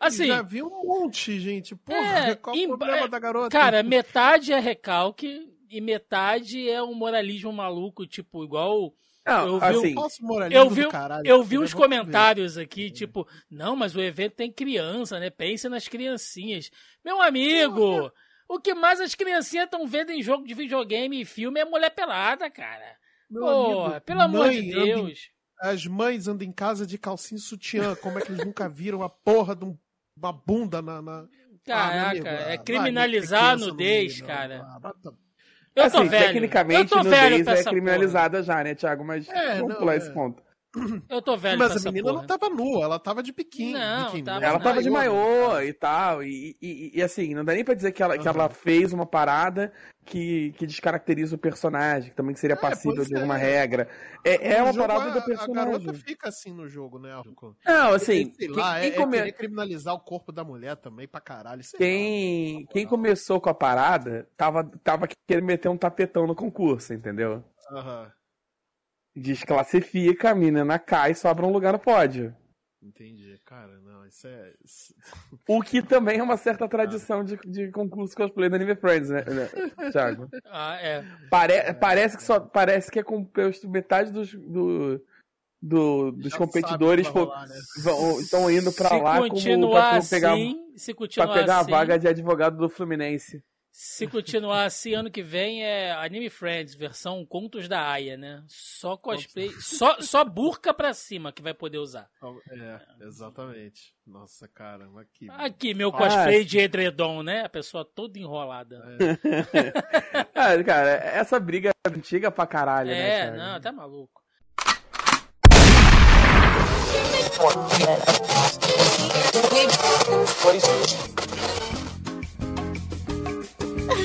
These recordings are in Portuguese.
Assim, Já vi um monte, gente. Porra, É, qual em- o problema é, da garota? cara, metade é recalque e metade é um moralismo maluco, tipo, igual. Não, Eu vi assim, Eu vi, caralho. eu vi uns vou ver. comentários aqui, tipo, não, mas o evento tem criança, né? Pense nas criancinhas. Meu amigo, o que mais as criancinhas estão vendo em jogo de videogame e filme é mulher pelada, cara. Meu Pô, amigo, pelo amor mãe de anda em- Deus. As mães andam em casa de calcinha e sutiã. Como é que eles nunca viram a porra de um- uma bunda na. na... Ah, Caraca, amigo, é ah, criminalizar a nudez, cara. Ah, Eu tô assim, velho. tecnicamente, eu tô velho nudez é criminalizada já, né, Thiago? Mas É, vamos não, pular é. esse ponto. Eu tô velho Mas pra a essa menina porra. não tava nua, ela tava de biquíni. Não, biquíni, tava né? Ela tava de Maiô, né? e tal, e, e- e, assim, não dá nem pra dizer que ela, que Aham. ela fez uma parada que, que descaracteriza o personagem, que também seria É, passível de é. alguma regra. É, é uma parada a- do A garota personagem. fica assim no jogo, né? Não, assim, Sei quem, lá, quem é, come- é criminalizar o corpo da mulher também pra caralho. sei quem, lá. quem começou com a parada tava, tava querendo meter um tapetão no concurso, entendeu? Aham, Desclassifica, a menina cai e sobra um lugar no pódio. entendi. Cara, não, isso é. isso- O que também é uma certa tradição de, de concurso cosplay do Anime Friends, né, né, Thiago? Ah, é. Pare- parece que só parece que é composto metade dos, do, do- dos Já competidores rolar, né? estão indo pra se lá como continuar pra pegar, assim, se pra continuar pegar assim, a vaga de advogado do Fluminense. Se continuar assim, ano que vem é Anime Friends, versão Contos da Aya, né? Só cosplay, só, só burca pra cima que vai poder usar. É, exatamente. Nossa, cara, mas que. Aqui, meu cosplay Ah, de edredom, né? A pessoa toda enrolada. É, Ah, cara, essa briga é antiga pra caralho, né, É, não, tá maluco.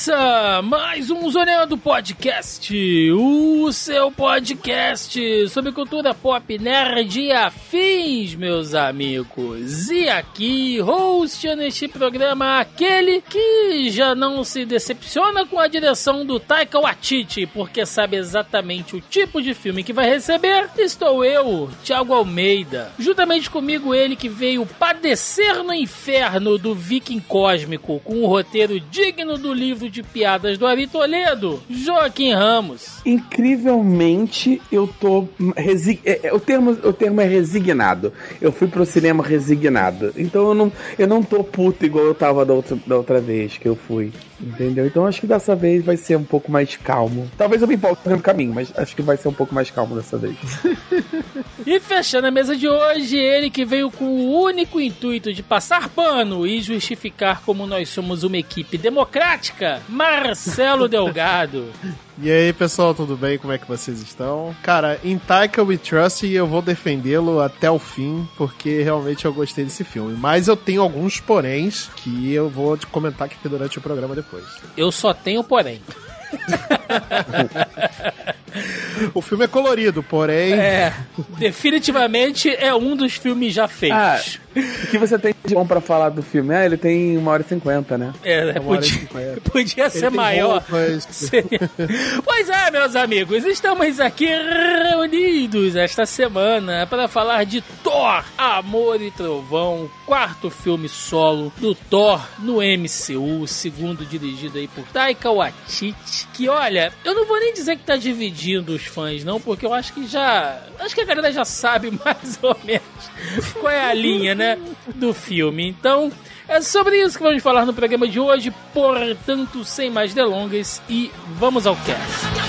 Começa mais um Zoneando Podcast, o seu podcast sobre cultura pop, nerd e afins, meus amigos. E aqui, host neste programa, aquele que já não se decepciona com a direção do Taika Waititi, porque sabe exatamente o tipo de filme que vai receber. Estou eu, Thiago Almeida, juntamente comigo ele que veio padecer no inferno do Viking Cósmico, com um roteiro digno do livro de piadas do Ari Toledo, Joaquim Ramos. Incrivelmente, eu tô. Resi... é, é, o, termo, o termo é resignado. Eu fui pro cinema resignado. Então eu não, eu não tô puto igual eu tava da outra, da outra vez que eu fui. Entendeu? Então acho que dessa vez vai ser um pouco mais calmo. Talvez eu me empolgue no caminho, mas acho que vai ser um pouco mais calmo dessa vez. E fechando a mesa de hoje, ele que veio com o único intuito de passar pano e justificar como nós somos uma equipe democrática, Marcelo Delgado. E aí, pessoal, tudo bem? Como é que vocês estão? Cara, em Taika We Trust eu vou defendê-lo até o fim, porque realmente eu gostei desse filme. Mas eu tenho alguns poréns que eu vou te comentar aqui durante o programa depois. Eu só tenho porém. O filme é colorido, porém. É, definitivamente é um dos filmes já feitos. Ah, o que você tem de bom pra falar do filme? Ah, ele tem uma hora e cinquenta, né? é, Uma hora e podia, podia ser maior. roupas. Seria- Pois é, meus amigos, estamos aqui reunidos esta semana para falar de Thor, Amor e Trovão, quarto filme solo do Thor no MCU, segundo dirigido aí por Taika Waititi, que olha, eu não vou nem dizer que tá dividindo os fãs não, porque eu acho que já, acho que a galera já sabe mais ou menos qual é a linha, né, do filme. Então, é sobre isso que vamos falar no programa de hoje, portanto, sem mais delongas e vamos ao cast.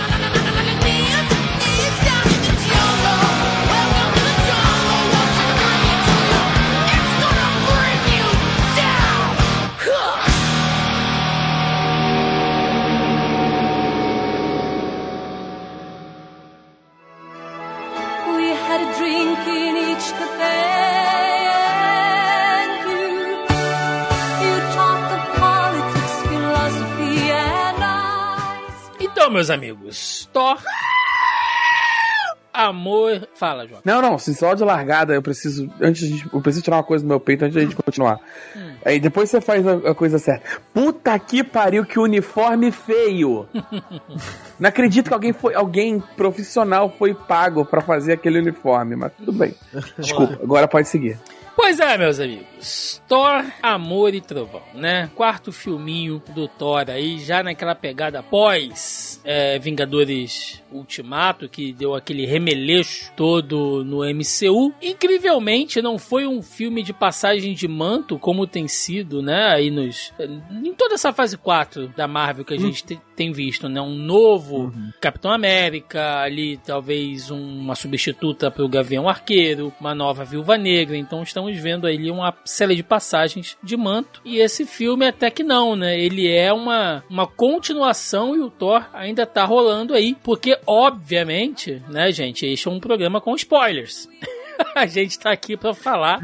Meus amigos, Thor amor. Fala, João. Não, não, se só de largada eu preciso. Antes de, eu preciso tirar uma coisa do meu peito antes da gente continuar. Aí depois você faz a, a coisa certa. Puta que pariu, que uniforme feio! Não acredito que alguém foi. Alguém profissional foi pago pra fazer aquele uniforme, mas tudo bem. Desculpa, agora pode seguir. Pois é, meus amigos. Thor, Amor e Trovão, né? Quarto filminho do Thor aí, já naquela pegada pós é, Vingadores Ultimato, que deu aquele remeleixo todo no MCU. Incrivelmente, não foi um filme de passagem de manto, como tem sido, né? Aí nos. Em toda essa fase 4 da Marvel que a gente te- tem visto, né? Um novo Capitão América, ali talvez uma substituta para o Gavião Arqueiro, uma nova Viúva Negra. Então estamos vendo ali uma série de passagens de manto. E esse filme até que não, né? Ele é uma, uma continuação e o Thor ainda tá rolando aí, porque obviamente, né, gente, este é um programa com spoilers. A gente tá aqui para falar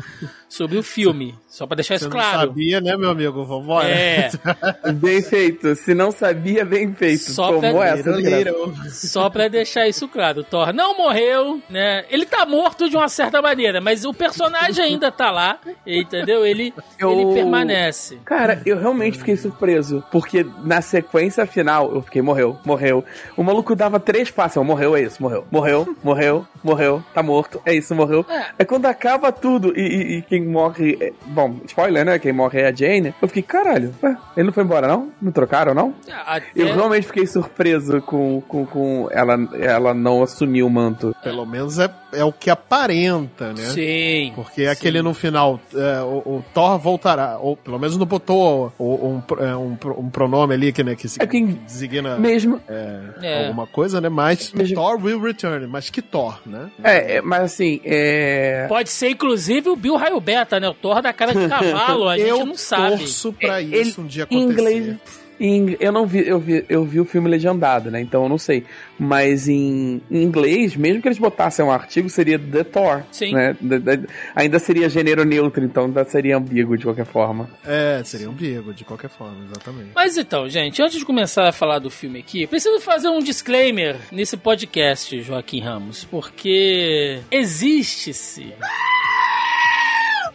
sobre o filme, só para deixar isso não claro. sabia, né, meu amigo? Vambora. É, Bem feito. Se não sabia, bem feito. Só Tomou pra- essa de graça. Só pra deixar isso claro, Thor não morreu, né? Ele tá morto de uma certa maneira, mas o personagem ainda tá lá, entendeu? Ele, Eu- ele permanece. Cara, eu realmente fiquei surpreso. Porque na sequência final, eu fiquei, morreu, morreu. O maluco dava três passos. eu, Morreu, é isso, morreu. Morreu, morreu, morreu, tá morto, é isso, morreu. É. É quando acaba tudo e, e- e quem morre. é- bom, spoiler, né? Quem morre é a Jane. Eu fiquei, caralho, ué, ele não foi embora, não? Não trocaram, não? Até, Eu realmente fiquei surpreso com, com, com ela, ela não assumir o manto. Pelo menos é, é o que aparenta, né? Sim. Porque aquele no final, é, o, o Thor voltará, ou pelo menos não botou o- um, é, um, um pronome ali que, né, que, se, É quem- que designa Mesmo. É. alguma coisa, né? Mas Mesmo- Thor will return, mas que Thor, né? É, é, mas assim, é. Pode ser, inclusive, o Bill Raio Beta, né? O Thor da cara de cavalo, a gente Eu não sabe. torço pra Ele- isso um dia acontecer. inglês- Em- eu não vi eu, vi, eu vi o filme legendado, né? Então eu não sei. Mas em, em inglês, mesmo que eles botassem um artigo, seria The Thor. Sim. Né? Da- da- ainda seria gênero neutro, então ainda seria ambíguo de qualquer forma. É, seria um Diego, de qualquer forma, exatamente. Mas então, gente, antes de começar a falar do filme aqui, preciso fazer um disclaimer nesse podcast, Joaquim Ramos, porque existe-se.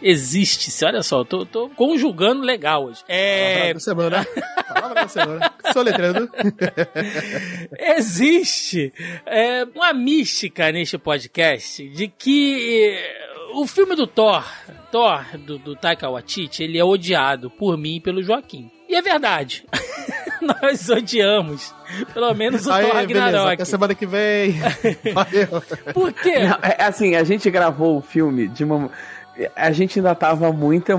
Existe-se, olha só, eu tô, tô conjugando legal hoje. Palavra É, da semana. Palavra da semana. Soletrando. existe é, uma mística neste podcast de que eh, o filme do Thor, Thor, do, do Taika Waititi, ele é odiado por mim e pelo Joaquim. E é verdade. Nós odiamos. Pelo menos o Thor Aí, beleza. Ragnarok. Até semana que vem. Valeu. Por quê? Não, é assim, a gente gravou o filme de uma. A gente ainda tava muito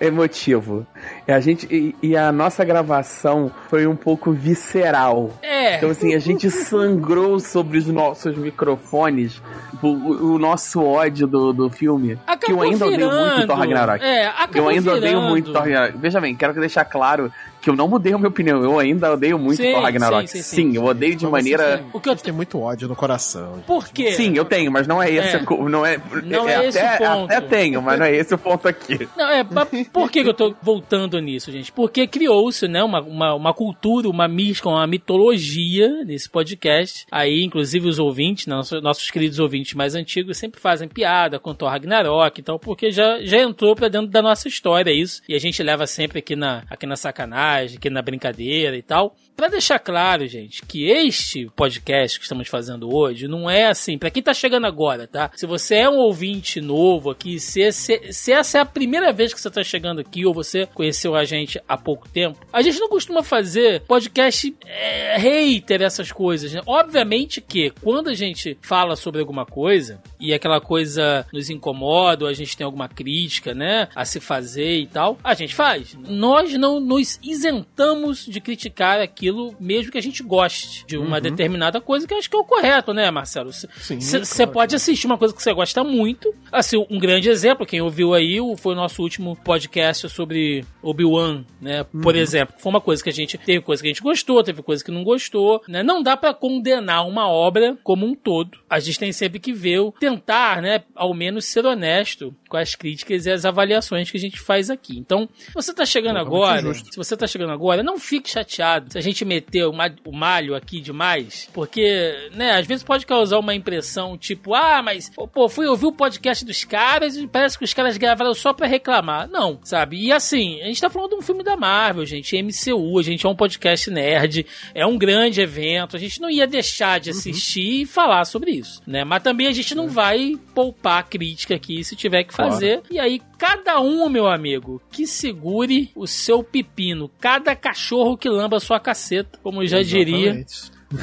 emotivo. E a, gente, e, e a nossa gravação foi um pouco visceral. É. Então, assim, a gente sangrou sobre os nossos microfones o, o- nosso ódio do, do filme. que eu Acabou ainda odeio muito virando. Thor Ragnarok. É, acabou Eu ainda odeio virando. muito Thor Ragnarok. Veja bem, quero deixar claro que eu não mudei a minha opinião. Eu ainda odeio muito Sim, Thor Ragnarok. sim, Sim, sim, sim. eu odeio de maneira. O que eu Tem muito ódio no coração. Por quê? Sim, eu tenho, mas não é esse. É. o- Não é, Não é esse até, o ponto. Até tenho, mas não é esse o ponto aqui. Não, é, por que que eu tô voltando nisso, gente? Porque criou-se, né, uma, uma, uma cultura, uma mística, uma mitologia nesse podcast. Aí, inclusive, os ouvintes, nossos, nossos queridos ouvintes mais antigos, sempre fazem piada com Thor Ragnarok e tal, porque já, já entrou pra dentro da nossa história isso. E a gente leva sempre aqui na, aqui na sacanagem, aqui na brincadeira e tal. Pra deixar claro, gente, que este podcast que estamos fazendo hoje não é assim, pra quem tá chegando agora, tá? Se você é um ouvinte novo aqui, se, esse- se essa é a primeira vez que você tá chegando aqui ou você conheceu a gente há pouco tempo, a gente não costuma fazer podcast é, hater, essas coisas, né? Obviamente que quando a gente fala sobre alguma coisa e aquela coisa nos incomoda ou a gente tem alguma crítica, né, a se fazer e tal, a gente faz. Nós não nos isentamos de criticar aquilo mesmo que a gente goste de uma determinada coisa, que eu acho que é o correto, né, Marcelo? Sim, Você claro. pode assistir uma coisa que você gosta muito. Assim, um grande exemplo, quem ouviu aí, foi o nosso último podcast sobre Obi-Wan, né? Por exemplo. Foi uma coisa que a gente. Teve coisa que a gente gostou, teve coisa que não gostou, né? Não dá pra condenar uma obra como um todo. A gente tem sempre que ver, tentar, né? Ao menos ser honesto com as críticas e as avaliações que a gente faz aqui. Então, você tá chegando Totalmente agora, justo. se você tá chegando agora, não fique chateado se a gente meter o, ma- o malho aqui demais, porque, né, às vezes pode causar uma impressão tipo, ah, mas, pô, fui ouvir o podcast dos caras e parece que os caras gravaram só pra reclamar. Não, sabe? E assim, a gente tá falando de um filme da Marvel, gente, MCU, a gente é um podcast nerd, é um grande evento, a gente não ia deixar de assistir e falar sobre isso, né? Mas também a gente não vai poupar crítica aqui se tiver que fazer. E aí, cada um, meu amigo, que segure o seu pepino, cada cachorro que lamba a sua caceta, como já diria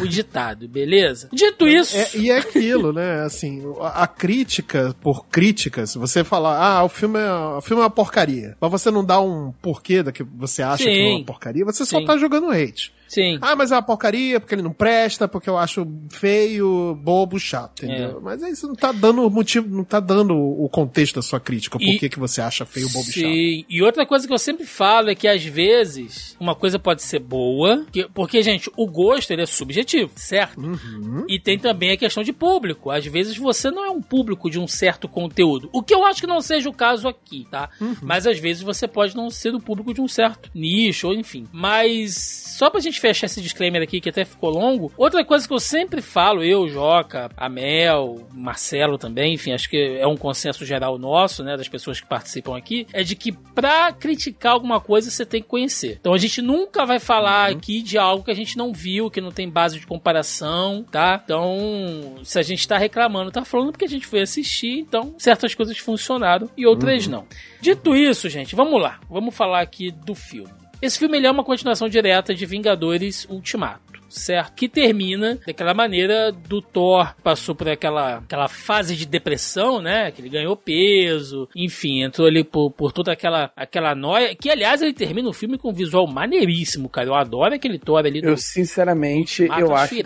o ditado, beleza? Dito isso, É, e é aquilo, né? Assim, a, a crítica por crítica, se você falar, ah, o filme, é, o filme é uma porcaria, mas você não dá um porquê da que você acha que é Sim. uma porcaria, você só Sim. tá jogando hate. Sim. Ah, mas é uma porcaria porque ele não presta, porque eu acho feio, bobo, chato, entendeu? É. Mas aí você não tá dando o motivo, não tá dando o contexto da sua crítica, por que, que você acha feio, bobo e chato. Sim, e outra coisa que eu sempre falo é que às vezes uma coisa pode ser boa, que- porque, gente, o gosto ele é subjetivo, certo? Uhum. E tem também a questão de público. Às vezes você não é um público de um certo conteúdo. O que eu acho que não seja o caso aqui, tá? Uhum. Mas às vezes você pode não ser o público de um certo nicho, ou enfim. Mas só pra gente fechar esse disclaimer aqui, que até ficou longo, outra coisa que eu sempre falo, eu, Joca, a Mel, Marcelo também, enfim, acho que é um consenso geral nosso, né, das pessoas que participam aqui, é de que pra criticar alguma coisa você tem que conhecer. Então a gente nunca vai falar aqui de algo que a gente não viu, que não tem base de comparação, tá? Então, se a gente tá reclamando, tá falando porque a gente foi assistir, então certas coisas funcionaram e outras não. Dito isso, gente, vamos lá. Vamos falar aqui do filme. Esse filme é uma continuação direta de Vingadores Ultimato. Certo? Que termina daquela maneira do Thor passou por aquela, aquela fase de depressão, né? Que ele ganhou peso, enfim, entrou ali por, por toda aquela, aquela noia. Que aliás ele termina o filme com um visual maneiríssimo, cara. Eu adoro aquele Thor ali do Eu, sinceramente, eu acho que,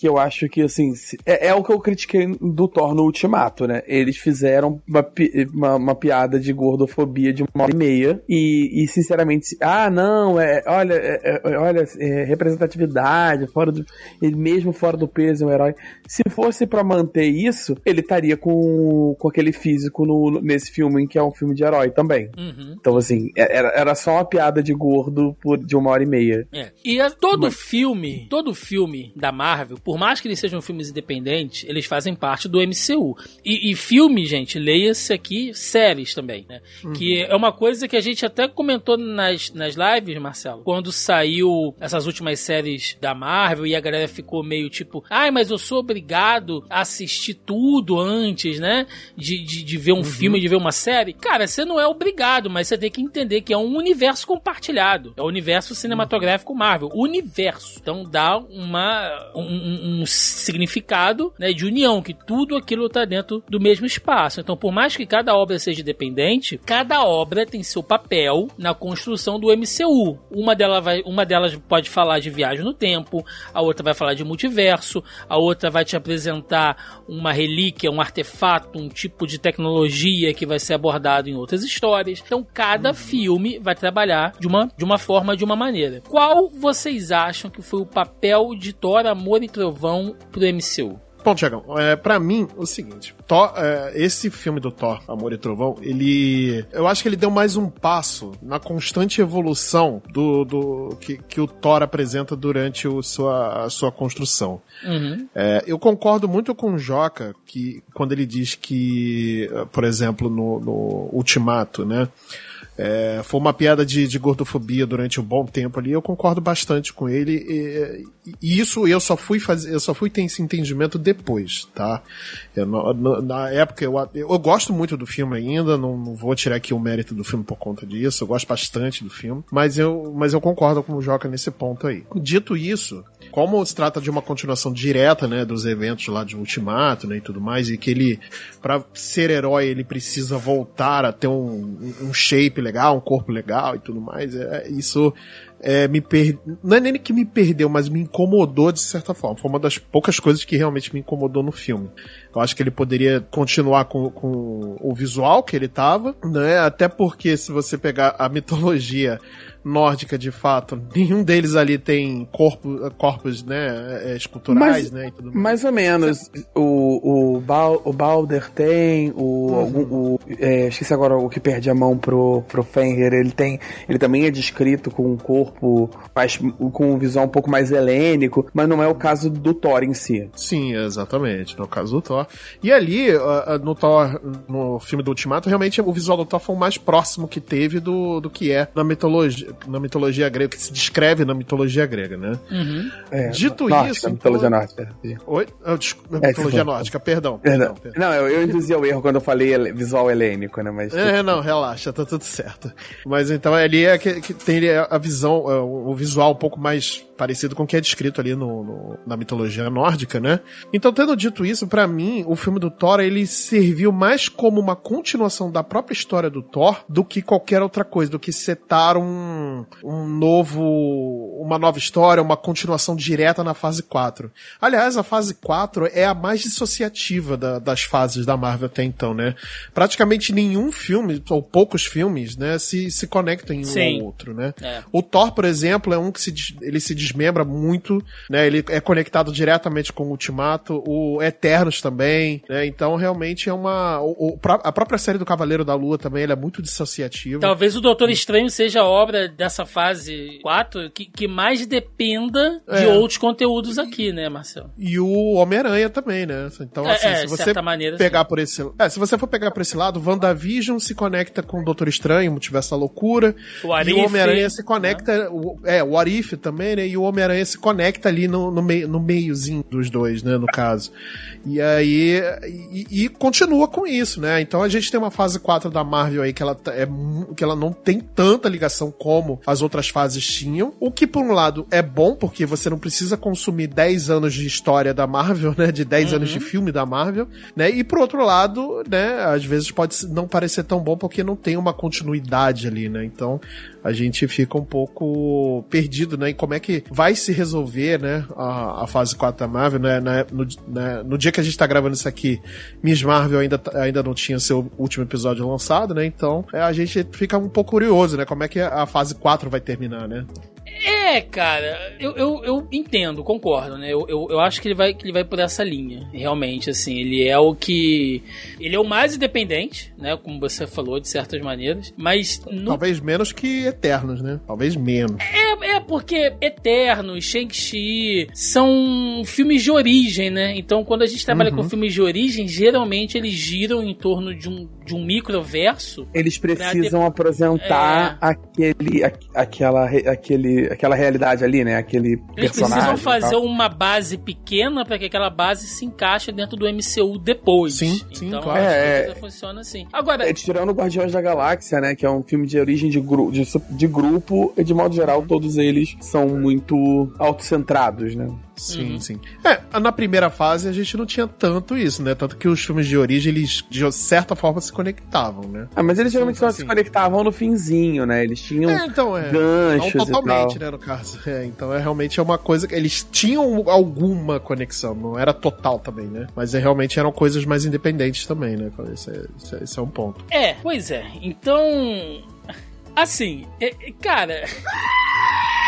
que eu acho que, assim, é, é o que eu critiquei do Thor no Ultimato, né? Eles fizeram uma, uma, uma piada de gordofobia de uma hora e meia e, e sinceramente, ah, não, é, olha, é, é, olha, é, representatividade, fora do, ele mesmo fora do peso é um herói. Se fosse pra manter isso, ele estaria com, com aquele físico no, nesse filme, que é um filme de herói também. Uhum. Então, assim, é- era, era só uma piada de gordo por, de uma hora e meia. É. E é todo filme, todo filme da Marvel, por mais que eles sejam filmes independentes, eles fazem parte do MCU. E, e filme, gente, leia-se aqui séries também, né? Que é uma coisa que a gente até comentou nas, nas lives, Marcelo, quando saiu essas últimas séries da Marvel e a galera ficou meio tipo, ai, mas eu sou obrigado a assistir tudo antes, né? De, de, de ver um filme, de ver uma série. Cara, você não é obrigado, mas você tem que entender que é um universo compartilhado. É o universo cinematográfico Marvel. Universo. Então dá uma, um, um- um significado né, de união, que tudo aquilo tá dentro do mesmo espaço. Então, por mais que cada obra seja independente, cada obra tem seu papel na construção do MCU. Uma, dela vai, uma delas pode falar de viagem no tempo, a outra vai falar de multiverso, a outra vai te apresentar uma relíquia, um artefato, um tipo de tecnologia que vai ser abordado em outras histórias. Então, cada filme vai trabalhar de uma, de uma forma, de uma maneira. Qual vocês acham que foi o papel de Thor, Amor e Trovão pro MCU? Bom, Tiagão, é, pra mim, o seguinte: Thor, é, esse filme do Thor, Amor e Trovão, ele. Eu acho que ele deu mais um passo na constante evolução do, do que, que o Thor apresenta durante o sua, a sua construção. Uhum. É, eu concordo muito com o Joca que quando ele diz que, por exemplo, no, no Ultimato, né? É, foi uma piada de, de gordofobia durante um bom tempo ali. Eu concordo bastante com ele. E, e isso eu só fui fazer, eu só fui ter esse entendimento depois, tá? Eu, no- na época eu, eu gosto muito do filme ainda. Não, não vou tirar aqui o mérito do filme por conta disso. Eu gosto bastante do filme, mas eu, mas eu concordo com o Joca nesse ponto aí. Dito isso, como se trata de uma continuação direta, né, dos eventos lá de Ultimato, né, e tudo mais, e que ele, pra ser herói, ele precisa voltar a ter um, um shape legal, um corpo legal e tudo mais, é, isso é, me per... não é nem que me perdeu, mas me incomodou de certa forma. Foi uma das poucas coisas que realmente me incomodou no filme. Eu acho que ele poderia continuar com, com o visual que ele tava, né? Até porque se você pegar a mitologia nórdica de fato, nenhum deles ali tem corpo, corpos, né, é, esculturais, Mas- né, e tudo mais. Mais ou menos. O, o, Bal, o Balder tem, o, Uhum. algum- o é, esqueci agora o que perde a mão pro, pro Fenrir, ele tem, ele também é descrito com um corpo mais, com um visual um pouco mais helênico, mas não é o caso do Thor em si. Sim, exatamente. No caso do Thor. E ali, no Thor, no filme do Ultimato, realmente o visual do Thor foi o mais próximo que teve do, do que é na mitologia, na mitologia grega, que se descreve na mitologia grega, né? Uhum. É, Dito nórdica, isso, mitologia então- nórdica. Oi? Ah, desculpa, É, mitologia desculpa. nórdica, perdão. Perdão. perdão. Não, eu, eu induzi ao erro quando eu falei visual helênico, né? Mas É, não, relaxa, tá tudo certo. Mas então ali é que, que tem a visão, é, o visual um pouco mais parecido com o que é descrito ali no, no- na mitologia nórdica, né? Então, tendo dito isso, pra mim, o filme do Thor, ele serviu mais como uma continuação da própria história do Thor do que qualquer outra coisa, do que setar um, um novo, uma nova história, uma continuação direta na fase 4. Aliás, a fase 4 é a mais dissociativa da- das fases da Marvel até então, né? Praticamente nenhum filme, ou poucos filmes, né, se, se conectam em um Sim. ou outro, né? É. O Thor, por exemplo, é um que se, ele se desmembra muito, né? Ele é conectado diretamente com o Ultimato, o Eternos também, né? Então, realmente é uma... o- a própria série do Cavaleiro da Lua também, ele é muito dissociativa. Talvez o Doutor Estranho seja a obra dessa fase 4 que, que mais dependa de É. outros conteúdos aqui, né, Marcelo? E o Homem-Aranha também, né? Então, É, assim, é, se de você maneira, pegar por esse... É, se você for pegar por esse lado, WandaVision se conecta com o Doutor Estranho, Multiverso da Loucura, O e Arif, o Homem-Aranha se conecta... O, é, o Arif também, né? E o Homem-Aranha se conecta ali no, no, meio, no meiozinho dos dois, né? No caso. E aí... E, e continua com isso, né? Então a gente tem uma fase 4 da Marvel aí que ela, tá- é, que ela não tem tanta ligação como as outras fases tinham. O que, por um lado, é bom, porque você não precisa consumir 10 anos de história da Marvel, né? De 10 anos de filme da Marvel, né? E por outro lado, né? Às vezes pode não parecer tão bom porque não tem uma continuidade ali, né? Então a gente fica um pouco perdido, né? Em como é que vai se resolver, né? A, a fase 4 da Marvel, né? No, na- no dia que a gente tá gravando isso aqui, Miss Marvel ainda, tá- ainda não tinha seu último episódio lançado, né? Então é, a gente fica um pouco curioso, né? Como é que a fase 4 vai terminar, né? É, cara, eu, eu, eu entendo, concordo, né? Eu, eu, eu acho que ele, vai, que ele vai por essa linha, realmente, assim. Ele é o que. Ele é o mais independente, né? Como você falou, de certas maneiras. Mas no Talvez menos que Eternos, né? Talvez menos. É, é porque Eternos, Shang-Chi são filmes de origem, né? Então, quando a gente trabalha Uhum. com filmes de origem, geralmente eles giram em torno de um, de um microverso. Eles precisam apresentar É. aquele, a- aquela, re- aquele, aquela realidade ali, né? Aquele Eles personagem. precisam e fazer uma base pequena para que aquela base se encaixe dentro do MCU depois. Sim, sim, então, claro. a É, coisa funciona assim. Agora, É, tirando Guardiões da Galáxia, né? Que é um filme de origem de, gru de, de grupo, e de modo geral, todos eles são muito autocentrados, né? Sim, Uhum. sim. É, na primeira fase a gente não tinha tanto isso, né? Tanto que os filmes de origem, eles de certa forma se conectavam, né? Ah, mas eles geralmente só sim. se conectavam no finzinho, né? Eles tinham É, então é. ganchos Não e totalmente, né, no caso. É, então é realmente é uma coisa que eles tinham alguma conexão, não era total também, né? Mas é, realmente eram coisas mais independentes também, né? Esse é, esse é- é um ponto. é, pois é. Então, assim, é- é, cara.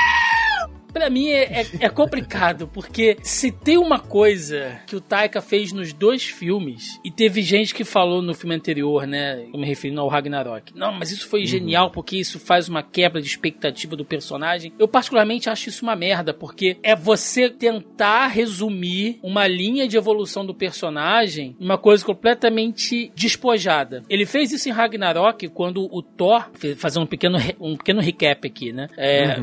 Pra mim é, é- é complicado, porque se tem uma coisa que o Taika fez nos dois filmes, e teve gente que falou no filme anterior, né? Eu me referindo ao Ragnarok. Não, mas isso foi genial porque isso faz uma quebra de expectativa do personagem. Eu, particularmente, acho isso uma merda, porque é você tentar resumir uma linha de evolução do personagem em uma coisa completamente despojada. Ele fez isso em Ragnarok quando o Thor, fazer um pequeno, um pequeno recap aqui, né? É,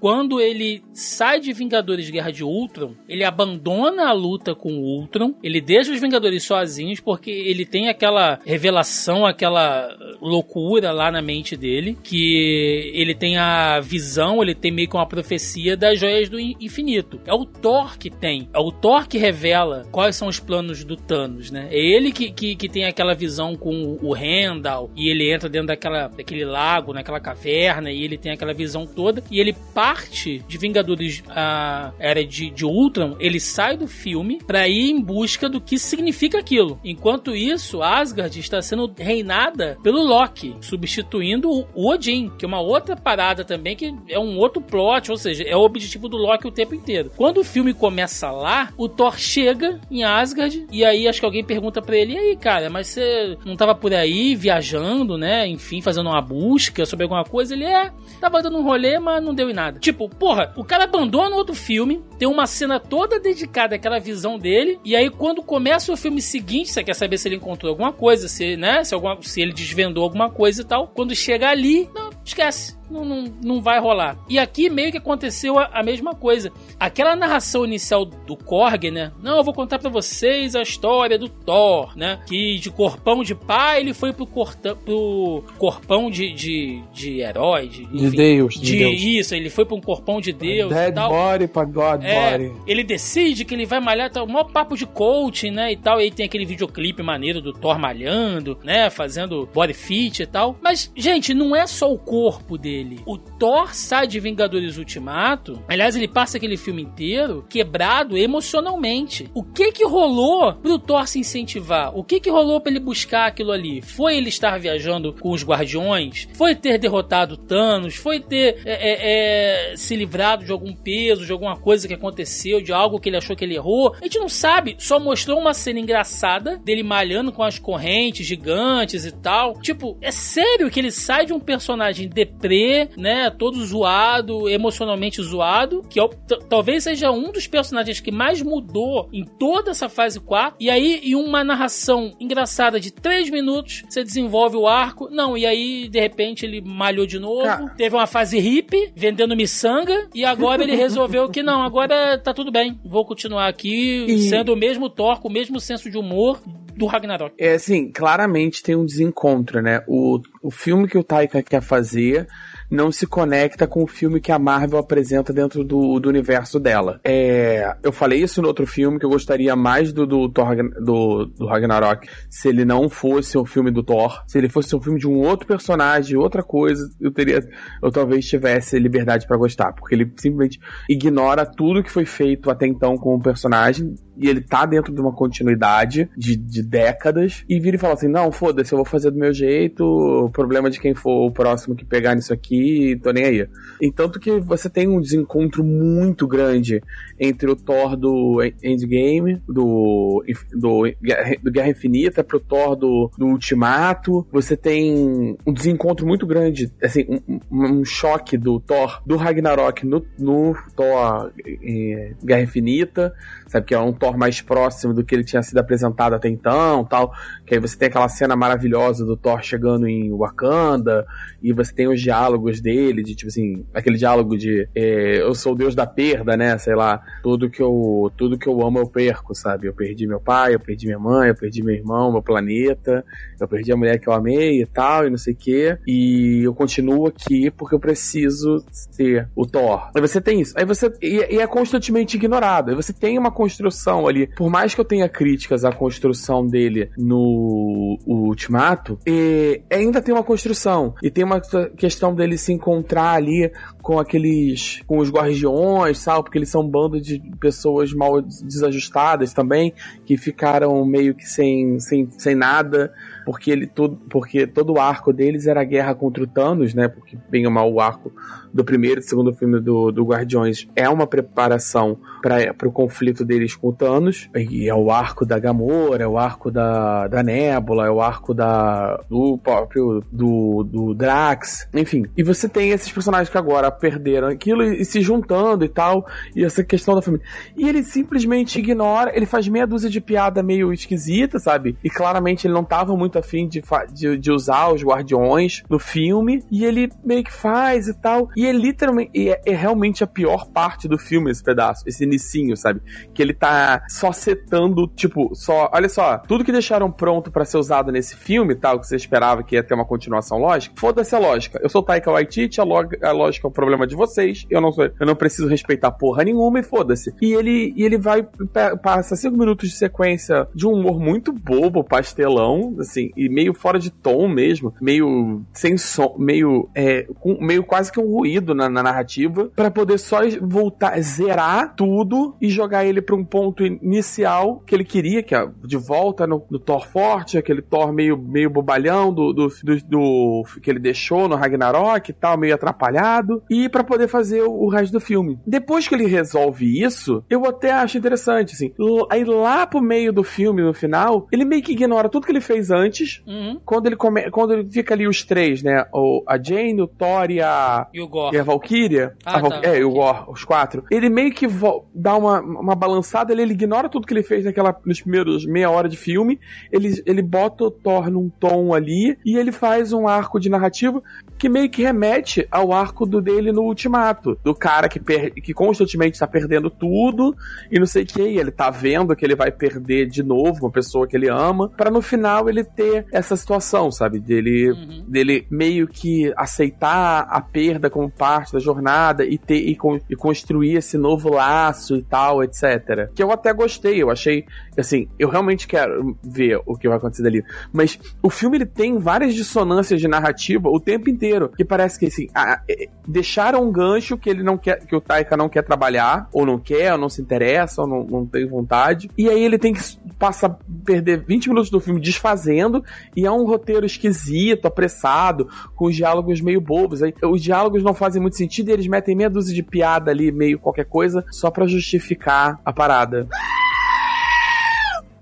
quando ele sai de Vingadores Guerra de Ultron, ele abandona a luta com o Ultron, ele deixa os Vingadores sozinhos porque ele tem aquela revelação, aquela loucura lá na mente dele, que ele tem a visão, ele tem meio que uma profecia das joias do in- infinito. É o Thor que tem, é o Thor que revela quais são os planos do Thanos, né? É ele que, que, que tem aquela visão com o Randall e ele entra dentro daquela, daquele lago, naquela caverna e ele tem aquela visão toda e ele parte de Vingadores a Era de, de Ultron, ele sai do filme pra ir em busca do que significa aquilo. Enquanto isso, Asgard está sendo reinada pelo Loki, substituindo o Odin, que é uma outra parada também, que é um outro plot, ou seja, é o objetivo do Loki o tempo inteiro. Quando o filme começa lá, o Thor chega em Asgard, e aí acho que alguém pergunta pra ele, e aí, cara, mas você não tava por aí viajando, né? Enfim, fazendo uma busca sobre alguma coisa? Ele é, tava dando um rolê, mas não deu em nada. Tipo, porra, o cara abandona outro filme, tem uma cena toda dedicada àquela visão dele, e aí quando começa o filme seguinte, você quer saber se ele encontrou alguma coisa, se, né, se, alguma, se ele desvendou alguma coisa e tal. Quando chega ali, não, esquece. Não, não, não vai rolar. E aqui meio que aconteceu a, a mesma coisa. Aquela narração inicial do Korg, né? Não, eu vou contar pra vocês a história do Thor, né? Que de corpão de pai ele foi pro, corta, pro corpão de, de, de herói. De, De Deus, de de Deus. Isso, ele foi pra um corpão de Deus e Dead body pra God É, body. ele decide que ele vai malhar, tá, o maior papo de coaching, né, e tal, e aí tem aquele videoclipe maneiro do Thor malhando, né, fazendo body fit e tal. Mas, gente, não é só o corpo dele. O Thor sai de Vingadores Ultimato, aliás, ele passa aquele filme inteiro quebrado emocionalmente. O que que rolou pro Thor se incentivar? O que que rolou pra ele buscar aquilo ali? Foi ele estar viajando com os Guardiões? Foi ter derrotado Thanos? Foi ter é, é, é, se livrado de algum peso, de alguma coisa que aconteceu, de algo que ele achou que ele errou? A gente não sabe. Só mostrou uma cena engraçada dele malhando com as correntes gigantes e tal. Tipo, é sério que ele sai de um personagem deprê, né? Todo zoado, emocionalmente zoado, que é talvez seja um dos personagens que mais mudou em toda essa fase 4. E aí, em uma narração engraçada de 3 minutos, você desenvolve o arco. Não, e aí, de repente, ele malhou de novo. Cara. Teve uma fase hippie, vendendo miçanga. E agora ele resolveu que não, agora tá tudo bem. Vou continuar aqui E- sendo o mesmo Thor, com o mesmo senso de humor do Ragnarok. É assim, claramente tem um desencontro, né? O, o filme que o Taika quer fazer não se conecta com o filme que a Marvel apresenta dentro do, do universo dela. É, eu falei isso no outro filme, que eu gostaria mais do, do, Thor do, do Ragnarok se ele não fosse um filme do Thor. Se ele fosse um filme de um outro personagem, outra coisa, eu teria. Eu talvez tivesse liberdade pra gostar. Porque ele simplesmente ignora tudo que foi feito até então com o personagem. E ele tá dentro de uma continuidade de, de décadas. E vira e fala assim: não, foda-se, eu vou fazer do meu jeito. O problema de quem for o próximo que pegar nisso aqui, tô nem aí. Entanto que você tem um desencontro muito grande entre o Thor do Endgame, do, do, do Guerra Infinita, pro Thor do, do Ultimato. Você tem um desencontro muito grande, assim, um, um- um choque do Thor do Ragnarok no, no Thor eh, Guerra Infinita, sabe? Que é um Thor mais próximo do que ele tinha sido apresentado até então, tal. Que aí você tem aquela cena maravilhosa do Thor chegando em Wakanda, e você tem os diálogos dele, de tipo assim, aquele diálogo de eh, eu sou o deus da perda, né? Sei lá, tudo que eu tudo que eu amo eu perco, sabe? Eu perdi meu pai, eu perdi minha mãe, eu perdi meu irmão, meu planeta, eu perdi a mulher que eu amei e tal, e não sei o quê. E eu continuo aqui porque eu preciso ser o Thor. Aí você tem isso. Aí você. E, e é constantemente ignorado. Aí você tem uma construção ali. Por mais que eu tenha críticas à construção dele no Ultimato, e ainda tem uma construção. E tem uma questão dele se encontrar ali com aqueles. com os guardiões, sabe? Porque eles são um bando de pessoas mal desajustadas também, que ficaram meio que sem, sem, sem nada porque ele todo, porque todo o arco deles era a guerra contra o Thanos, né? Porque bem ou mal o arco do primeiro e segundo filme do, do Guardiões é uma preparação para o conflito deles com o Thanos. E é o arco da Gamora, é o arco da, da Nebula, é o arco da do próprio do, do Drax, enfim. E você tem esses personagens que agora perderam aquilo e, e se juntando e tal, e essa questão da família. E ele simplesmente ignora, ele faz meia dúzia de piada meio esquisita, sabe? E claramente ele não tava muito afim de, de, de usar os guardiões no filme, e ele meio que faz e tal. E é literalmente, é, é realmente a pior parte do filme esse pedaço, esse inicinho, sabe? Que ele tá só setando, tipo, só, olha só, tudo que deixaram pronto pra ser usado nesse filme, tal, que você esperava que ia ter uma continuação lógica, foda-se a lógica. Eu sou Taika Waititi, a, a lógica é o problema de vocês, eu não, sou, eu não preciso respeitar porra nenhuma e foda-se. E ele, e ele vai, passa cinco minutos de sequência de um humor muito bobo, pastelão, assim, e meio fora de tom mesmo, meio sem som, meio, é, com, meio quase que um ruído na, na narrativa, pra poder só voltar, zerar tudo e jogar ele pra um ponto inicial que ele queria, que é de volta no, no Thor forte, aquele Thor meio, meio bobalhão do, do, do, do- que ele deixou no Ragnarok e tal, meio atrapalhado, e pra poder fazer o, o resto do filme. Depois que ele resolve isso, eu até acho interessante, assim. Aí lá pro meio do filme, no final, ele meio que ignora tudo que ele fez antes, Uhum. quando ele, come, quando ele fica ali os três, né? O, a Jane, o Thor e a, E o Gore. e a Valkyria, Ah, a Val- tá, é, e o. Gore, os quatro, ele meio que dá uma, uma balançada, ele, ele ignora tudo que ele fez naquela, nos primeiros meia hora de filme, ele, ele bota o Thor num tom ali, e ele faz um arco de narrativa que meio que remete ao arco do dele no Ultimato, do cara que, per- que constantemente tá perdendo tudo, e não sei o que, ele tá vendo que ele vai perder de novo uma pessoa que ele ama, pra no final ele ter essa situação, sabe, dele Uhum. dele meio que aceitar a perda como parte da jornada e ter e, con- e construir esse novo laço e tal, etc. Que eu até gostei, eu achei assim, eu realmente quero ver o que vai acontecer dali. Mas o filme ele tem várias dissonâncias de narrativa o tempo inteiro, que parece que assim, ah, eh, deixaram um gancho que ele não quer, que o Taika não quer trabalhar, ou não quer, ou não se interessa, ou não, não tem vontade. E aí ele tem que passar perder 20 minutos do filme desfazendo e é um roteiro esquisito, apressado, com os diálogos meio bobos. Aí, os diálogos não fazem muito sentido e eles metem meia dúzia de piada ali, meio qualquer coisa, só pra justificar a parada.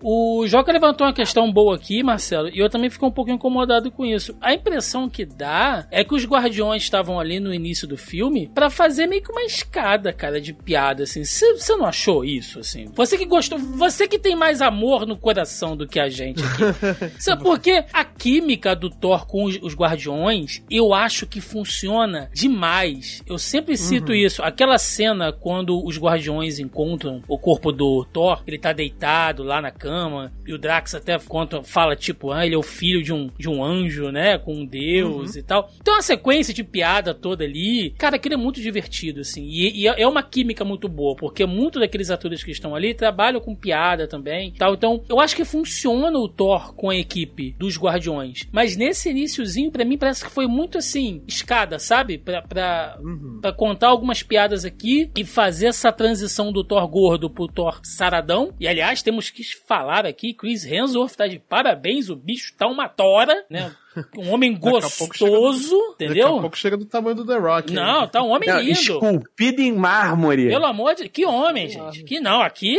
O Joca levantou uma questão boa aqui, Marcelo, e eu também fico um pouco incomodado com isso. A impressão que dá é que os guardiões estavam ali no início do filme pra fazer meio que uma escada, cara, de piada, assim. Você não achou isso, assim? Você que gostou, você que tem mais amor no coração do que a gente aqui. Sabe por quê? A química do Thor com os, os guardiões, eu acho que funciona demais. Eu sempre cito isso. Aquela cena quando os guardiões encontram o corpo do Thor, ele tá deitado lá na cama, e o Drax até conta, fala tipo, ah, ele é o filho de um, de um anjo, né, com um deus e tal. Então a sequência de piada toda ali, cara, aquilo é muito divertido, assim, e, e é uma química muito boa, porque muitos daqueles atores que estão ali trabalham com piada também, tal. Então, eu acho que funciona o Thor com a equipe dos Guardiões, mas nesse iniciozinho, pra mim, parece que foi muito assim, escada, sabe? Pra, pra, pra contar algumas piadas aqui e fazer essa transição do Thor gordo pro Thor saradão. E aliás, temos que falar aqui, Chris Hemsworth tá de parabéns, o bicho tá uma tora, né? Um homem Daqui a pouco chega gostoso, Daqui a entendeu? pouco chega do tamanho do The Rock. Não, tá um homem Não, lindo. esculpido em mármore. Pelo amor de que homem, gente. Que não, aqui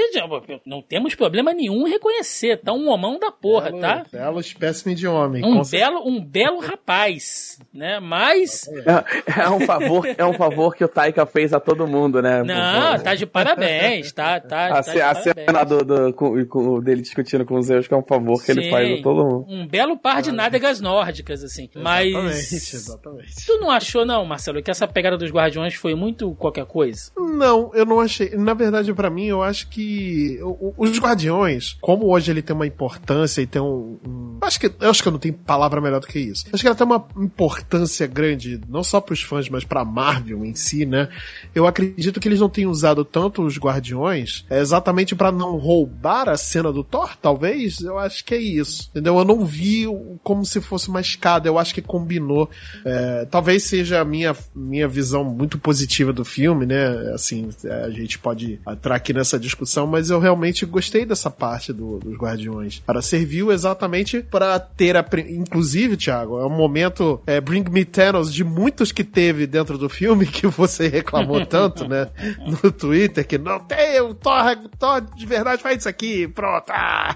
não temos problema nenhum em reconhecer. Tá um homão da porra, Belo- tá? Belo espécime de homem. Um belo, um belo rapaz, né? Mas É, é um favor, é um favor que o Taika fez a todo mundo, né? não, tá de parabéns, tá, tá, A, tá de a parabéns. cena do, do- com, com- dele discutindo com os Zeus, que é um favor que ele Sim. faz a todo mundo. Um belo par de nádegas nórdicas, assim. Exatamente, Mas. exatamente. Tu não achou, não, Marcelo, que essa pegada dos Guardiões foi muito qualquer coisa? Não, eu não achei. Na verdade, pra mim, eu acho que os Guardiões, como hoje ele tem uma importância e tem um. um- acho que, eu acho que eu não tenho palavra melhor do que isso. Acho que ela tem uma importância grande, não só pros fãs, mas pra Marvel em si, né? Eu acredito que eles não tenham usado tanto os Guardiões é, exatamente pra não roubar a cena do Thor, talvez. Eu acho que é isso. Entendeu? Eu não vi como se fosse uma escada. Eu acho que combinou. É, talvez seja a minha, minha visão muito positiva do filme, né? Assim, a gente pode entrar aqui nessa discussão, mas eu realmente gostei dessa parte do- dos Guardiões. Para serviu exatamente para ter a. Inclusive, Thiago, é um momento é, Bring Me Thanos de muitos que teve dentro do filme que você reclamou tanto, né? No Twitter, que não tem, o Thor, Thor de verdade faz isso aqui, pronto. ah!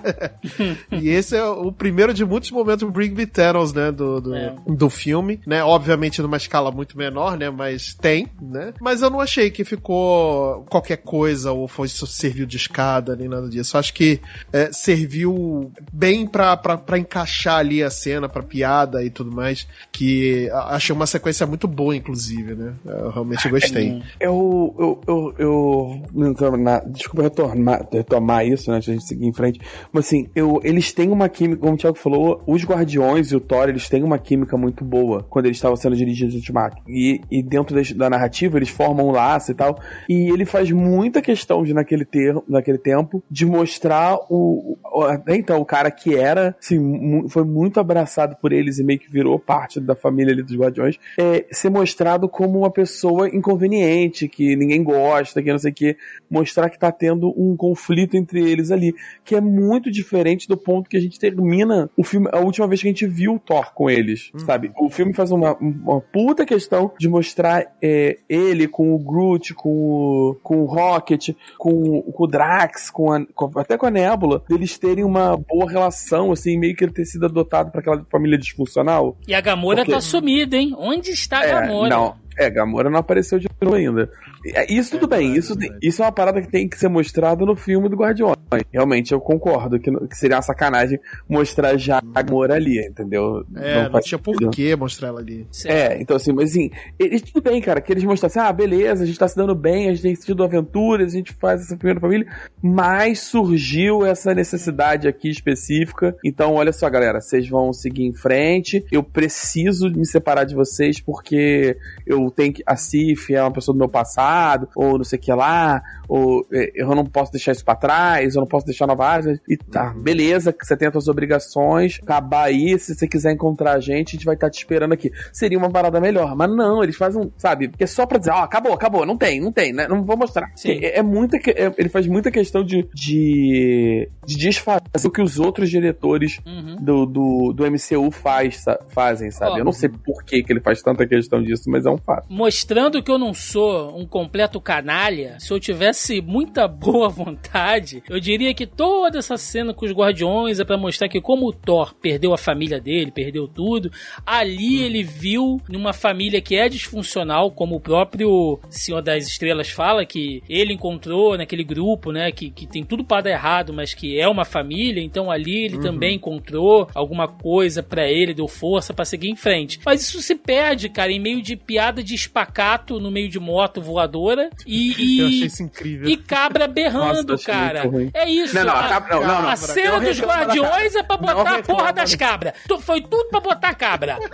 e esse é o primeiro de muitos momentos Bring Me Thanos, né? Do, do, É. do filme, né? Obviamente numa escala muito menor, né? Mas tem, né? Mas eu não achei que ficou qualquer coisa ou foi serviu de escada nem nada disso. Eu acho que é, serviu bem pra, pra, pra encaixar ali a cena, pra piada e tudo mais. Que achei uma sequência muito boa, inclusive, né? Eu realmente gostei. Eu, eu, eu, eu não tô na- desculpa retornar, retomar isso, né, antes de gente seguir em frente, mas assim, eu, eles têm uma química, como o Thiago falou, os Guardiões e o Thor Eles têm uma química muito boa quando eles estavam sendo dirigidos no Ultimato. E, e dentro da narrativa, eles formam um laço e tal. E ele faz muita questão de, naquele, ter, naquele tempo, de mostrar o, o- até então, o cara que era, assim, foi muito abraçado por eles e meio que virou parte da família ali dos Guardiões, é, ser mostrado como uma pessoa inconveniente, que ninguém gosta, que não sei o que, mostrar que tá tendo um conflito entre eles ali, que é muito diferente do ponto que a gente termina o filme, a última vez que a gente viu Thor com eles, sabe? O filme faz uma, uma puta questão de mostrar é, ele com o Groot, com o, com o Rocket, com, o- com o Drax, com, a- com- até com a Nebula, deles terem uma boa relação, assim, meio que ele ter sido adotado pra aquela família disfuncional. E a Gamora Porque- tá sumida, hein? Onde está a É, Gamora? não. É, Gamora não apareceu de novo ainda. É, Isso tudo bem, verdade, isso, verdade. isso é uma parada que tem que ser mostrado no filme do Guardiões. Realmente, eu concordo que, não- que seria uma sacanagem mostrar já a Gamora ali, entendeu? É, não, faz tinha sentido. por que mostrar ela ali. Certo. É, então assim, mas assim, eles tudo bem, cara, que eles mostrassem, ah, beleza, a gente tá se dando bem, a gente tem tido aventuras, a gente faz essa primeira família, mas surgiu essa necessidade aqui específica. Então, olha só, galera, vocês vão seguir em frente. Eu preciso me separar de vocês porque eu tenho que. A Cif é uma pessoa do meu passado, ou não sei o que lá, ou eh, eu não posso deixar isso pra trás, eu não posso deixar Nova Árvore. E tá, beleza, que você tem as suas obrigações, acabar aí, se você quiser encontrar a gente, a gente vai estar te esperando aqui. Seria uma parada melhor, mas não, eles fazem, sabe, é só pra dizer, ó, acabou, acabou, não tem, não tem, né? Não vou mostrar. Sim. É, é muita, que- é- ele faz muita questão de, de, de desfazer o que os outros diretores Uhum. do, do, do MCU faz, fazem, sabe? Ó. Eu não sei por que, que ele faz tanta questão disso, mas é um fato. Mostrando que eu não sou um completo canalha, se eu tivesse muita boa vontade, eu diria que toda essa cena com os guardiões é pra mostrar que como o Thor perdeu a família dele, perdeu tudo, ali ele viu numa família que é disfuncional, como o próprio Senhor das Estrelas fala, que ele encontrou naquele grupo, né, que, que tem tudo para dar errado, mas que é uma família, então ali ele também encontrou alguma coisa pra ele, deu força pra seguir em frente. Mas isso se perde, cara, em meio de piada de espacato no meio de moto voadora e, Eu achei e, isso incrível. e cabra berrando, Nossa, cara. É isso. Não, não, a, a cabra- não, não, não. a cena dos guardiões é pra botar a porra das da- cabras. Tu- Foi tudo pra botar a cabra.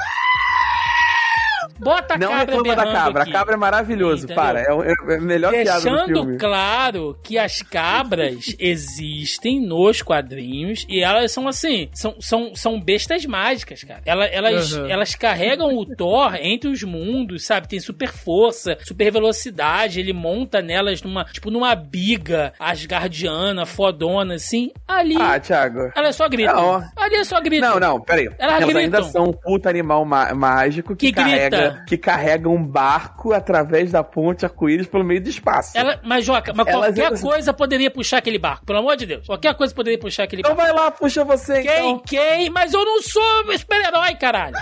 Bota a não cabra reclama da cabra, aqui. a cabra é maravilhoso, Entendeu? para. É, o- é a melhor piada do Deixando filme. claro que as cabras existem nos quadrinhos e elas são assim, são, são, são bestas mágicas, cara. Ela- Elas, Uhum. elas carregam o Thor entre os mundos, sabe? Tem super força, super velocidade, ele monta nelas numa, tipo, numa biga asgardiana, fodona, assim. Ali, Ah, Thiago. elas só gritam. Não. Ali é só gritam. Não, não, peraí. Elas Elas ainda são um puta animal má- mágico que, Que grita. carrega, que carrega um barco através da ponte arco-íris pelo meio do espaço. Ela, mas, Joca, mas Elas- qualquer elas- coisa poderia puxar aquele barco, pelo amor de Deus. Qualquer coisa poderia puxar aquele Então barco. vai lá, puxa você, Quem, então. quem? Mas eu não sou super-herói, caralho.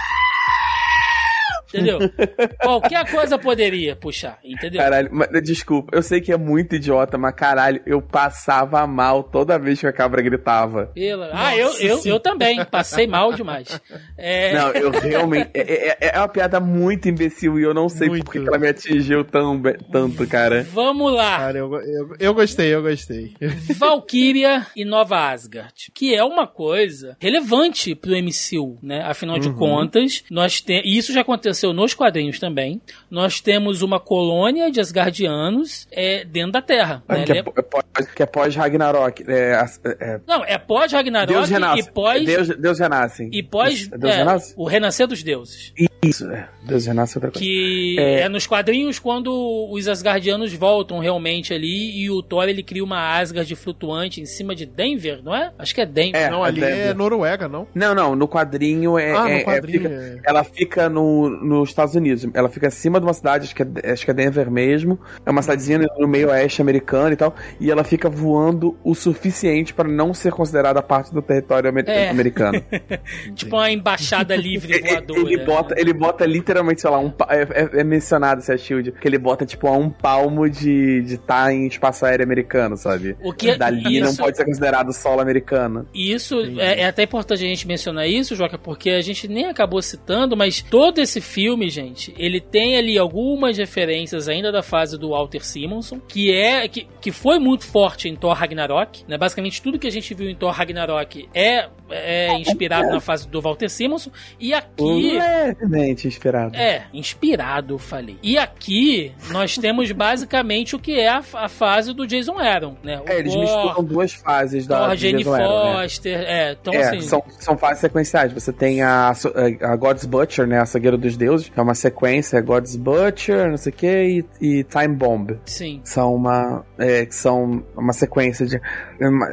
Entendeu? Qualquer coisa poderia puxar, entendeu? Caralho, mas, desculpa, eu sei que é muito idiota, mas caralho, eu passava mal toda vez que a cabra gritava. Pela- Ah, eu, eu, eu também. Passei mal demais. É, Não, eu realmente. É, é- é uma piada muito imbecil e eu não sei Muito. por que ela me atingiu tão, tanto, cara. Vamos lá. Cara, eu, eu, eu gostei, eu gostei. Valkyria e Nova Asgard, que é uma coisa relevante pro MCU, né? Afinal de contas, nós temos, e isso já aconteceu nos quadrinhos também. Nós temos uma colônia de Asgardianos é, dentro da Terra. né? Que é, é é pós-Ragnarok. É, é, Não, é pós Deus Ragnarok renasce. e pós Deus, Deus renasce. e pós Deus é, renasce? o renascer dos deuses. Isso, é. Deus renasce é outra coisa. Que É. é. nos quadrinhos quando os Asgardianos voltam realmente ali e o Thor ele cria uma Asgard flutuante em cima de Denver, não é? Acho que é Denver. É. não, ali é Denver. Noruega, não? Não, não, no quadrinho é. Ah, no é- é- quadrinho, fica- é. ela fica no, nos Estados Unidos. Ela fica acima de uma cidade, acho que é, acho que é Denver mesmo. É uma cidadezinha no meio oeste americano e tal. E ela fica voando o suficiente para não ser considerada parte do território amer- É. americano. Tipo uma embaixada livre Ele- voadora. Ele bota, ele bota literalmente, sei lá, um, pa- é, é- é mencionado esse a Shield, que ele bota tipo a um palmo de estar em espaço aéreo americano, sabe? O que- Dali não isso- pode ser considerado solo americano. E isso é, é até importante a gente mencionar isso, Joca, porque a gente nem acabou citando, mas todo esse filme, gente, ele tem ali algumas referências ainda da fase do Walter Simonson, que é que, que foi muito forte em Thor Ragnarok, né? Basicamente tudo que a gente viu em Thor Ragnarok é é inspirado na fase do Walter Simonson. E aqui. Levemente inspirado. É, inspirado, eu falei. E aqui nós temos basicamente o que é a, a fase do Jason Aaron, né? O É, eles Gore, misturam duas fases da do Jane Jason Aaron, né? Foster. É, então é, assim. são, são fases sequenciais. Você tem a, a God's Butcher, né? A Cegueira dos Deuses, que é uma sequência, God's Butcher, não sei o que, e, e Time Bomb. Sim. São uma, é, são uma sequência de.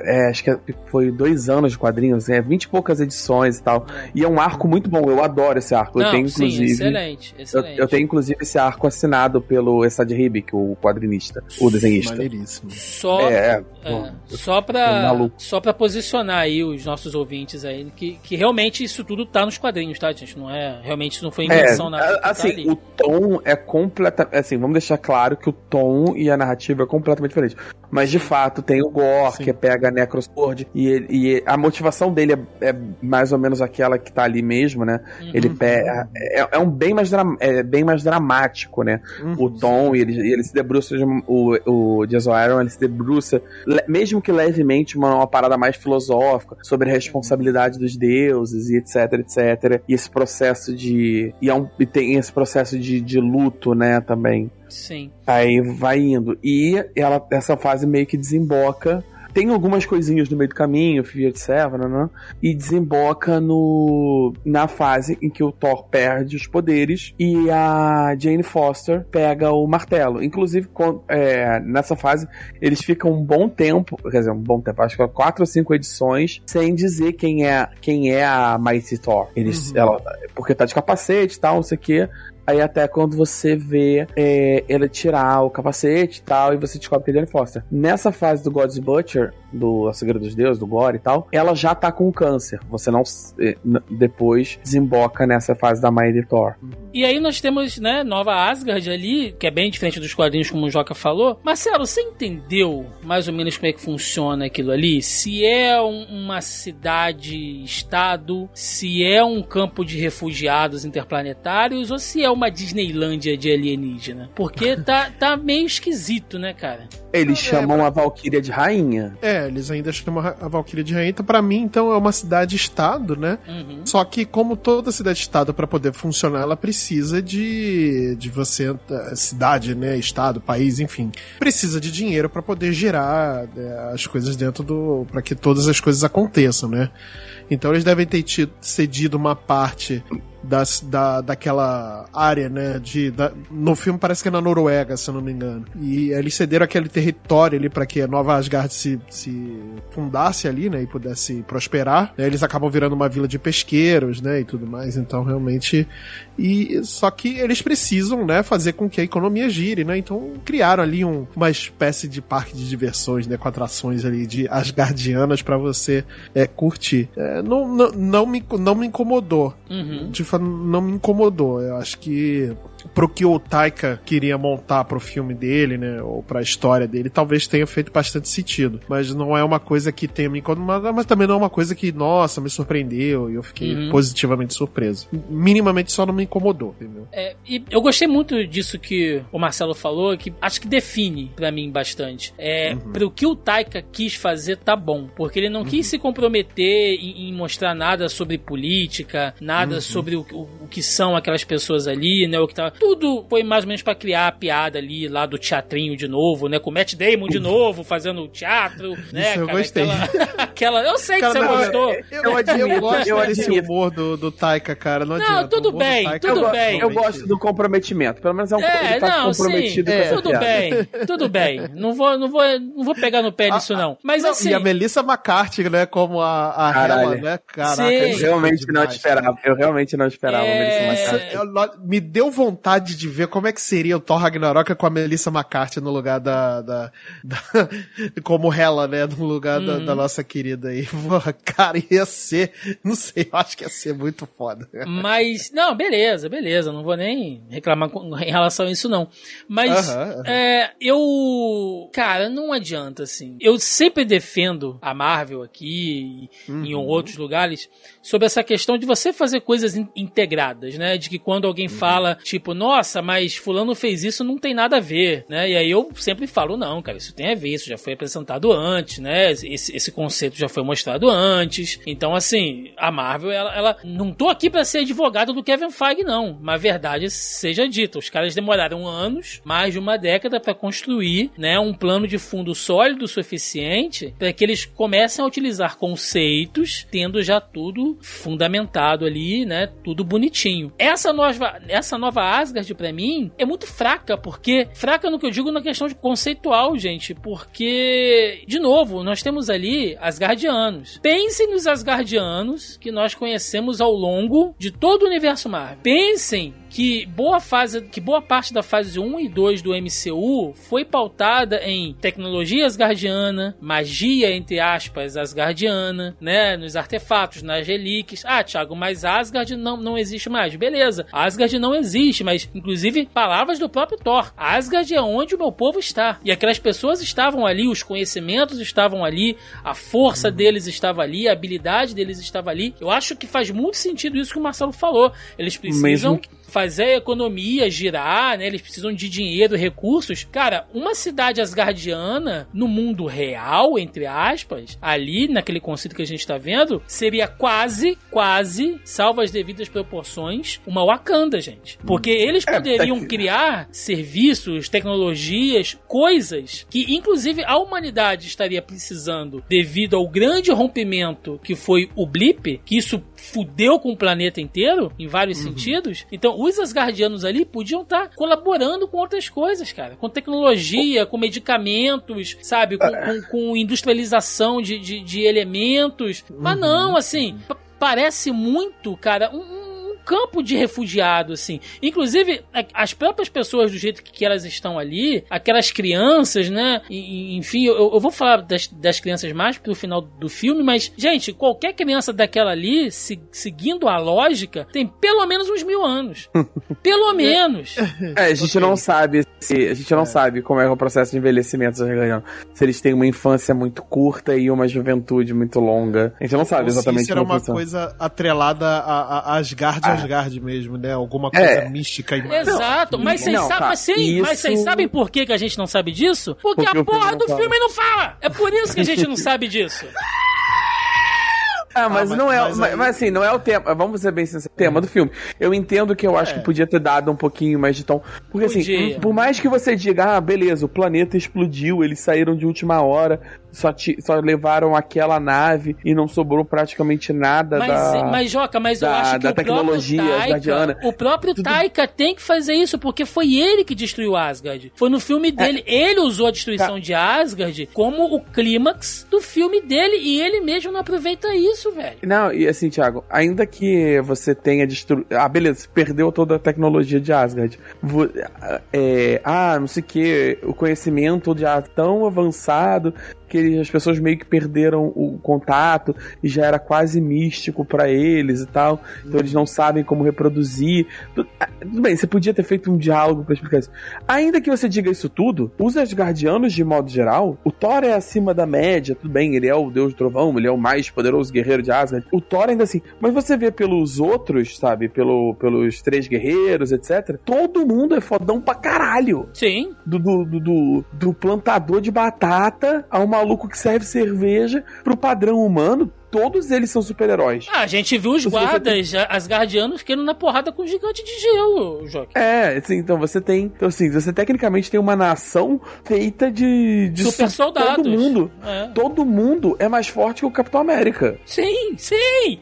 é, acho que foi dois anos de quadrinhos, é, vinte e poucas edições e tal. E é um arco muito bom, eu adoro esse arco. eu Não, tenho, sim, inclusive. excelente, Eu, excelente. eu tenho, inclusive, esse arco assinado pelo Essad Ribic, o quadrinista, o desenhista. Maneiríssimo. Só, É, é, é, bom, só pra só para posicionar aí os nossos ouvintes aí que, que realmente isso tudo tá nos quadrinhos, tá, gente? Não é realmente isso não foi invenção É, nada. tá assim, ali. o tom é completamente. Assim, vamos deixar claro que o tom e a narrativa é completamente diferente. Mas de fato tem o Gore, Sim. que pega a Necrospord, e, e a motivação dele é, é mais ou menos aquela que tá ali mesmo, né? Uhum. Ele pega. É, é um bem mais, é bem mais dramático, né? Uhum. O tom, e ele, e ele se debruça. de- O, o Jason Aaron, ele se debruça, le- mesmo que levemente, uma, uma parada mais filosófica, sobre a responsabilidade dos deuses e etc, etc. E esse processo de. E, é um- e tem esse processo de, de luto, né, também. Sim. Aí vai indo. E ela, essa fase meio que desemboca. Tem algumas coisinhas no meio do caminho, Fear Seven, né? E desemboca no na fase em que o Thor perde os poderes e a Jane Foster pega o martelo. Inclusive, com- é, nessa fase, eles ficam um bom tempo, quer dizer, um bom tempo, acho que quatro ou cinco edições, sem dizer quem é, quem é a Mighty Thor. Eles, ela, porque tá de capacete e tal, não sei o quê. Aí até quando você vê é, ele tirar o capacete e tal, e você descobre que ele é Foster. Nessa fase do God's Butcher, do A Segredo dos Deuses, do Gore e tal, ela já tá com câncer. Você não. n- Depois desemboca nessa fase da Mighty Thor. E aí nós temos, né, Nova Asgard ali, que é bem diferente dos quadrinhos, como o Joca falou. Marcelo, você entendeu mais ou menos como é que funciona aquilo ali? Se é um- uma cidade-estado, se é um campo de refugiados interplanetários, ou se é uma Disneylândia de alienígena? Porque tá, tá meio esquisito, né, cara? Eles chamam a Valkyria de rainha. É, eles ainda chamam a Valkyria de Rainha. Então, pra mim, então, é uma cidade-estado, né? Uhum. Só que, como toda cidade-estado, para poder funcionar, ela precisa de, de você, eh, cidade, né, estado, país, enfim, precisa de dinheiro para poder gerar né, as coisas dentro do, para que todas as coisas aconteçam, né? Então eles devem ter tido, cedido uma parte das, da, daquela área, né? De, da- no filme parece que é na Noruega, se eu não me engano. E eles cederam aquele território ali para que a Nova Asgard se, se fundasse ali, né? E pudesse prosperar. Eles acabam virando uma vila de pesqueiros, né? E tudo mais. Então, realmente. E só que eles precisam, né? Fazer com que a economia gire, né? Então criaram ali um- uma espécie de parque de diversões, né? Com atrações ali de Asgardianas para você é, curtir. É, não, não, não, me, não me incomodou Uhum. de fato não me incomodou. Eu acho que pro que o Taika queria montar pro filme dele, né, ou pra história dele, talvez tenha feito bastante sentido. Mas não é uma coisa que tenha me incomodado, mas também não é uma coisa que, nossa, me surpreendeu e eu fiquei Uhum. positivamente surpreso. Minimamente só não me incomodou, entendeu? É, e eu gostei muito disso que o Marcelo falou, que acho que define pra mim bastante. É, Pro que o Taika quis fazer, tá bom. Porque ele não quis se comprometer em, em mostrar nada sobre política, nada sobre o, o- o que são aquelas pessoas ali, né? O que tá, tudo foi mais ou menos pra criar a piada ali, lá do teatrinho de novo, né? Com o Matt Damon de novo, fazendo teatro, né? Isso eu cara? gostei. Aquela, aquela- eu sei que Cara, você não, gostou. Eu, eu, eu gosto eu desse humor do, do Taika, cara. Não, Não, tudo bem, Taika tudo eu, go- bem. eu gosto do comprometimento. Pelo menos é um É, ele tá não, comprometido sim, com essa tudo piada. bem, tudo bem. Não vou, não vou, não vou pegar no pé disso não. Mas Não, assim, E a Melissa McCarthy, né, como a, a Caralho. Hela, né? Caraca, Sim. Eu é realmente não esperava. Eu realmente não esperava. É. Melissa McCarthy. Eu- eu- me deu vontade de ver como é que seria o Thor Ragnarok com a Melissa McCarthy no lugar da. da, da- como Hela, né? No lugar da, Uhum. da nossa querida aí. Porra, cara, ia ser. Não sei, eu acho que ia ser muito foda. mas não, beleza, beleza. Não vou nem reclamar com- em relação a isso não. Mas Aham, aham. é, eu, cara, não adianta assim. Eu sempre defendo a Marvel aqui e em Uhum. outros lugares sobre essa questão de você fazer coisas in- integradas, né? De que quando alguém Uhum. fala, tipo, tipo, nossa, mas fulano fez isso, não tem nada a ver, né? E aí eu sempre falo, não, cara, isso tem a ver, isso já foi apresentado antes, né? Esse, esse conceito já foi mostrado antes. Então, assim, a Marvel, ela, ela não tô aqui pra ser advogado do Kevin Feige, não. Mas verdade seja dita, os caras demoraram anos, mais de uma década pra construir, né, um plano de fundo sólido o suficiente para que eles comecem a utilizar conceitos, tendo já tudo fundamentado ali, né, tudo bonitinho. Essa nova, essa nova Asgard pra mim é muito fraca, porque fraca no que eu digo na questão de conceitual, gente, porque de novo, nós temos ali Asgardianos. Pensem nos Asgardianos que nós conhecemos ao longo de todo o universo Marvel. Pensem que boa fase, que boa parte da fase 1 e 2 do MCU foi pautada em tecnologia asgardiana, magia entre aspas asgardiana, né, nos artefatos, nas relíquias. Ah, Thiago, mas Asgard não, não existe mais. Beleza. Asgard não existe, mas inclusive palavras do próprio Thor. Asgard é onde o meu povo está. E aquelas pessoas estavam ali, os conhecimentos estavam ali, a força deles estava ali, a habilidade deles estava ali. Eu acho que faz muito sentido isso que o Marcelo falou. Eles precisam Mesmo fazer a economia girar, né? Eles precisam de dinheiro, recursos. Cara, uma cidade asgardiana no mundo real, entre aspas, ali naquele conceito que a gente tá vendo, seria quase, quase, salvo as devidas proporções, uma Wakanda, gente. Porque eles É, poderiam tá- criar serviços, tecnologias, coisas que, inclusive, a humanidade estaria precisando devido ao grande rompimento que foi o blip, que isso fudeu com o planeta inteiro, em vários sentidos. Então, os Asgardianos ali podiam estar colaborando com outras coisas, cara. Com tecnologia, com medicamentos, sabe? Com, com- com industrialização de, de, de elementos. Mas não, assim, pa- parece muito, cara, um campo de refugiado, assim. Inclusive, a- as próprias pessoas, do jeito que, elas estão ali, aquelas crianças, né? E- enfim, eu, eu vou falar das, das crianças mais pro final do filme, mas, gente, qualquer criança daquela ali, se- seguindo a lógica, tem pelo menos uns mil anos. pelo menos. É, a gente Ok. não sabe se. A gente não sabe como é o processo de envelhecimento dos Asgardianos. Se eles têm uma infância muito curta e uma juventude muito longa. A gente não sabe Ou se exatamente isso era como uma funciona. coisa atrelada a, a Asgard, Ah. Asgard mesmo, né? Alguma coisa É. mística e Exato, mas vocês Não, sabem, tá, mas, sim, mas isso- vocês sabem por que, que a gente não sabe disso? Porque, Porque a porra do fala. filme não fala! É por isso que a gente não sabe disso. Ah, mas, mas- não é. mas Mas, aí- mas assim, não é o tema. Vamos ser bem sinceros. O tema do filme. Eu entendo que eu acho É. que podia ter dado um pouquinho mais de tom. Porque assim, Podia. por mais que você diga, ah, beleza, o planeta explodiu, eles saíram de última hora, só, ti- só levaram aquela nave e não sobrou praticamente nada Mas, da. mas Joca, mas eu da- acho que da o próprio tecnologia Taika, o próprio Taika tem que fazer isso, porque foi ele que destruiu Asgard. Foi no filme dele. Ele usou a destruição Tá. de Asgard como o clímax do filme dele e ele mesmo não aproveita isso, velho. Não, e assim, Thiago, ainda que você tenha destruído. Ah, beleza, perdeu toda a tecnologia de Asgard. Vo- é, ah, não sei o que, o conhecimento já tão avançado que as pessoas meio que perderam o contato e já era quase místico pra eles e tal. Então eles não sabem como reproduzir. Ah, Tudo bem, você podia ter feito um diálogo pra explicar isso. Ainda que você diga isso tudo, os Asgardianos, de modo geral, o Thor é acima da média, tudo bem, ele é o deus do trovão, ele é o mais poderoso guerreiro de Asgard. O Thor ainda assim, mas você vê pelos outros, sabe, pelo, pelos três guerreiros, etc. Todo mundo é fodão pra caralho Sim. do, do, do, do- do plantador de batata ao maluco que serve cerveja pro padrão humano, todos eles são super-heróis. Ah, a gente viu os Você guardas asgardianos querendo na porrada com o gigante de gelo, Joca. É, assim, então você tem. Então, assim, você tecnicamente tem uma nação feita de. de Super su- soldados. Todo mundo. É. Todo mundo é mais forte que o Capitão América. Sim, sim.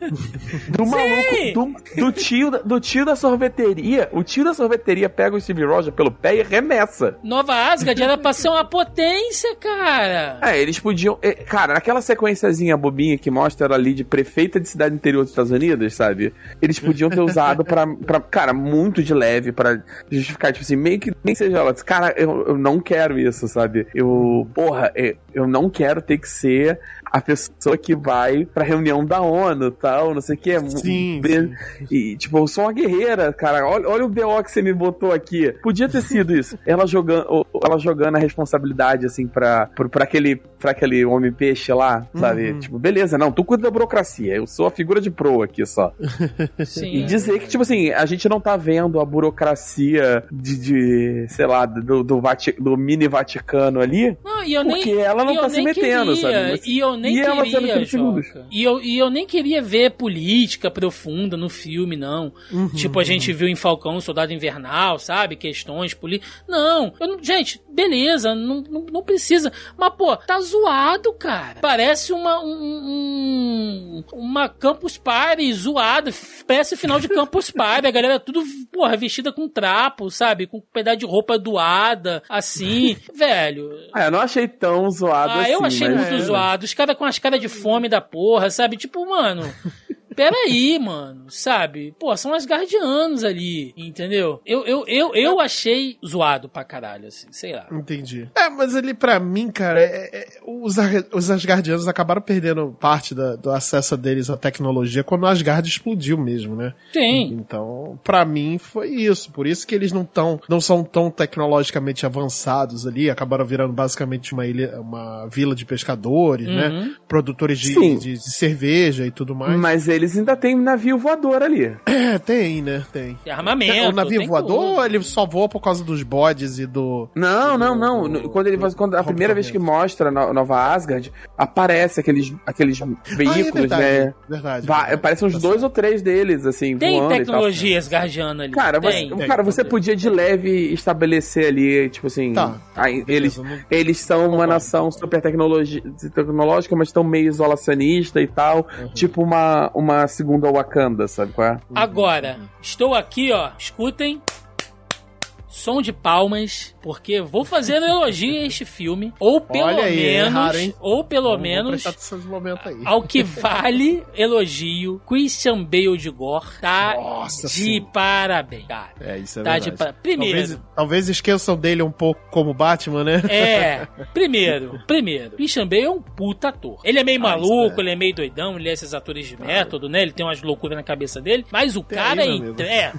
Do maluco. Do, do tio, da- do tio da sorveteria. O tio da sorveteria pega o Steve Rogers pelo pé e remessa. Nova Asgard era pra ser uma potência, cara. É, eles podiam. é, Cara, naquela sequenciazinha bobinha que mostra ela ali de prefeita de cidade interior dos Estados Unidos, sabe? Eles podiam ter usado pra, pra cara, muito de leve pra justificar, tipo assim, meio que nem seja ela. Cara, eu, eu não quero isso, sabe? Eu, porra, é, eu não quero ter que ser a pessoa que vai pra reunião da ONU tal, não sei o que. É Sim, bem- E, tipo, eu sou uma guerreira, cara. Olha, olha o BO que você me botou aqui. Podia ter sido isso. Ela jogando, ela jogando a responsabilidade, assim, pra, pra, pra aquele, pra aquele homem-peixe lá, sabe? Uhum. Tipo, beleza, não, tu cuida da burocracia. Eu sou a figura de pro aqui só. Sim. E dizer que, tipo assim, a gente não tá vendo a burocracia de, de sei lá, do, do, Vati- do mini Vaticano ali, Não, e eu porque nem, ela não tá se metendo, queria, sabe? Mas- E eu nem E queria. Joca. E eu, e eu nem queria ver política profunda no filme, não. Uhum, tipo, a gente viu em Falcão, Soldado Invernal, sabe? Questões políticas. Não, eu não- gente, beleza, não, não, não precisa. Mas, pô, tá zoado, cara. Parece uma, um, um- uma Campus Party zoada. Parece final de Campus Party. A galera tudo, porra, vestida com trapo, sabe? Com um pedaço de roupa doada, assim. Velho, Ah, eu não achei tão zoado ah, assim. eu achei muito zoado. Os caras com as caras de fome da porra, sabe? Tipo, mano. Peraí, mano, sabe? Pô, são as guardianos ali, entendeu? Eu, eu, eu, eu achei zoado pra caralho, assim, sei lá. Entendi. É, mas ele, pra mim, cara, é- é- os, os Asgardianos acabaram perdendo parte da- do acesso deles à tecnologia quando o Asgard explodiu mesmo, né? Tem. Então, pra mim, foi isso. Por isso que eles não, tão, não são tão tecnologicamente avançados ali. Acabaram virando basicamente uma, ilha, uma vila de pescadores, né? Uhum. Produtores de, Sim. de- de cerveja e tudo mais. Mas eles ainda têm navio voador ali. É, tem, né? Tem. Tem armamento. o navio tem voador tudo. ou ele só voa por causa dos bodes e do. Não, não, não. do- Quando ele faz, quando a primeira vez que mostra no- Nova Asgard, aparece aqueles, aqueles Ah, é veículos, verdade. né? Verdade. Va-. Aparecem uns Tá dois ou três deles, assim, Tem voando e tal. tecnologia asgardiana ali. Cara, você, tem. Tem, cara, você tem. podia de leve estabelecer ali, tipo assim. Tá. aí, eles, Beleza, eles são uma Concordo. nação super tecnologi- tecnológica, mas estão meio isolacionista e tal. Uhum. Tipo uma, uma segunda Wakanda, sabe qual é? Agora, estou aqui, ó. Escutem. Som de palmas, porque vou fazer um elogio a este filme. Ou pelo aí, é menos. raro, hein? ou pelo vamos menos. Ao que vale elogio, Christian Bale de Gore tá Nossa de Senhora. parabéns, cara. É, isso é Tá de verdade. pa- Primeiro. Talvez, talvez esqueçam dele um pouco como Batman, né? É, primeiro, primeiro, Christian Bale é um puta ator. Ele é meio Ah, maluco, é. ele é meio doidão, ele é esses atores de método, né? Ele tem umas loucuras na cabeça dele, mas o Tem cara aí, entre- é,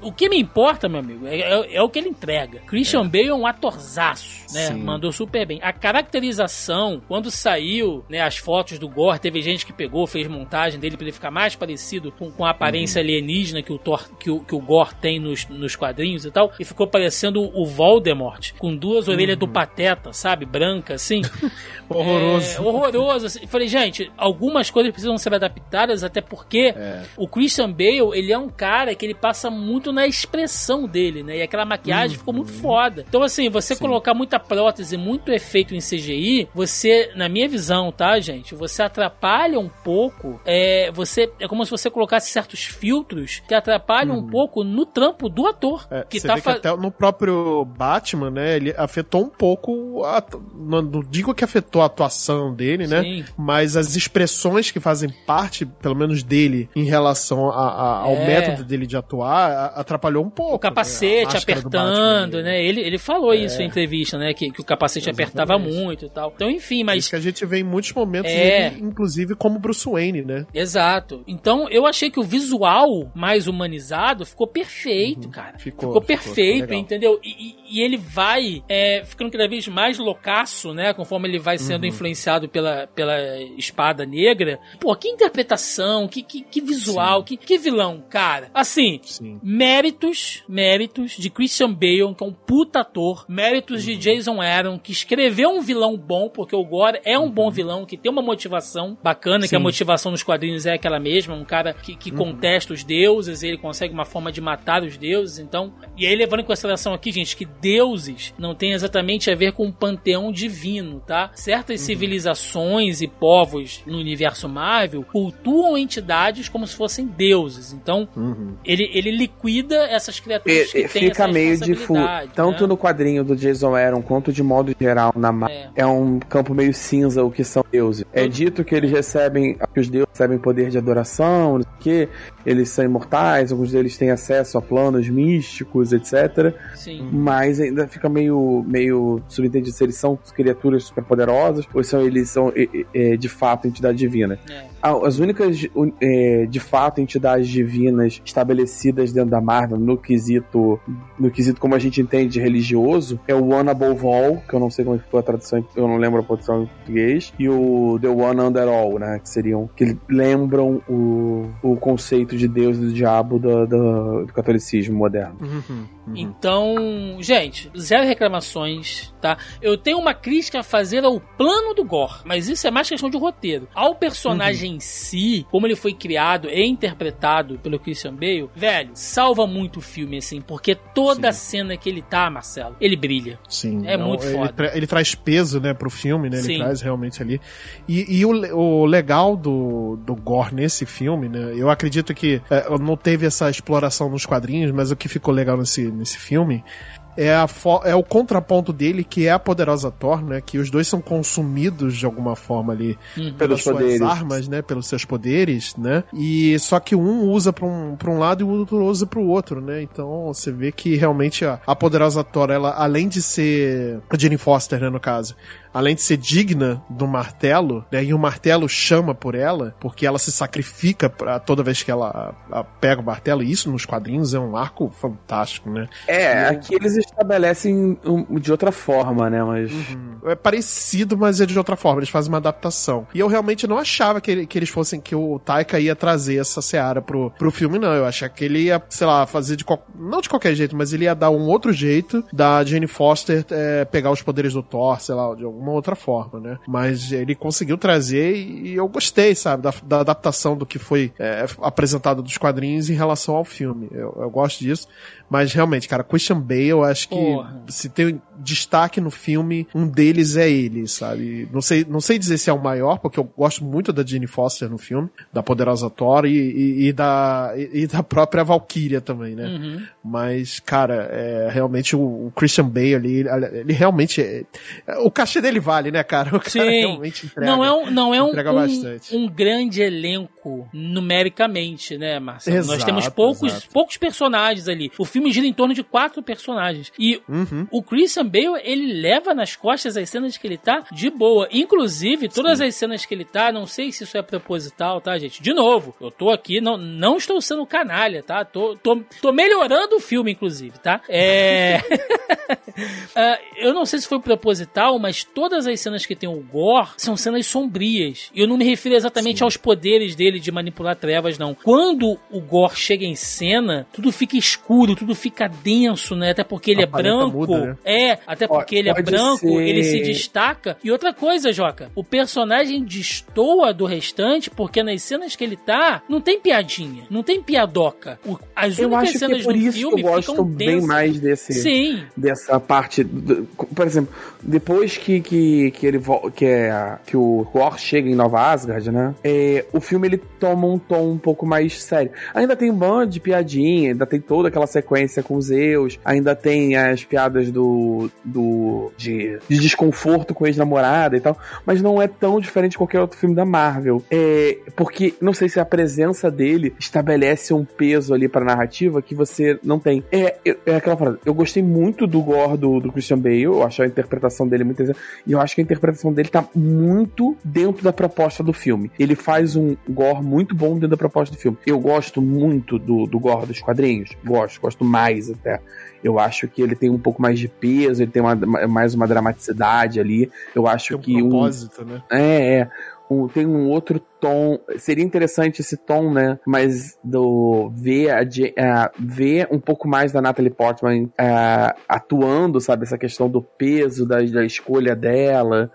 O que me importa, meu amigo, é, é- é o que ele entrega. Christian Bale é um atorzaço, né? Sim. Mandou super bem. A caracterização, quando saiu, né, as fotos do Gore, teve gente que pegou, fez montagem dele pra ele ficar mais parecido com, com a aparência Uhum. alienígena que o, Thor, que, o, que o Gore tem nos, nos quadrinhos e tal, e ficou parecendo o Voldemort, com duas orelhas do Pateta, sabe? Branca, assim. Uhum. Horroroso. É, horroroso. assim. Falei, gente, algumas coisas precisam ser adaptadas, até porque É. o Christian Bale, ele é um cara que ele passa muito na expressão dele, né? E aquela maquiagem ficou muito foda. Então, assim, você colocar muita prótese, muito efeito em CGI, você, na minha visão, tá, gente? Você atrapalha um pouco. É, você, é como se você colocasse certos filtros que atrapalham um pouco no trampo do ator. É, que tá que até no próprio Batman, né, ele afetou um pouco, a, não, não digo que afetou a atuação dele, né, Sim. mas as expressões que fazem parte, pelo menos dele, em relação a- a- ao É. método dele de atuar, atrapalhou um pouco. o capacete né, a máscara do apertando, né? Ele, ele falou isso em entrevista, né? Que, que o capacete apertava muito e tal. Então, enfim, Isso mas. que a gente vê em muitos momentos, É. ele, inclusive como Bruce Wayne, né? Exato. Então, eu achei que o visual mais humanizado ficou perfeito, cara. Uhum. Ficou, Ficou, ficou, perfeito, ficou entendeu? E, e- ele vai é, ficando cada vez mais loucaço, né? Conforme ele vai Uhum. sendo influenciado pela, pela espada negra. Pô, que interpretação, que, que, que visual, que, que vilão, cara. Assim, Sim. méritos, méritos de Christian Bale, que é um puta ator, méritos Uhum. de Jason Aaron, que escreveu um vilão bom, porque o Gore é um bom vilão, que tem uma motivação bacana, que a Uhum. Sim. motivação nos quadrinhos é aquela mesma, um cara que, que contesta os deuses, ele consegue uma forma de matar os deuses, então... E aí, levando em consideração aqui, gente, que deuses não tem exatamente a ver com o panteão divino, tá? Certas civilizações e povos no universo Marvel cultuam entidades como se fossem deuses, então Uhum. ele, ele liquida essas criaturas E- que têm fica meio meio difuso. Tanto né? no quadrinho do Jason Aaron quanto de modo geral na É. é. um campo meio cinza o que são deuses. É dito que eles recebem, que os deuses recebem poder de adoração, quê, eles são imortais, alguns deles têm acesso a planos místicos, etc. Sim. Mas ainda fica meio, meio subentendido se eles são criaturas superpoderosas ou se eles são é, de fato entidades divinas. É. As únicas, é, de fato, entidades divinas estabelecidas dentro da Marvel no quesito, no quesito como a gente entende religioso é o One Above All, que eu não sei como é que foi a tradução, eu não lembro a tradução em português, e o The One Under All, né, que seriam, que lembram o, o conceito de Deus e do diabo do, do, do catolicismo moderno. Uhum, uhum. Então, gente, zero reclamações, tá? Eu tenho uma crítica a fazer ao plano do Gore, mas isso é mais questão de roteiro. Ao personagem em si, como ele foi criado e interpretado pelo Christian Bale, velho, salva muito o filme, assim, porque toda cena que ele tá, Marcelo, ele brilha. Sim. É não, muito ele, foda. tra- ele traz peso, né, pro filme, né? Ele Sim. traz realmente ali. E, e o, o legal do, do Gore nesse filme, né? Eu acredito que é, não teve essa exploração nos quadrinhos, mas o que ficou legal nesse, nesse filme é, a é o contraponto dele, que é a poderosa Thor, né? Que os dois são consumidos de alguma forma ali Uhum. Pelos pelas suas poderes. armas, né? Pelos seus poderes, né? E só que um usa pra um, pra um lado e o outro usa pro outro, né? Então você vê que realmente a, a poderosa Thor, ela, além de ser a Jane Foster, né, no caso, além de ser digna do martelo, né? E o martelo chama por ela, porque ela se sacrifica pra, toda vez que ela a- pega o martelo, e isso nos quadrinhos é um arco fantástico, né? É, aqui eles estabelecem um- de outra forma, né, mas... É parecido, mas é de outra forma. Eles fazem uma adaptação. E eu realmente não achava que, que eles fossem, que o Taika ia trazer essa seara pro, pro filme, não. Eu achava que ele ia, sei lá, fazer de não de qualquer jeito, mas ele ia dar um outro jeito da Jane Foster é, pegar os poderes do Thor, sei lá, de alguma outra forma, né? Mas ele conseguiu trazer e eu gostei, sabe, da, da adaptação do que foi é, apresentado dos quadrinhos em relação ao filme. Eu, eu gosto disso. Mas realmente, cara, Christian Bale, eu acho que Porra. se tem destaque no filme, um deles é ele, sabe? Não sei, não sei dizer se é o maior, porque eu gosto muito da Jane Foster no filme, da poderosa Thor e, e- e da, e, da própria Valkyria também, né? Uhum. Mas, cara, é, realmente o, o Christian Bale ali, ele, ele realmente. é- o cachê dele vale, né, cara? O cara Sim. realmente entrega. Não é um, não é um, um, um grande elenco numericamente, né, Marcelo? Nós Exato, temos poucos, exato. poucos personagens ali. O filme gira em torno de quatro personagens. E Uhum. o Christian Bale, ele leva nas costas as cenas que ele tá de boa. Inclusive, todas as cenas que ele tá, não sei se isso é proposital, tá, gente? De novo, eu tô aqui, não, não estou sendo canalha, tá? Tô, tô, tô melhorando o filme, inclusive, tá? É. Ah, eu não sei se foi proposital, mas todas as cenas que tem o Gore são cenas sombrias. E eu não me refiro exatamente aos poderes dele de manipular trevas, não. Quando o Gore chega em cena, tudo fica escuro, tudo fica denso, né? Até porque ele A é branco. muda, né? É, até porque ele é branco, ser- ele se destaca. E outra coisa, Joca, o personagem destoa do restante porque nas cenas que ele tá, não tem piadinha, não tem piadoca. As Eu únicas acho que cenas é por do isso que filme eu gosto bem densas. mais desse... Sim, dessa parte. do- por exemplo, depois que, que, que ele que, é, que o Thor chega em Nova Asgard, né? é, o filme ele toma um tom um pouco mais sério. Ainda tem um bando de piadinha, ainda tem toda aquela sequência com os Zeus, ainda tem as piadas do. do de, de desconforto com ex-namorada e tal, mas não é tão diferente de qualquer outro filme da Marvel. É, porque não sei se a presença dele estabelece um peso ali pra narrativa que você não tem. É, é, é aquela frase. Eu gostei muito do gore do, do Christian Bale, eu acho a interpretação dele muito e eu acho que a interpretação dele tá muito dentro da proposta do filme. Ele faz um gore muito bom dentro da proposta do filme. Eu gosto muito do, do gore dos quadrinhos, gosto, gosto mais até. Eu acho que ele tem um pouco mais de peso, ele tem uma- mais uma dramaticidade ali. Eu acho Tem um que um, propósito, né? é, é. Um- tem um outro tom. Seria interessante esse tom, né? Mas do ver, a, a- ver um pouco mais da Natalie Portman é, atuando, sabe? Essa questão do peso, da, da escolha dela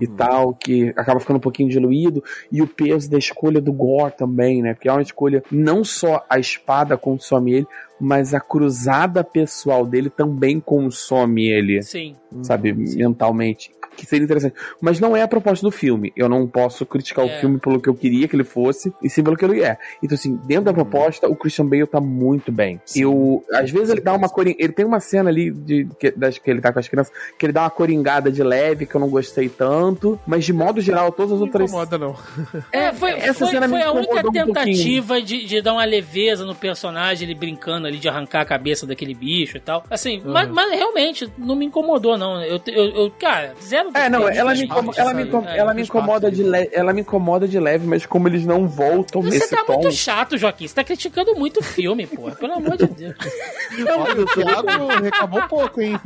e tal, que acaba ficando um pouquinho diluído. E o peso da escolha do Gore também, né? Porque é uma escolha, não só a espada consome ele, mas a cruzada pessoal dele também consome ele sim. sabe, mentalmente. Que seria interessante. Mas não é a proposta do filme. Eu não posso criticar É. o filme pelo que eu queria que ele fosse, e sim pelo que ele é. Então, assim, dentro da proposta, o Christian Bale tá muito bem. Eu, às vezes ele dá uma coring... Ele tem uma cena ali de, que, das, que ele tá com as crianças, que ele dá uma coringada de leve, que eu não gostei tanto. Mas de modo geral, todas as Não outras. incomoda, não. É, foi, essa foi, cena me foi a única um tentativa de, de dar uma leveza no personagem, ele brincando ali de arrancar a cabeça daquele bicho e tal. Assim, mas, mas realmente não me incomodou, não. Eu, eu, eu cara, zero. É, não, ela me, incomoda, ela, me, É. ela me incomoda de leve, ela me incomoda de leve, mas como eles não voltam Você nesse tá tom. muito chato, Joaquim. Você tá criticando muito o filme, pô. Pelo amor de Deus. Olha, o Thiago reclamou pouco, hein?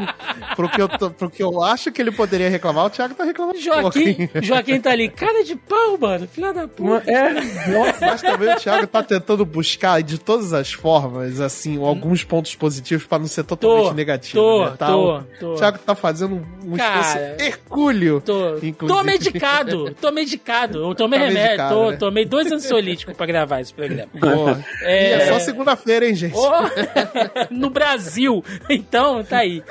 Pro que, eu, tô- pro que eu acho que ele poderia reclamar, o Thiago tá reclamando pouco, Joaquim, hein? Joaquim tá ali, cara de pau, mano. Filha da puta. É, nossa. Mas também o Thiago tá tentando buscar de todas as formas, assim, alguns pontos positivos pra não ser totalmente Tô, negativo. tô, né? Tá, tô, o tô. Thiago tá fazendo um Cara, esforço hercúleo. Tô, tô medicado, tô medicado. Eu tomei Tá remédio, medicado, tô, né? tomei dois ansiolíticos pra gravar esse programa. É. E é só segunda-feira, hein, gente? Oh, no Brasil. Então, tá aí.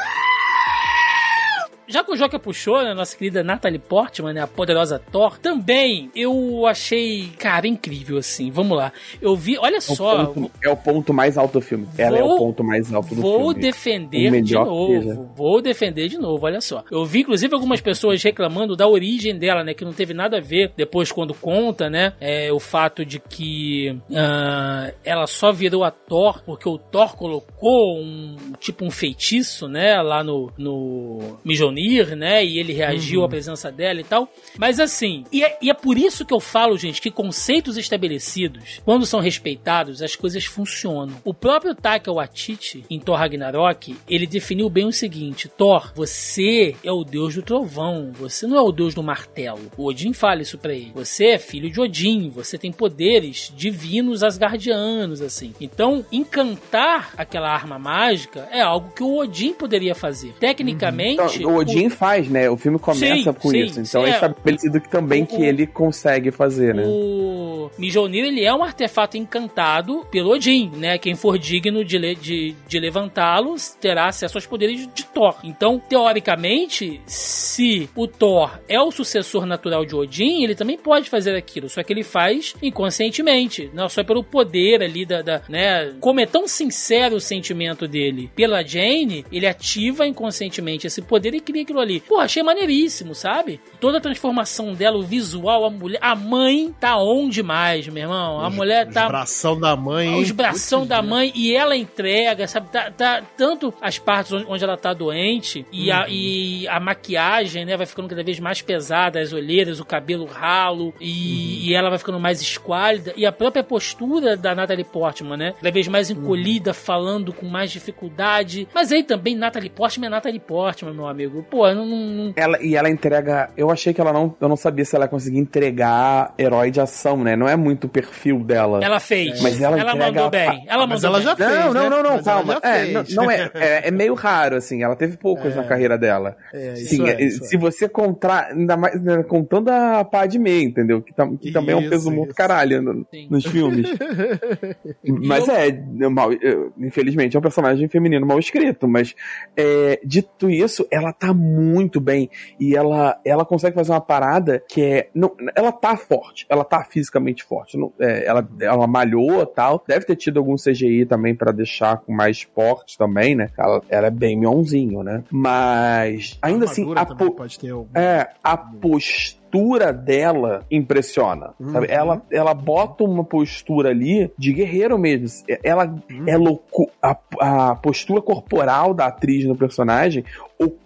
Já que o Joca puxou, né, nossa querida Natalie Portman, né, a poderosa Thor, também eu achei, cara, incrível, assim. Vamos lá. Eu vi, olha É só, ponto- é o ponto mais alto do filme. Ela é Vou- o ponto mais alto do Vou filme. defender O de novo. Vou defender de novo, olha só. Eu vi, inclusive, algumas pessoas reclamando da origem dela, né? Que não teve nada a ver depois quando conta, né? É, o fato de que ah, ela só virou a Thor porque o Thor colocou um tipo um feitiço, né? Lá no, no Mjolnir, né? E ele reagiu à presença dela e tal. Mas assim, e é, e é por isso que eu falo, gente, que conceitos estabelecidos, quando são respeitados, as coisas funcionam. O próprio Taika Waititi, em Thor Ragnarok, ele definiu bem o seguinte: Thor, você é o deus do trovão, você não é o deus do martelo. O Odin fala isso pra ele. Você é filho de Odin, você tem poderes divinos asgardianos, assim. Então, encantar aquela arma mágica é algo que o Odin poderia fazer. Tecnicamente, Então, o Odin faz, né? O filme começa Sim, com sim, isso. Então é é. estabelecido que também O- que ele consegue fazer, né? O Mjolnir, ele é um artefato encantado pelo Odin, né? Quem for digno de, de, de levantá-lo terá acesso aos poderes de Thor. Então, teoricamente, se o Thor é o sucessor natural de Odin, ele também pode fazer aquilo, só que ele faz inconscientemente, não só pelo poder ali da, da né? Como é tão sincero o sentimento dele pela Jane, ele ativa inconscientemente esse poder e cria aquilo ali. Pô, achei maneiríssimo, sabe? Toda a transformação dela, o visual, a mulher, a mãe tá on demais, meu irmão. A mulher Os tá bração da mãe, os bração da né? mãe e ela entrega, sabe? Tá, tá- tanto as partes onde, onde ela tá doente e, a, e a maquiagem, né, vai ficando cada vez mais pesada, as olheiras, o cabelo ralo e, e ela vai ficando mais esquálida e a própria postura da Natalie Portman, né, cada vez mais encolhida, falando com mais dificuldade. Mas aí também Natalie Portman é Natalie Portman, meu amigo. Pô, não, não- não- Ela, e ela entrega. Eu achei que ela não. Eu não sabia se ela conseguia entregar herói de ação, né? Não é muito o perfil dela. ela fez. Mas ela entrega mandou bem. Ela Mas mandou ela já bem. fez, Não, não, né? não, não, Mas ela calma. já É, não, fez. não é, é. é meio raro, assim. Ela teve poucos na carreira dela. É, isso Sim, é, é, isso é. se você contar, ainda mais né, contando a Padme, entendeu? Que, tam- que também é um Isso, peso muito isso. caralho no- nos filmes. mas eu- é, é mal, é, infelizmente é um personagem feminino mal escrito, mas é, dito isso, ela tá muito bem e ela, ela consegue fazer uma parada que é, não, ela tá forte, ela tá fisicamente forte, não- é, ela, ela malhou tal, deve ter tido algum CGI também pra deixar com mais porte também, né? Ela, ela é bem mionzinho, né? Mas ainda assim, a, po- pode ter algum- é, a postura dela impressiona. Uhum. Ela, ela bota uma postura ali de guerreiro mesmo. Ela, Uhum. ela ocu- a, a postura corporal da atriz no personagem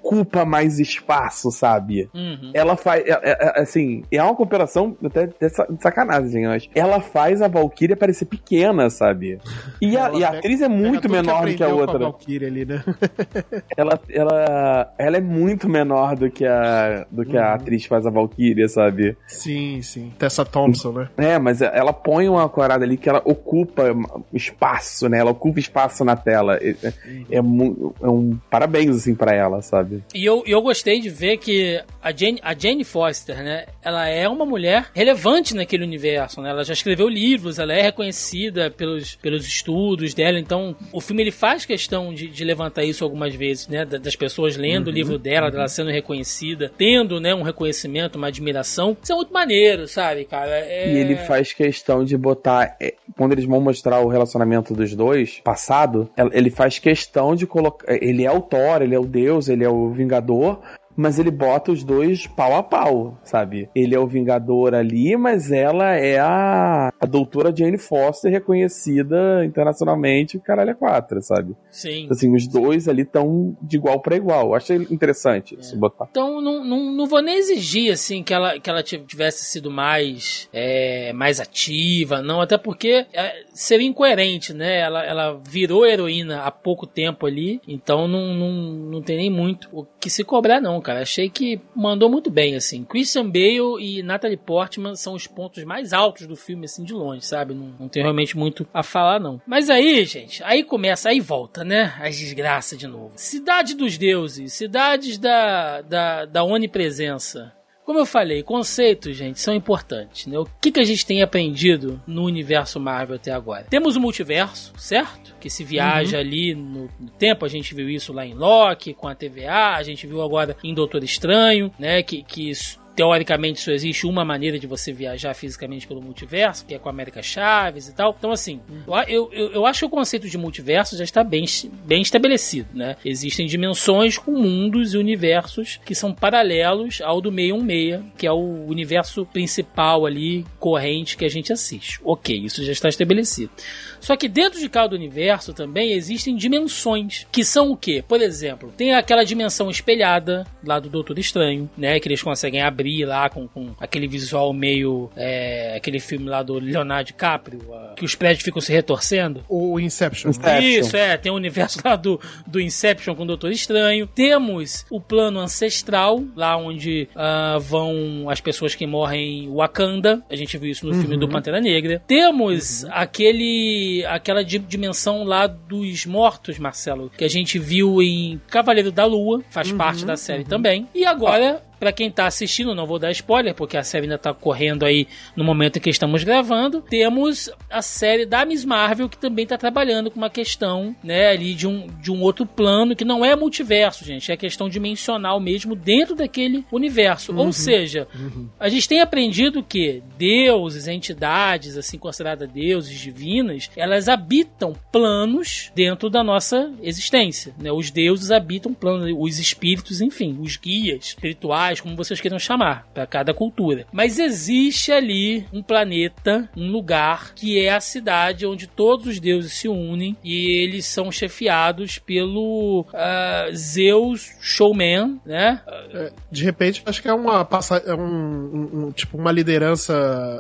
ocupa mais espaço, sabe? Uhum. Ela faz, é- é- é- assim, é uma comparação até de sa- de sacanagem, eu acho. Ela faz a Valkyria parecer pequena, sabe? E a, e a pega- atriz é muito menor do que a aprendeu com outra. Valkyrie ali, né? Ela, ela, ela é muito menor do que a, do que Uhum. a atriz que faz a Valkyria, sabe? Sim, sim. Tessa Thompson, né? É, mas ela põe uma corada ali que ela ocupa espaço, né? Ela ocupa espaço na tela. É, é, é um parabéns, assim, pra ela, dela, sabe? E eu, eu gostei de ver que a Jane, a Jane Foster, né? Ela é uma mulher relevante naquele universo, né? Ela já escreveu livros, ela é reconhecida pelos, pelos estudos dela. Então, o filme ele faz questão de, de levantar isso algumas vezes, né? da- Das pessoas lendo o livro dela, dela sendo reconhecida, tendo, né, um reconhecimento, uma admiração. Isso é muito maneiro, sabe, cara? É... E ele faz questão de botar. é, Quando eles vão mostrar o relacionamento dos dois, passado, el- ele faz questão de colocar. Ele é o Thor, ele é o Deus, ele é o Vingador. Mas ele bota os dois pau a pau, sabe? Ele é o Vingador ali, mas ela é a, a doutora Jane Foster, reconhecida internacionalmente, caralho, é quatro, sabe? Sim. Assim, os dois ali estão de igual para igual. Eu Achei interessante isso botar. Então, não, não, não vou nem exigir, assim, que ela, que ela tiv- tivesse sido mais, é, mais ativa, não, até porque é, seria incoerente, né? Ela, ela virou heroína há pouco tempo ali, então não, não, não tem nem muito o que se cobrar, não, cara. Achei que mandou muito bem, assim. Christian Bale e Natalie Portman são os pontos mais altos do filme, assim, de longe, sabe? Não, não tem realmente muito a falar, não. Mas aí, gente, aí começa, aí volta, né? As desgraças de novo. Cidade dos deuses, cidades da, da, da onipresença. Como eu falei, conceitos, gente, são importantes, né? O que, que a gente tem aprendido no universo Marvel até agora? Temos o multiverso, certo? Que se viaja ali no, no tempo, a gente viu isso lá em Loki, com a TVA, a gente viu agora em Doutor Estranho, né? Que, que isso- teoricamente só existe uma maneira de você viajar fisicamente pelo multiverso, que é com a América Chaves e tal. Então, assim, eu, eu, eu acho que o conceito de multiverso já está bem, bem estabelecido, né? Existem dimensões com mundos e universos que são paralelos ao do 616, que é o universo principal ali, corrente, que a gente assiste. Ok, isso já está estabelecido. Só que dentro de cada universo também existem dimensões, que são o quê? Por exemplo, tem aquela dimensão espelhada lá do Doutor Estranho, né? Que eles conseguem abrir lá com, com aquele visual meio. é, aquele filme lá do Leonardo DiCaprio, a- que os prédios ficam se retorcendo. O Inception. Inception. Isso, é, tem o universo lá do, do Inception com o Doutor Estranho. Temos o plano ancestral, lá onde ah, vão as pessoas que morrem em Wakanda. A gente viu isso no filme do Pantera Negra. Temos aquele aquela di- dimensão lá dos mortos, Marcelo, que a gente viu em Cavaleiro da Lua, faz parte da série também. E agora. Pra quem tá assistindo, não vou dar spoiler, porque a série ainda tá correndo aí no momento em que estamos gravando. Temos a série da Miss Marvel, que também tá trabalhando com uma questão, né, ali de um, de um outro plano, que não é multiverso, gente. É questão dimensional mesmo dentro daquele universo. Ou seja, a gente tem aprendido que deuses, entidades, assim, consideradas deuses divinas, elas habitam planos dentro da nossa existência, né? Os deuses habitam planos, os espíritos, enfim, os guias espirituais, como vocês queiram chamar, para cada cultura. Mas existe ali um planeta, um lugar, que é a cidade onde todos os deuses se unem e eles são chefiados pelo ah, Zeus Showman, né? É, de repente, acho que é uma é um- um- tipo uma liderança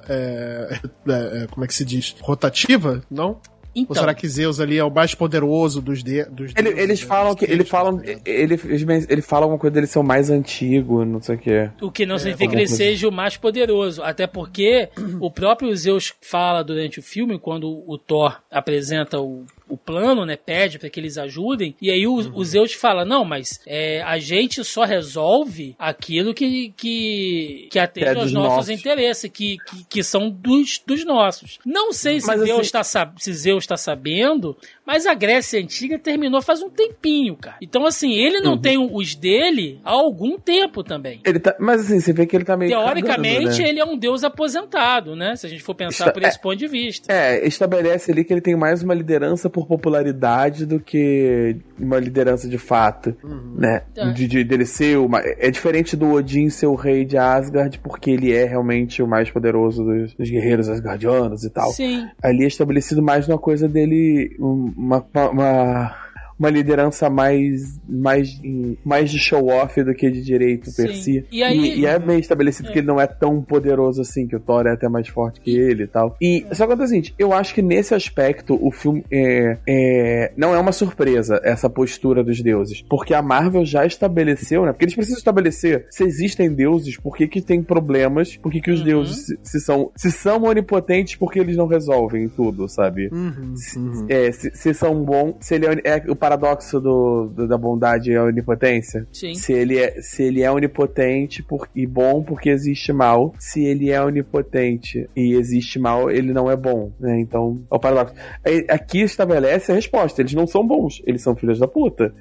é, é, é, como é que se diz? Rotativa, não? Ou Então, será que Zeus ali é o mais poderoso dos, de, dos Ele- deuses, eles né? falam Dos que. Eles deuses, falam. Ele, ele, ele fala alguma coisa dele ser o mais antigo, não sei o que. O que não significa que ele coisa. seja o mais poderoso. Até porque o próprio Zeus fala durante o filme, quando o Thor apresenta o, o plano, né? Pede para que eles ajudem. E aí o, o Zeus fala: Não, mas é, a gente só resolve aquilo que, que, que atende É aos nossos nossos. interesses, que, que, que são dos, dos nossos. Não sei se Mas, Deus assim- tá se Zeus está sabendo, mas a Grécia Antiga terminou faz um tempinho, cara. Então, assim, ele Uhum. não tem os dele há algum tempo também. Ele tá, mas assim, você vê que ele tá meio. Teoricamente, cagando, né? ele é um deus aposentado, né? Se a gente for pensar Está- por esse ponto de vista. É, estabelece ali que ele tem mais uma liderança por popularidade do que uma liderança de fato, né? É. De, de- dele ser uma, é diferente do Odin ser o rei de Asgard, porque ele é realmente o mais poderoso dos, dos guerreiros asgardianos e tal. Sim. Ali é estabelecido mais uma coisa dele, um- uma, uma, uma liderança mais, mais, mais de show-off do que de direito per Sim. si. E aí- e, é meio estabelecido que ele não é tão poderoso assim, que o Thor é até mais forte que ele e tal. E só que é o seguinte, eu acho que nesse aspecto o filme é, é- não é uma surpresa essa postura dos deuses, porque a Marvel já estabeleceu, né? Porque eles precisam estabelecer se existem deuses, por que que tem problemas, por que que os Uhum. deuses se, se são se são onipotentes, por que eles não resolvem tudo, sabe? Uhum, uhum. É, se, se são bons, se ele é, é o paradoxo do, do- da bondade e a onipotência? Sim. Se ele é, se ele é onipotente por, e bom porque existe mal, se ele é onipotente e existe mal, ele não é bom, né? Então, é o paradoxo. É, Aqui estabelece a resposta. Eles não são bons, eles são filhos da puta.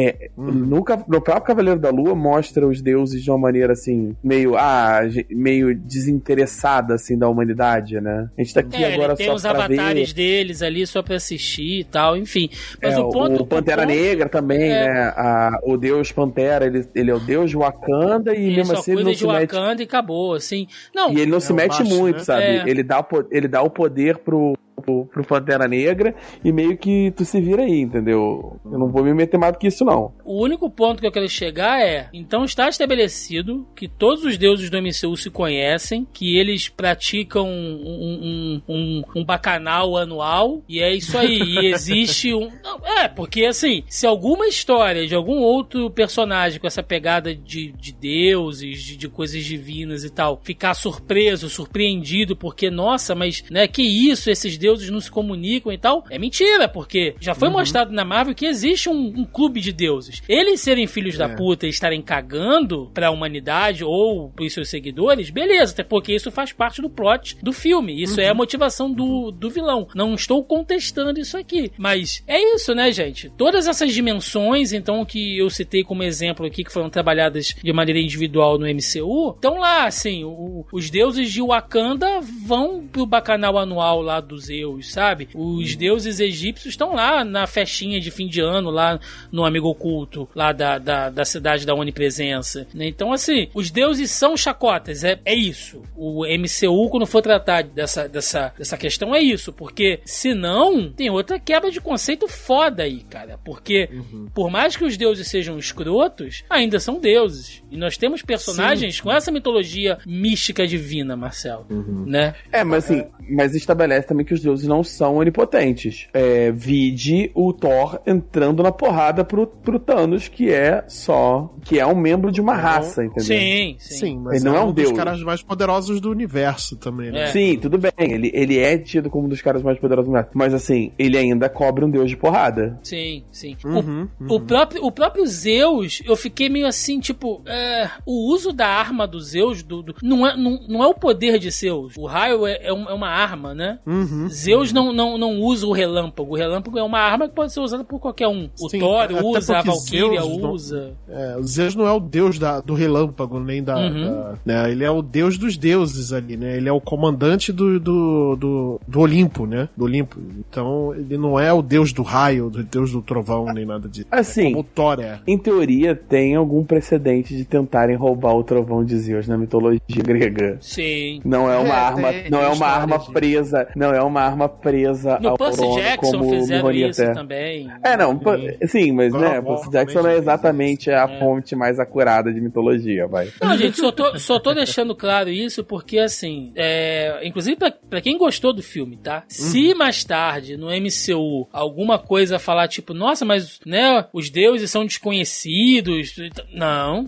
É, no, ca- no próprio Cavaleiro da Lua mostra os deuses de uma maneira assim, meio, ah, meio desinteressada assim da humanidade, né? A gente tá aqui É, agora tem só os avatares ver. deles ali só pra assistir e tal, enfim. Mas É, o ponto. o Pantera o ponto- Negra também, É. né? A- o deus Pantera, ele, ele é o deus de Wakanda e Ele mesmo só assim ele não de se mete. Wakanda e acabou, assim. Não, E ele não se o mete macho, muito, né? sabe? É. Ele, dá ele dá o poder pro, pro, pro Pantera Negra e meio que tu se vira aí, entendeu? Eu não vou me meter mais do que isso, não. O único ponto que eu quero chegar é: então está estabelecido que todos os deuses do MCU se conhecem, que eles praticam um, um, um, um bacanal anual, e é isso aí. E existe um. Não, é, porque assim, se alguma história de algum outro personagem com essa pegada de, de deuses, de, de coisas divinas e tal, ficar surpreso, surpreendido, porque, nossa, mas, né, que isso, esses deuses não se comunicam e tal, é mentira, porque já foi mostrado na Marvel que existe um, um clube de deuses. Eles serem filhos da É. puta e estarem cagando pra humanidade ou pros seus seguidores, beleza, até porque isso faz parte do plot do filme. Isso é a motivação do, do vilão. Não estou contestando isso aqui. Mas é isso, né, gente? Todas essas dimensões, então, que eu citei como exemplo aqui, que foram trabalhadas de maneira individual no MCU, estão lá, assim, o- os deuses de Wakanda vão pro bacanal anual lá dos Zeus, sabe? Os deuses egípcios estão lá na festinha de fim de ano, lá no Amigo Oculto, lá da, da, da cidade da Onipresença. né? Então, assim, os deuses são chacotas, é, é isso. O MCU, quando for tratar dessa, dessa, dessa questão, é isso. Porque, senão, tem outra quebra de conceito foda aí, cara. Porque, por mais que os deuses sejam escrotos, ainda são deuses. E nós temos personagens com essa mitologia mística divina, Marcelo. Né? É, mas assim, mas estabelece também que os deuses não são onipotentes. É, vide o Thor entrando na porrada pro, pro Thanos, que é só. que é um membro de uma raça, entendeu? Sim, sim. Sim, mas Ele não é um dos deus. caras mais poderosos do universo também, né? É. Sim, tudo bem. Ele, ele é tido como um dos caras mais poderosos do mundo. Mas assim, ele ainda cobre um deus de porrada. Sim, sim. Uhum, o, o próprio, o próprio Zeus, eu fiquei meio assim, tipo, é, o uso da arma do Zeus do, do- não, é, não, não é o poder de Zeus. O raio é, é, um- é uma arma, né? Uhum. Zeus não, não, não usa o relâmpago. O relâmpago é uma arma que pode ser usada por qualquer um. O Sim, Thor usa, a Valkyria usa. É, o Zeus não é o deus da- do relâmpago, nem da. Uhum. da- né? Ele é o deus dos deuses ali, né? Ele é o comandante do, do, do, do Olimpo, né? Do Olimpo. Então, ele não é o deus do raio, do deus do trovão, nem nada disso. Assim, Como o Thor é. Em teoria, tem algum precedente de tentarem roubar o trovão de Zeus na mitologia grega. Sim. Não é uma É, arma, tem não é uma arma disso. presa, não é uma arma presa No ao Percy Jackson como fizeram isso até. também. É, não, pô, sim, mas God né, Percy Jackson não é exatamente a É. fonte mais acurada de mitologia, vai. Não, gente, só tô, só tô deixando claro isso porque, assim, é, inclusive pra, pra quem gostou do filme, tá? Se mais tarde no MCU alguma coisa falar tipo, nossa, mas, né, os deuses são desconhecidos. Não.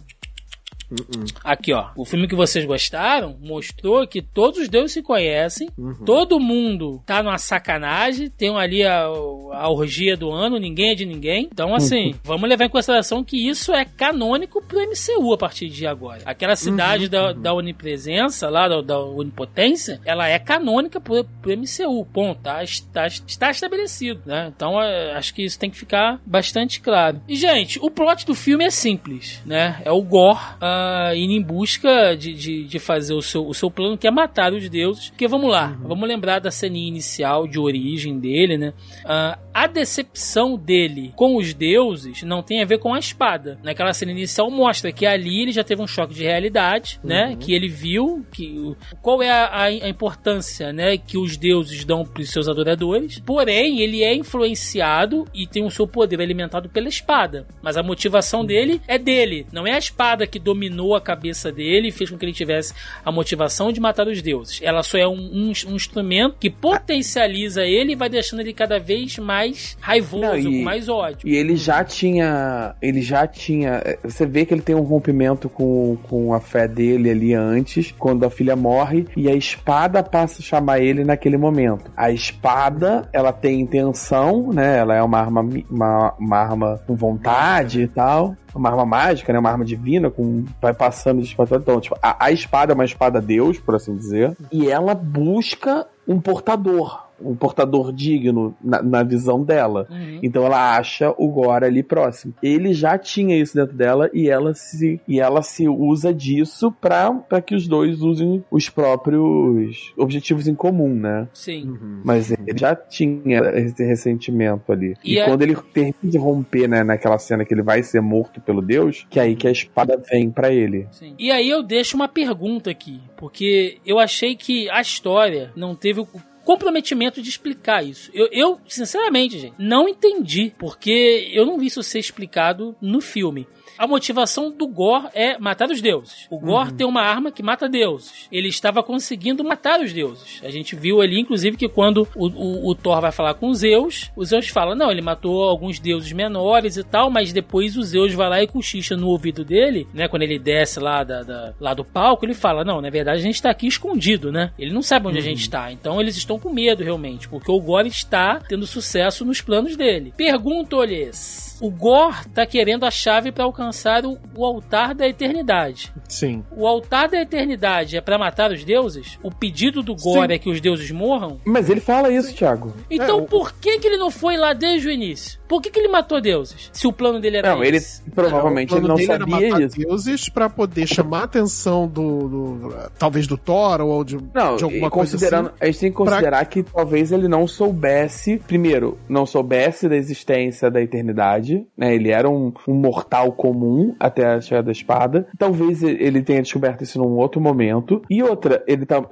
Aqui, ó. O filme que vocês gostaram mostrou que todos os deuses se conhecem, todo mundo tá numa sacanagem, tem ali a, a orgia do ano, ninguém é de ninguém. Então, assim, vamos levar em consideração que isso é canônico pro MCU a partir de agora. Aquela cidade da, da onipresença, lá da, da onipotência, ela é canônica pro, pro MCU. Ponto. Tá, está, está estabelecido, né? Então, é, acho que isso tem que ficar bastante claro. E, gente, o plot do filme é simples, né? É o Gore indo em busca de, de, de fazer o seu, o seu plano, que é matar os deuses. Porque, vamos lá, vamos lembrar da ceninha inicial de origem dele, né? Ah, a decepção dele com os deuses não tem a ver com a espada. Naquela cena inicial mostra que ali ele já teve um choque de realidade, né? Que ele viu que qual é a, a- importância, né? Que os deuses dão para os seus adoradores. Porém, ele é influenciado e tem o seu poder alimentado pela espada. Mas a motivação dele é dele. Não é a espada que dominou dominou a cabeça dele e fez com que ele tivesse a motivação de matar os deuses. Ela só é um, um- um instrumento que potencializa ele e vai deixando ele cada vez mais raivoso, Não, e- com mais ódio. E ele já tinha. Ele já tinha. Você vê que ele tem um rompimento com, com a fé dele ali antes, quando a filha morre, e a espada passa a chamar ele naquele momento. A espada, ela tem intenção, né? Ela é uma arma, uma, uma arma com vontade e tal. Uma arma mágica, né? Uma arma divina, com vai passando de espada. Então, tipo, a, a espada é uma espada Deus, por assim dizer. E ela busca um portador. Um portador digno na, na visão dela. Uhum. Então ela acha o Gore ali próximo. Ele já tinha isso dentro dela e ela se, e ela se usa disso pra, pra que os dois usem os próprios objetivos em comum, né? Sim. Mas ele já tinha esse ressentimento ali. E E, a- quando ele termina de romper, né, naquela cena que ele vai ser morto pelo Deus, que é aí que a espada vem pra ele. Sim. E aí eu deixo uma pergunta aqui, porque eu achei que a história não teve o comprometimento de explicar isso. Eu, eu, sinceramente, gente, não entendi, porque eu não vi isso ser explicado no filme. A motivação do Gore é matar os deuses. O Gore tem uma arma que mata deuses. Ele estava conseguindo matar os deuses. A gente viu ali, inclusive, que quando o, o- o Thor vai falar com os Zeus, os Zeus fala: não, ele matou alguns deuses menores e tal, mas depois o Zeus vai lá e cochicha no ouvido dele, né? Quando ele desce lá, da, da- lá do palco, ele fala: não, na verdade a gente tá aqui escondido, né? Ele não sabe onde a gente tá. Então eles estão com medo realmente, porque o Gore está tendo sucesso nos planos dele. Pergunto-lhes. O Gore tá querendo a chave para alcançar o, o altar da eternidade. Sim. O altar da eternidade é para matar os deuses? O pedido do Gore Sim. é que os deuses morram? Mas ele fala isso, Thiago. Então É, o- por que, que ele não foi lá desde o início? Por que, que ele matou deuses? Se o plano dele era Não, ele esse. provavelmente O ele plano não dele era sabia matar isso. deuses pra poder chamar a atenção do, do- talvez do Thor ou de, Não, de alguma coisa assim. a gente tem que considerar que talvez ele não soubesse, primeiro, não soubesse da existência da eternidade, né? Ele era um, um mortal comum até a chegada da espada. Talvez ele tenha descoberto isso num outro momento. E outra, ele tá,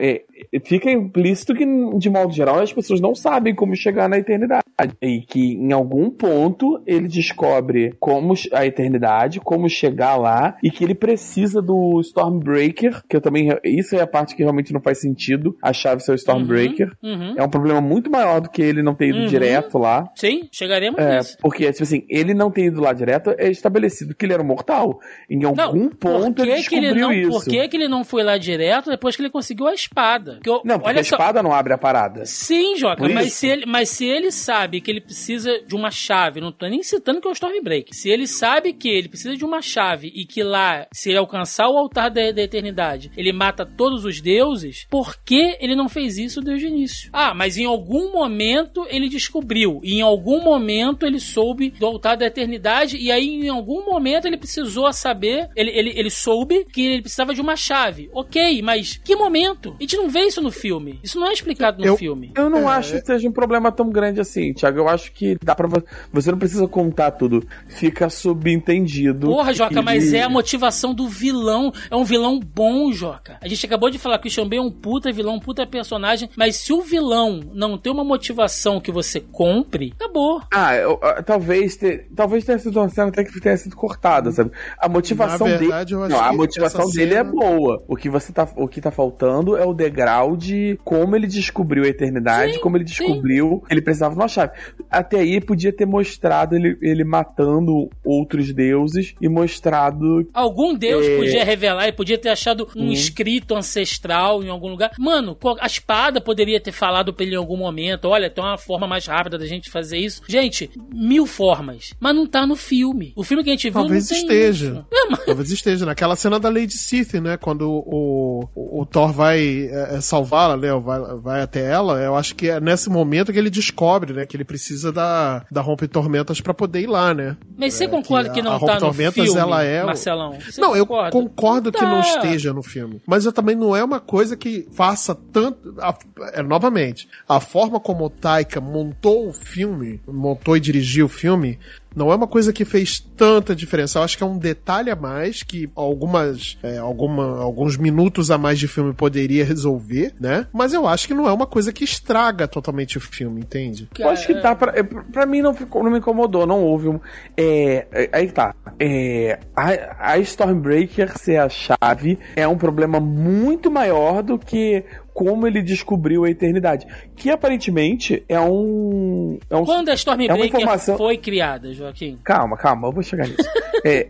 fica implícito que, de modo geral, as pessoas não sabem como chegar na eternidade. E que em algum ponto ele descobre como a eternidade, como chegar lá, e que ele precisa do Stormbreaker, que eu também. Isso é a parte que realmente não faz sentido, a chave ser o Stormbreaker. Uhum. É um problema muito maior do que ele não ter ido Uhum. direto lá. Sim, chegaremos É, nisso. porque, tipo assim, ele não ter ido lá direto é estabelecido que ele era um mortal. Em algum ponto por que ele que ele descobriu não, isso. Por que, que ele não foi lá direto depois que ele conseguiu a espada? Porque eu- Não, porque olha a só, espada não abre a parada. Sim, Joca, mas se, ele, mas se ele sabe que ele precisa de uma chave, não tô nem citando que é o Stormbreak, se ele sabe que ele precisa de uma chave e que lá, se ele alcançar o altar da, da eternidade, ele mata todos os deuses, por que ele não fez isso desde o início? Ah, mas em algum momento ele descobriu, e em algum momento ele soube do altar da eternidade, e aí em algum momento ele precisou saber, ele, ele, ele soube que ele precisava de uma chave. Ok, mas que momento? A gente não vê isso no filme. Isso não é explicado no Eu- filme. Eu não É, acho que seja um problema tão grande assim, Thiago. Eu acho que dá pra. vo- Você não precisa contar tudo. Fica subentendido. Porra, Joca, que- mas é a motivação do vilão. É um vilão bom, Joca. A gente acabou de falar que o Bale é um puta vilão, um puta personagem. Mas se o vilão não tem uma motivação que você compre, acabou. Ah, eu- ah, talvez, te- talvez tenha sido uma cena até que tenha sido cortada, sabe? A motivação Na verdade, dele. eu acho Não, a motivação dele é cena- boa. O que você tá, o que tá faltando é o degrau de como ele descobriu a eternidade, Sim, como ele descobriu que ele precisava de uma chave. Até aí podia ter mostrado ele, ele matando outros deuses e mostrado Algum deus É. podia revelar e podia ter achado um Uhum. escrito ancestral em algum lugar. Mano, a espada poderia ter falado pra ele em algum momento: olha, tem uma forma mais rápida da gente fazer isso. Gente, mil formas. Mas não tá no filme. O filme que a gente viu Talvez não tem esteja. isso. É, mas- Talvez esteja. Naquela cena da Lady Sith, né? Quando o, o, o Thor vai é, é, salvá-la, né? Vai, vai até ela. Eu acho que é nesse momento que ele descobre, né? Que ele precisa da, da Rompe Tormentas pra poder ir lá, né? Mas você É, concorda que que, a- não a tá no Rompe-Tormentas, filme, ela é o- Marcelão? Você não, eu concorda? concordo que não Tá. esteja no filme. Mas eu também não é uma coisa que faça tanto. a- é, novamente, a forma como o Taika montou o filme, montou e dirigiu o filme, não é uma coisa que fez tanta diferença. Eu acho que é um detalhe a mais que algumas, é, alguma, alguns minutos a mais de filme poderia resolver, né? Mas eu acho que não é uma coisa que estraga totalmente o filme, entende? Eu acho que dá pra. é, Pra mim não, ficou, não me incomodou, não houve um. É, é, aí tá. É, a, a Stormbreaker ser a chave é um problema muito maior do que como ele descobriu a eternidade. Que aparentemente é um. É um Quando a é uma Stormbreaker informação- foi criada, Joaquim? Calma, calma, eu vou chegar nisso. é,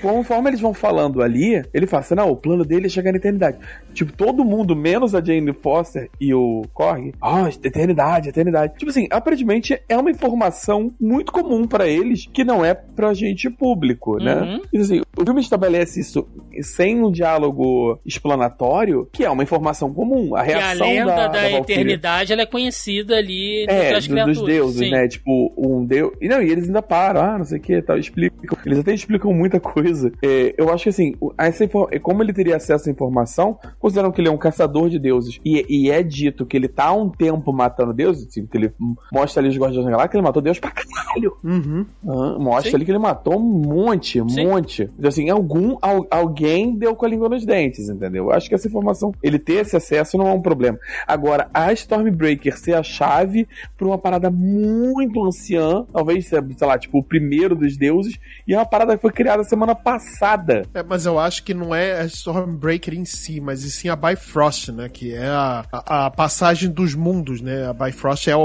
conforme eles vão falando ali, ele fala assim: não, o plano dele é chegar na eternidade. Tipo, todo mundo, menos a Jane Foster e o Korg, ah, eternidade, eternidade. Tipo assim, aparentemente é uma informação muito comum pra eles que não é pra gente público, né? Uhum. E, assim, o filme estabelece isso sem um diálogo explanatório, que é uma informação comum. A Que a reação lenda da, da, da eternidade ela é conhecida ali é, do- criaturas. dos deuses, sim. né? Tipo, um deus. E não, e eles ainda param, ah, não sei o que, tal, explicam. Eles até explicam muita coisa. É, eu acho que assim, essa infor- como ele teria acesso à informação, considerando que ele é um caçador de deuses e, e é dito que ele tá há um tempo matando deuses, assim, que ele mostra ali os Guardiões da Galáxia, que ele matou Deus pra caralho. Uhum. Ah, mostra Sim. ali que ele matou um monte, um Sim. monte. Então, assim, algum, al- alguém deu com a língua nos dentes, entendeu? Eu acho que essa informação, ele ter esse acesso não é um problema. Agora, a Stormbreaker ser a chave pra uma parada muito anciã, talvez, sei lá, tipo, o primeiro dos deuses, e é uma parada que foi criada semana passada. É, mas eu acho que não é a Stormbreaker em si, mas e sim a Bifrost, né? Que é a, a, a passagem dos mundos, né? A Bifrost é o,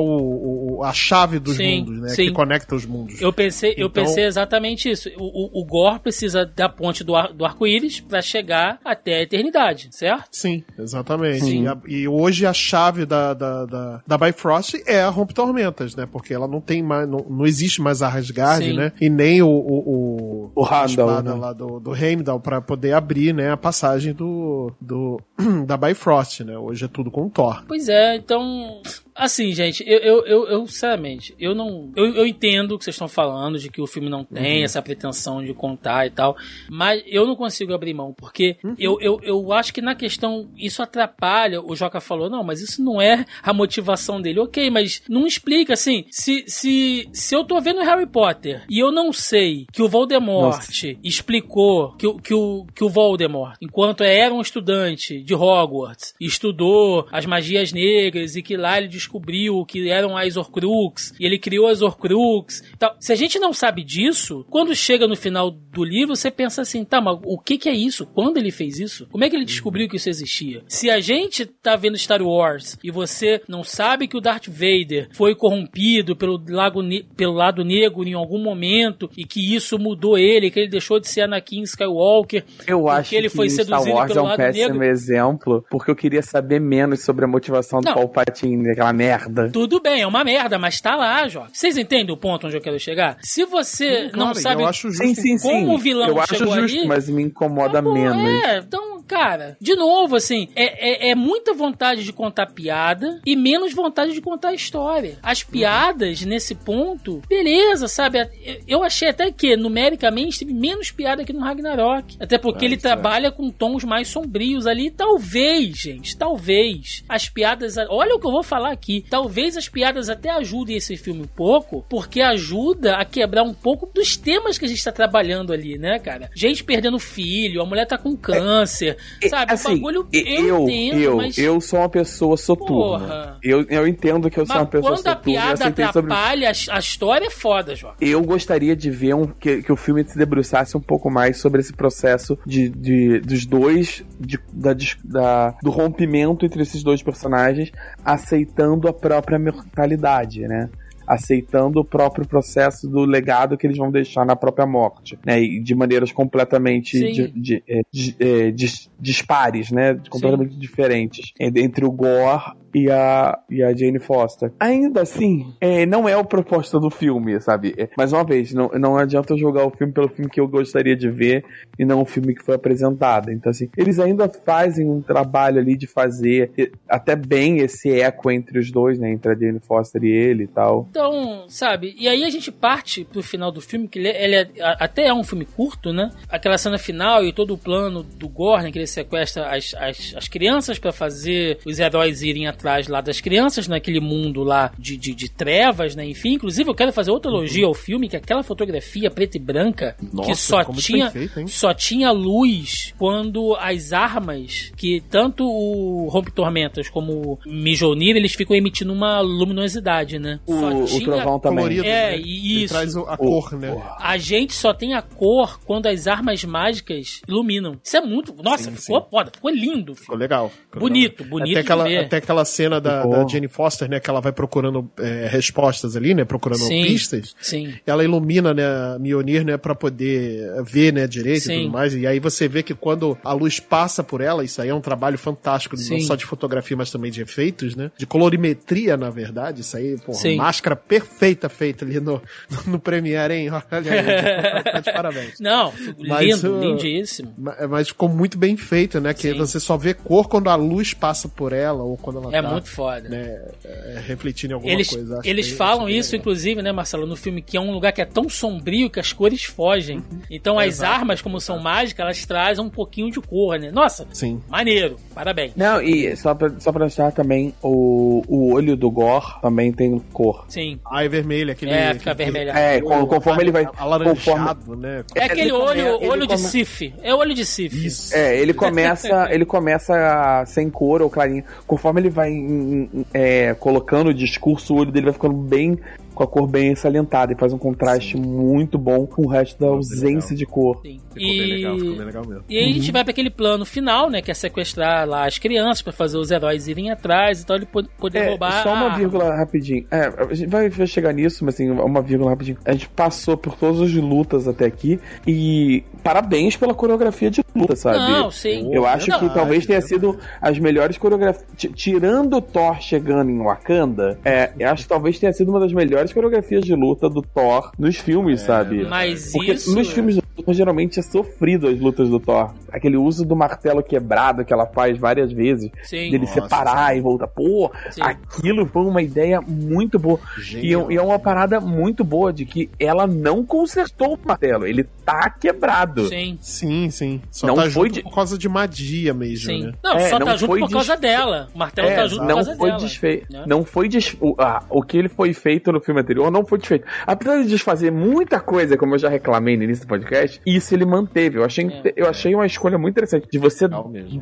o- a chave dos Sim, mundos, né? sim. Que conecta os mundos. Eu pensei, eu Então- pensei exatamente isso. O, o, o Gore precisa da ponte do, ar- do arco-íris pra chegar até a eternidade, certo? Sim, exatamente. Sim. E, a- e hoje a chave da, da, da, da Bifrost é a Rompe Tormentas, né? Porque ela não tem mais. Não, não existe mais a Rasgard, né? E nem o. O, O espada né? lá do, do Heimdall pra poder abrir, né? A passagem do. do da Bifrost, né? Hoje é tudo com Thor. Pois é, então. Assim, gente, eu, eu, eu, eu, sinceramente, eu não. Eu, eu entendo o que vocês estão falando, de que o filme não tem essa pretensão de contar e tal, mas eu não consigo abrir mão, porque eu, eu, eu acho que na questão isso atrapalha. O Joca falou, não, mas isso não é a motivação dele. Ok, mas não explica assim. Se, se, se eu tô vendo Harry Potter e eu não sei que o Voldemort explicou que, o- que, o, que o Voldemort, enquanto era um estudante de Hogwarts, estudou as magias negras e que lá ele descobriu que eram as Horcrux e ele criou as Horcrux. e tal. Se a gente não sabe disso, quando chega no final do livro, você pensa assim, tá, mas o que que é isso? Quando ele fez isso? Como é que ele descobriu que isso existia? Se a gente tá vendo Star Wars e você não sabe que o Darth Vader foi corrompido pelo, lago pelo lado negro em algum momento e que isso mudou ele, que ele deixou de ser Anakin Skywalker, Eu acho ele foi que Star seduzido Wars é pelo um lado péssimo negro. exemplo, porque eu queria saber menos sobre a motivação do Não. Palpatine, aquela merda. Tudo bem, é uma merda, mas tá lá, Jó. Vocês entendem o ponto onde eu quero chegar? Se você não Claro, sabe Eu acho justo. Sim, sim, sim. como o vilão eu acho chegou justo, ali, mas me incomoda Tá bom, menos. É, então, cara, de novo, assim, é, é, é muita vontade de contar piada e menos vontade de contar história. As piadas, nesse ponto, beleza, sabe? Eu- achei até que, numericamente, teve menos piada que no Ragnarok. Até porque É, ele é. trabalha com tons mais sombrios ali. Talvez, gente, talvez as piadas. Olha o que eu vou falar aqui. Talvez as piadas até ajudem esse filme um pouco, porque ajuda a quebrar um pouco dos temas que a gente tá trabalhando ali, né, cara? Gente perdendo filho, a mulher tá com câncer, Sabe? assim, o bagulho eu, eu, entendo, eu, mas. eu sou uma pessoa soturna. Porra. Eu, eu entendo que eu sou mas uma pessoa quando a soturna. piada sentei sobre- atrapalha, a, história é foda, Jó. Eu gostaria de ver um, que, que o filme se debruçasse um pouco mais sobre esse processo de, de- dos dois, de- da, da- do rompimento entre esses dois personagens, aceitando a própria mortalidade, né? Aceitando o próprio processo do legado que eles vão deixar na própria morte, né? E de maneiras completamente Sim. di- é, di- é, dis- dispares, né? Completamente diferentes. é, Entre o Gore e a, e a Jane Foster. Ainda assim, é, não é o proposta do filme, sabe? É, mais uma vez, não, não adianta jogar o filme pelo filme que eu gostaria de ver e não o filme que foi apresentado. Então, assim, eles ainda fazem um trabalho ali de fazer até bem esse eco entre os dois, né? Entre a Jane Foster e ele e tal. Então, sabe, e aí a gente parte pro final do filme, que ele, é- ele é, a- até é um filme curto, né? Aquela cena final e todo o plano do Gore, né, que ele sequestra as, as, as crianças pra fazer os heróis irem atrás atrás lá das crianças, naquele mundo lá de, de, de trevas, né? Enfim, inclusive eu quero fazer outro elogio ao filme, que aquela fotografia preta e branca, que Nossa, só como isso tinha, feito, hein? só tinha luz quando as armas, que tanto o Rompe Tormentas como o Mijonir, eles ficam emitindo uma luminosidade, né? O, Só o trovão também. Colorido, É, né? e Ele isso. traz o- a cor, né? A gente só tem a cor quando as armas mágicas iluminam. Isso é muito. Nossa, Sim, ficou sim. foda, ficou lindo. Ficou legal. ficou Bonito, legal. bonito Até aquela, até aquela cena da, Ficou. da Jenny Foster, né? Que ela vai procurando é, respostas ali, né? Procurando Sim. pistas. Sim. Ela ilumina, né, a Mjolnir, né, pra poder ver, né, direito Sim. e tudo mais. E aí você vê que quando a luz passa por ela, isso aí é um trabalho fantástico, Sim. não só de fotografia, mas também de efeitos, né? De colorimetria, na verdade. Isso aí, porra, Sim. máscara perfeita feita ali no, no Premiere, hein? Olha aí, tá de parabéns. Não, Mas, lindo, uh, lindíssimo. Ma- Mas ficou muito bem feito, né? Que Sim. você só vê cor quando a luz passa por ela ou quando ela É tá, muito foda. né, é, refletindo em alguma Eles, coisa. Acho eles falam isso, legal. inclusive, né, Marcelo, no filme, que é um lugar que é tão sombrio que as cores fogem. Então as Exato. armas, como são mágicas, elas trazem um pouquinho de cor, né? Nossa, Sim. maneiro, parabéns. Não, e só pra, só pra deixar também, o, o olho do Gore também tem cor. Sim. Ah, é vermelho, aquele. É, fica aquele- vermelho. É, con- conforme ele vai. Conforme, Alaranjado, né? É aquele olho, olho de come- Sif. É olho de Sif. Isso. É, ele começa, ele começa sem cor ou clarinho. Conforme ele vai em- em- é, colocando o discurso, o olho dele vai ficando bem com a cor bem salientada e faz um contraste muito bom com o resto da ausência legal. de cor. Sim. Ficou bem legal, ficou bem E, legal mesmo. e aí a gente vai pra aquele plano final, né? Que é sequestrar lá as crianças pra fazer os heróis irem atrás e tal, ele po- poder É, roubar. só a uma vírgula rapidinho. É, a gente vai, vai chegar nisso, mas assim, uma vírgula rapidinho. A gente passou por todas as lutas até aqui e parabéns pela coreografia de luta, sabe? Não, sim. Eu acho que talvez tenha sido as melhores coreografias. ti- Tirando o Thor chegando em Wakanda, é, eu acho que talvez tenha sido uma das melhores coreografias de luta do Thor nos filmes, sabe? Mas Porque isso. nos filmes do Thor, geralmente é sofrido as lutas do Thor. Aquele uso do martelo quebrado que ela faz várias vezes. Sim. Dele Nossa, separar e voltar. Pô, Sim. aquilo foi uma ideia muito boa. E, é- e é uma parada muito boa de que ela não consertou o martelo. Ele tá quebrado. Sim. Sim, sim. Só Não tá foi junto de- por causa de magia mesmo, Sim. né? Não, É, só não tá junto foi por causa des- dela. O martelo É, tá junto por não causa foi dela. desfeito. né? Não foi des... o, ah, o que ele foi feito no filme anterior não foi desfeito. Apesar de desfazer muita coisa, como eu já reclamei no início do podcast, isso ele manteve. Eu achei, É. eu achei uma escolha muito interessante de você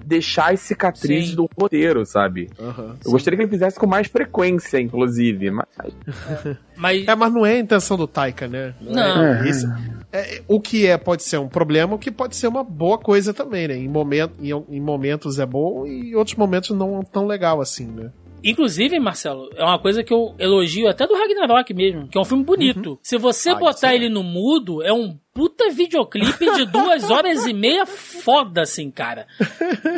deixar as cicatrizes Sim. do roteiro, sabe? Aham. Eu gostaria que ele fizesse com mais frequência, inclusive. Mas Mas. É, mas não é a intenção do Taika, né? Não. É, esse- é, o que é pode ser um problema, o que pode ser uma boa coisa também, né? Em, momento, em, em momentos é bom e em outros momentos não tão legal assim, né? Inclusive, Marcelo, é uma coisa que eu elogio até do Ragnarok mesmo, que é um filme bonito. Se você Ah, botar é. ele no mudo, é um puta videoclipe de duas horas e meia foda, assim, cara.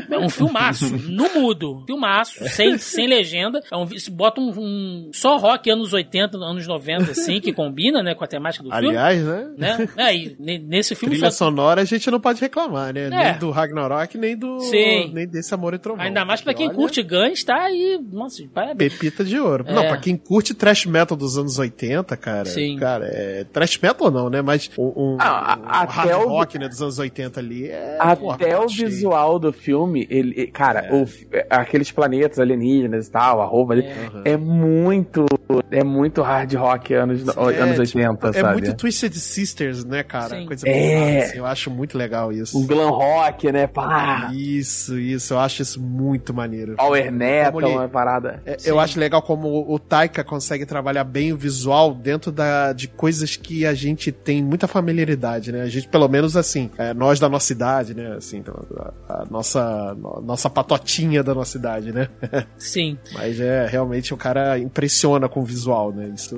É um filmaço, no mudo. Filmaço, sem, sem legenda. É um, bota um, um- só rock anos 80, anos 90, assim, que combina, né, com a temática do filme. Aliás, né? Né? É, e ne- nesse filme Trilha só, sonora a gente não pode reclamar, né? É. Nem do Ragnarok, nem do. Sim. Nem desse Amor e Trovão. Ainda mais pra quem olha, curte Guns, tá aí. Nossa, parabéns. Pepita de ouro. É. Não, pra quem curte trash metal dos anos 80, cara. Sim. Cara, é. Trash metal não, né? Mas um, um, Ah, um a- até hard o- rock, né, dos anos 80 ali é. Até porra, o cheio. visual do filme, ele, cara, o fi- aqueles planetas alienígenas e tal, a roupa ali, é, muito, é muito hard rock anos, É, anos tipo, 80, É sabe? muito Twisted Sisters, né, cara? Sim. Coisa É. bem assim, Eu acho muito legal isso. Um glam rock, né? Pá, Isso, isso. Eu acho isso muito maneiro. power metal, ele- uma parada. É, eu acho legal como o Taika consegue trabalhar bem o visual dentro da, de coisas que a gente tem muita familiaridade, né? A gente, pelo menos assim, é, nós da nossa idade, né? Assim, então, a, a nossa, no- nossa patotinha da nossa idade, né? Sim. Mas é, realmente o cara impressiona com o visual, né? Isso,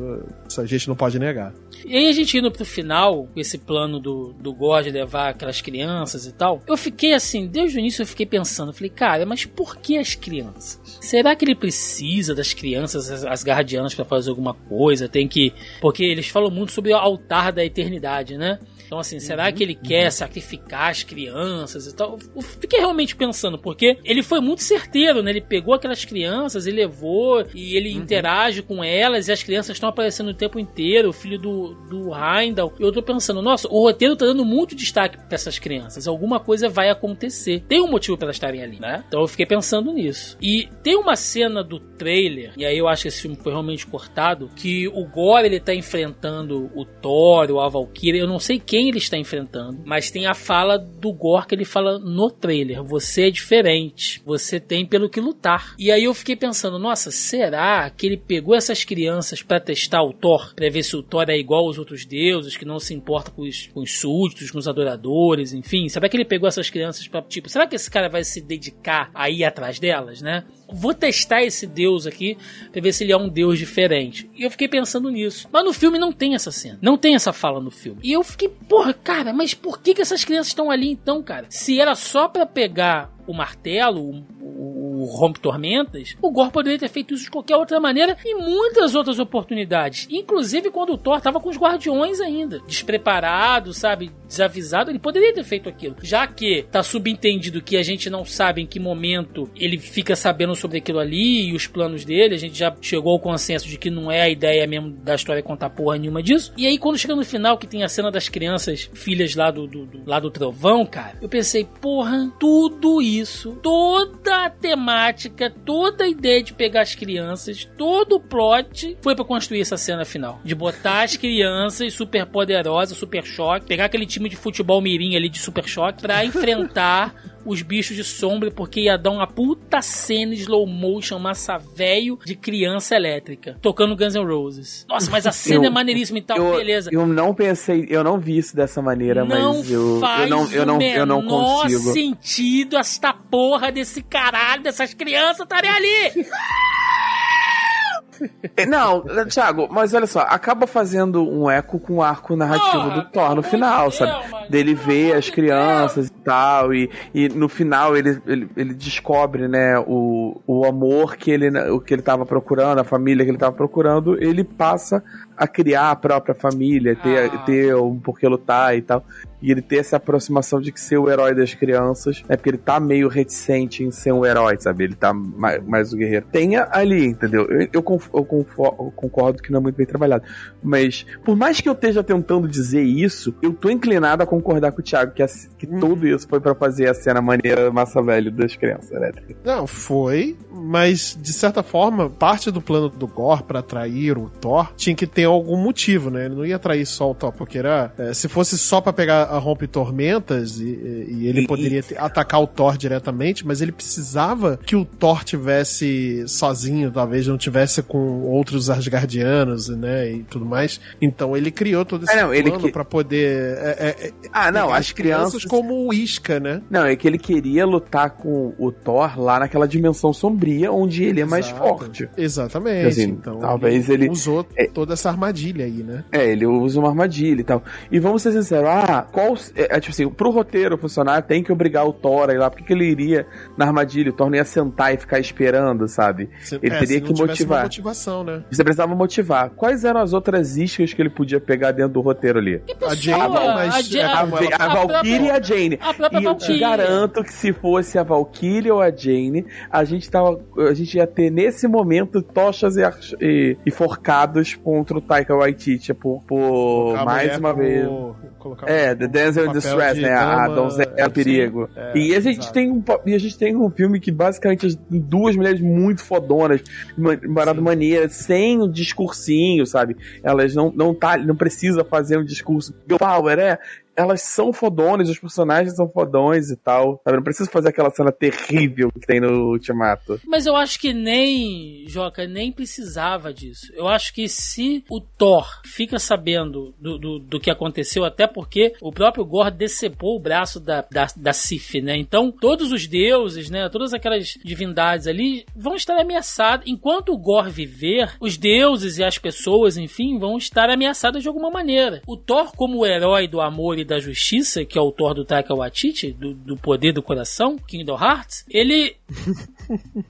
isso a gente não pode negar. E aí a gente indo pro final, esse plano do, do God levar aquelas crianças e tal, eu fiquei assim, desde o início eu fiquei pensando, falei, cara, mas por que as crianças? Será que ele precisa das crianças, as, as guardianas, pra fazer alguma coisa? Tem que. Porque eles falam muito sobre o altar da eternidade, né? Então, assim, será que ele quer sacrificar as crianças e tal? Eu fiquei realmente pensando, porque ele foi muito certeiro, né? Ele pegou aquelas crianças e levou, e ele interage com elas, e as crianças estão aparecendo o tempo inteiro. O filho do. do, Heimdall, eu tô pensando, nossa, o roteiro tá dando muito destaque pra essas crianças. Alguma coisa vai acontecer. Tem um motivo pra elas estarem ali, né? Então eu fiquei pensando nisso. E tem uma cena do trailer, e aí eu acho que esse filme foi realmente cortado, que o Gore ele tá enfrentando o Thor, a Valkyrie, eu não sei quem ele está enfrentando, mas tem a fala do Gore que ele fala no trailer: você é diferente, você tem pelo que lutar. E aí eu fiquei pensando, nossa, será que ele pegou essas crianças pra testar o Thor, pra ver se o Thor é igual aos outros deuses, que não se importa com os, com os súditos, com os adoradores, enfim? Será que ele pegou essas crianças pra, tipo, será que esse cara vai se dedicar a ir atrás delas, né? Vou testar esse deus aqui pra ver se ele é um deus diferente. E eu fiquei pensando nisso. Mas no filme não tem essa cena. Não tem essa fala no filme. E eu fiquei, porra, cara, mas por que, que essas crianças estão ali então, cara? Se era só pra pegar o martelo, o, o rompe tormentas, o Gore poderia ter feito isso de qualquer outra maneira em muitas outras oportunidades. Inclusive quando o Thor tava com os guardiões ainda. Despreparado, sabe? Desavisado, ele poderia ter feito aquilo. Já que tá subentendido que a gente não sabe em que momento ele fica sabendo sobre aquilo ali e os planos dele, a gente já chegou ao consenso de que não é a ideia mesmo da história contar porra nenhuma disso. E aí quando chega no final que tem a cena das crianças, filhas lá do, do, do lá do trovão, cara, eu pensei, porra, tudo isso, toda a temática, toda a ideia de pegar as crianças, todo o plot foi pra construir essa cena final. De botar as crianças super poderosas, super choque, pegar aquele time de futebol mirim ali de super choque pra enfrentar os bichos de sombra, porque ia dar uma puta cena slow motion, massa velho de criança elétrica, tocando Guns N' Roses. Nossa, mas a cena Eu- é maneiríssima e tal, eu, beleza. eu não pensei, eu não vi isso dessa maneira, não mas eu, faz eu não, eu não, eu não consigo. sentido esta porra desse caralho, dessas crianças estarem ali. É, Não, Thiago, mas olha só, acaba fazendo um eco com o arco narrativo Porra, do Thor no final, de sabe? Deus. Dele ver as crianças e tal, e, e no final ele, ele, ele descobre, né, o, o amor que ele, o que ele tava procurando, a família que ele tava procurando, ele passa a criar a própria família, ter, Ah. ter um porquê lutar e tal. E ele ter essa aproximação de que ser o herói das crianças, é porque ele tá meio reticente em ser um herói, sabe? Ele tá mais, mais o guerreiro. Tenha ali, entendeu? Eu, eu, conf- eu eu concordo que não é muito bem trabalhado. Mas, por mais que eu esteja tentando dizer isso, eu tô inclinado a concordar com o Thiago, que, a- que tudo isso foi pra fazer a cena maneira massa velho das crianças elétricas. Não, foi, mas de certa forma, parte do plano do Gore pra atrair o Thor tinha que ter algum motivo, né? Ele não ia atrair só o Thor, porque era. é, se fosse só pra pegar a Rompe Tormentas, e, e ele E- poderia ter- atacar o Thor diretamente, mas ele precisava que o Thor tivesse sozinho, talvez não tivesse com outros Asgardianos, né? E tudo mais. Então ele criou todo esse É, não, ele plano que- pra poder. é, é, é, Ah, não, as crianças. como o Isca, né? Não, é que ele queria lutar com o Thor lá naquela dimensão sombria onde ele é mais Exato. forte. Exatamente. Assim, então, talvez ele- usou é- toda essa armadilha aí, né? É, ele usa uma armadilha e tal. E vamos ser sinceros, ah, qual. É, é, tipo assim, pro roteiro funcionar, tem que obrigar o Thor a ir lá. Por que, que ele iria na armadilha? O Thor não ia sentar e ficar esperando, sabe? Se- Ele é, teria que motivar. Uma motivação, né? Você precisava motivar. Quais eram as outras iscas que ele podia pegar dentro do roteiro ali? Que pessoa, A Jane, a é A, a a Valkyrie e a Jane. E eu te garanto que se fosse a Valkyrie ou a Jane, a gente tava. A gente ia ter nesse momento tochas e, e, e forcados contra o Taika Waititi por, por mais uma vez. Colocar É, o- The o Dancer in Distress, né? A, a dama, donzela é, perigo. é, e a gente exato. tem um e a gente tem um filme que basicamente duas mulheres muito fodonas, Sim. maneira, sem um discursinho, sabe? Elas não não tá, não precisa fazer um discurso power, é. Elas são fodonas, os personagens são fodões e tal. Sabe? Não precisa fazer aquela cena terrível que tem no Ultimato. Mas eu acho que nem, Joca, nem precisava disso. Eu acho que se o Thor fica sabendo do, do, do que aconteceu, até porque o próprio Gore decepou o braço da, da, da Sif, né? Então, todos os deuses, né? Todas aquelas divindades ali vão estar ameaçadas. Enquanto o Gore viver, os deuses e as pessoas, enfim, vão estar ameaçadas de alguma maneira. O Thor, como o herói do amor e da justiça, que é o Thor do Taika Waititi, do, do poder do coração, Kingdom Hearts, ele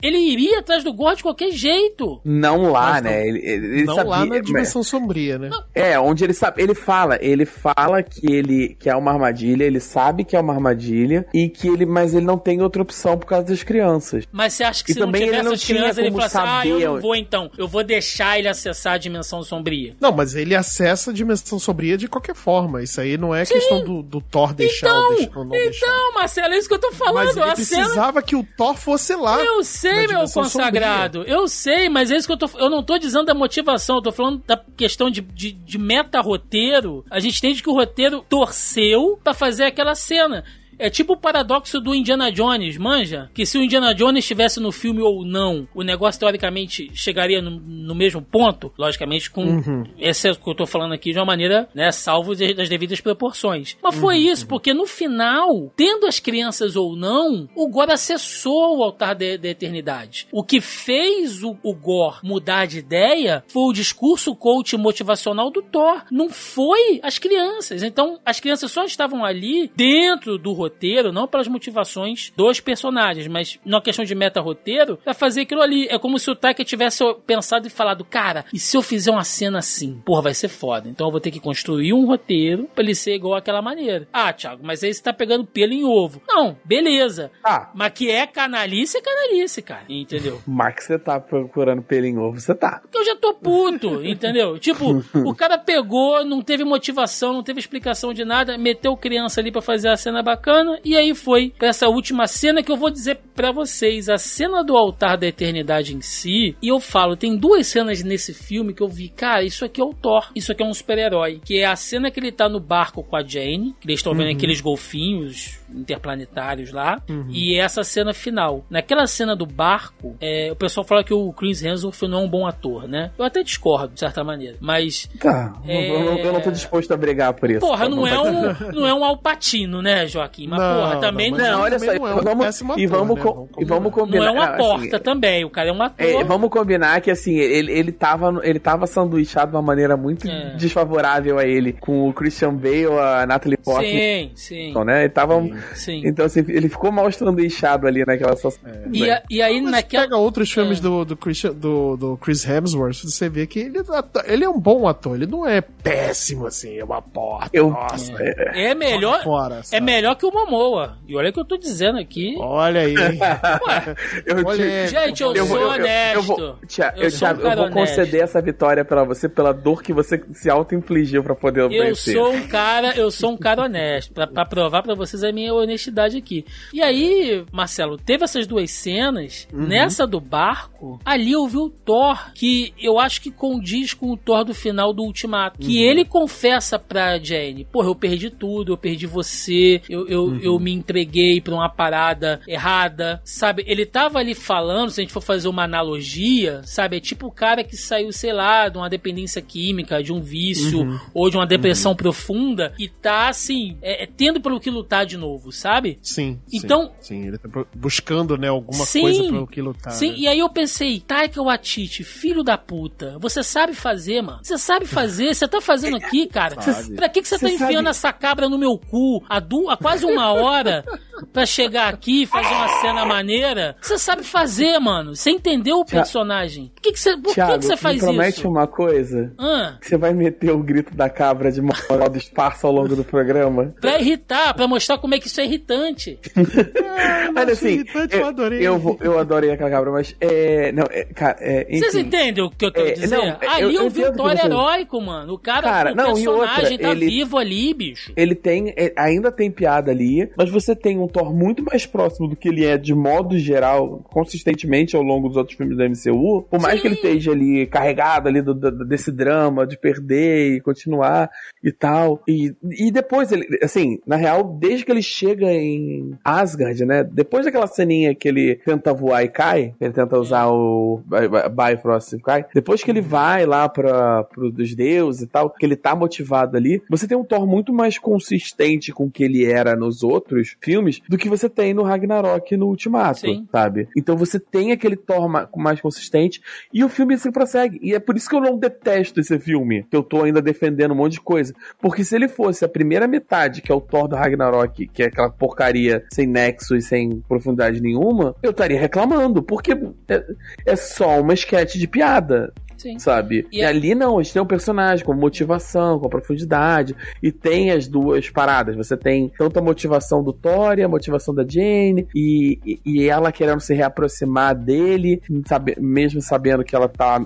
ele iria atrás do Gore de qualquer jeito. Não lá, Mas não- né? Ele, ele, ele não sabia, lá na mas- dimensão sombria, né? É, onde ele sabe, ele fala, ele fala que ele que é uma armadilha, ele sabe que é uma armadilha e que ele, mas ele não tem outra opção por causa das crianças. Mas você acha que E se não também ele não as tinha crianças, ele como falasse, ah, eu não vou então. Eu vou deixar ele acessar a dimensão sombria. Não, mas ele acessa a dimensão sombria de qualquer forma. Isso aí não é questão do, do Thor deixar ou, deixar, ou não deixar. Então, Marcelo, é isso que eu tô falando. Mas ele a cena precisava que o Thor fosse lá. Eu sei, meu consagrado. Eu sei, mas é isso que eu tô. Eu não tô dizendo da motivação, eu tô falando da questão de, de, de meta-roteiro. A gente entende que o roteiro torceu pra fazer aquela cena. É tipo o paradoxo do Indiana Jones, manja? Que se o Indiana Jones estivesse no filme ou não, o negócio teoricamente chegaria no, no mesmo ponto, logicamente com esse é que eu tô falando aqui de uma maneira, né, salvo das devidas proporções. Mas foi isso, porque no final, tendo as crianças ou não, o Gore acessou o altar da da eternidade. O que fez o, o Gore mudar de ideia foi o discurso coach motivacional do Thor. Não foi as crianças. Então, as crianças só estavam ali dentro do roteiro, não pelas motivações dos personagens, mas na questão de meta-roteiro, pra fazer aquilo ali. É como se o Taika tivesse pensado e falado, cara, e se eu fizer uma cena assim? Porra, vai ser foda. Então eu vou ter que construir um roteiro pra ele ser igual àquela maneira. Ah, Thiago, mas aí você tá pegando pelo em ovo. Não, beleza. Ah, Mas que é canalice, é canalice, cara. Entendeu? Mark, você tá procurando pelo em ovo, você tá. Porque eu já tô puto, entendeu? Tipo, o cara pegou, não teve motivação, não teve explicação de nada, meteu criança ali pra fazer a cena bacana, e aí foi pra essa última cena que eu vou dizer pra vocês. A cena do altar da eternidade em si, e eu falo, tem duas cenas nesse filme que eu vi, cara, isso aqui é o Thor, isso aqui é um super-herói. Que é a cena que ele tá no barco com a Jane, que eles estão vendo aqueles golfinhos interplanetários lá, e essa cena final. Naquela cena do barco, é, o pessoal fala que o Chris Hemsworth não é um bom ator, né? Eu até discordo, de certa maneira. Mas, Tá. É. Eu, não, eu não tô disposto a brigar por isso. porra, Tá não bom, é um, não é um alpatino, né, Joaquim? Mas, Não, porra, também não, não, Não, não, olha só, não é um vamos, péssimo e ator, vamos, né? co- Vamos e vamos combinar. é uma assim, porta também. O cara é um ator. É, vamos combinar que assim, ele, ele, tava, no- ele tava sanduichado de uma maneira muito É. desfavorável a ele, com o Christian Bale, a Natalie Portman, Sim, sim. né? Ele tava. Sim. Então, assim, ele ficou mal sanduichado ali naquela situação. E, a- e aí, Mas naquela. pega outros filmes É. do, do, Christian- do, do Chris Hemsworth, você vê que ele, ele é um bom ator, ele não é péssimo assim, é uma porta. Eu- Nossa, É melhor. fora. É melhor que o Momoa. E olha o que eu tô dizendo aqui. Olha aí. Ué, Eu, Olha, te- gente, eu, vou- sou eu- eu- honesto. Eu, vou, Tia- Eu eu, sou um eu vou conceder honesto. essa vitória pra você pela dor que você se auto-infligiu pra poder Eu vencer. sou um cara, eu sou um cara honesto, pra, pra provar pra vocês a minha honestidade aqui. E aí, Marcelo, teve essas duas cenas, Uhum. nessa do barco, ali eu vi o Thor, que eu acho que condiz com o Thor do final do Ultimato. Que Uhum. ele confessa pra Jane, porra, eu perdi tudo, eu perdi você, eu, eu, Uhum. eu me entreguei pra uma parada errada, sabe? Ele tava ali falando, se a gente for fazer uma analogia, sabe? É tipo o cara que saiu, sei lá, de uma dependência química, de um vício, Uhum. ou de uma depressão profunda, e tá, assim, é, é tendo pelo que lutar de novo, sabe? Sim. Então- Sim, sim, ele tá buscando, né, alguma Sim, coisa pelo que lutar. Sim, né? e aí eu pensei, Taika Waititi, filho da puta, você sabe fazer, mano. Você sabe fazer, você tá fazendo aqui, cara. Sabe. Pra que, que você tá Você enfiando sabe. essa cabra no meu cu há, du- há quase uma hora pra chegar aqui e fazer uma cena maneira? Você sabe fazer, mano. Você entendeu o personagem. Por que, que você, por que Thiago, que você faz promete isso? uma coisa? Hã? Você vai meter o grito da cabra de moral do espaço ao longo do programa? Pra irritar, pra mostrar como é que isso é irritante. Olha achei assim, irritante, eu adorei. Eu, vou- eu adorei aquela cabra, mas é. Não, é, cara, é. Vocês enfim. entendem o que eu quero É, dizer? não, é, ali eu- eu, eu um o que você- heróico, mano. O cara, Cara, o não, e outra, personagem tá ele- vivo ali, bicho. Ele tem. é, ainda tem piada ali, mas você tem um Thor muito mais próximo do que ele é de modo geral, consistentemente ao longo dos outros filmes da MCU. Por mais Sim. que ele esteja ali carregado ali do- do- desse drama de perder e continuar e tal. E, e depois ele. Assim, na real, desde que ele chega em Asgard, né? Depois daquela ceninha que ele tenta voar e cai, ele tenta usar o Bi- Bifrost e cai. Depois que ele vai lá para pro dos deuses e tal, que ele tá motivado ali, você tem um Thor muito mais consistente com o que ele era nos outros filmes, do que você tem no Ragnarok no Ultimato, Sim. sabe? Então você tem aquele Thor ma- mais consistente e o filme se prossegue. E é por isso que eu não detesto esse filme, que eu tô ainda defendendo um monte de coisa. Porque se ele fosse a primeira metade, que é o Thor do Ragnarok, que é aquela porcaria sem nexo e sem profundidade nenhuma, eu estaria reclamando, porque é, é só uma esquete de piada Sim. sabe? E E, a- ali não, a gente tem um personagem com motivação, com profundidade, e tem as duas paradas. Você tem tanto a motivação do Thor a motivação da Jane, e, e, e ela querendo se reaproximar dele, sabe, mesmo sabendo que ela tá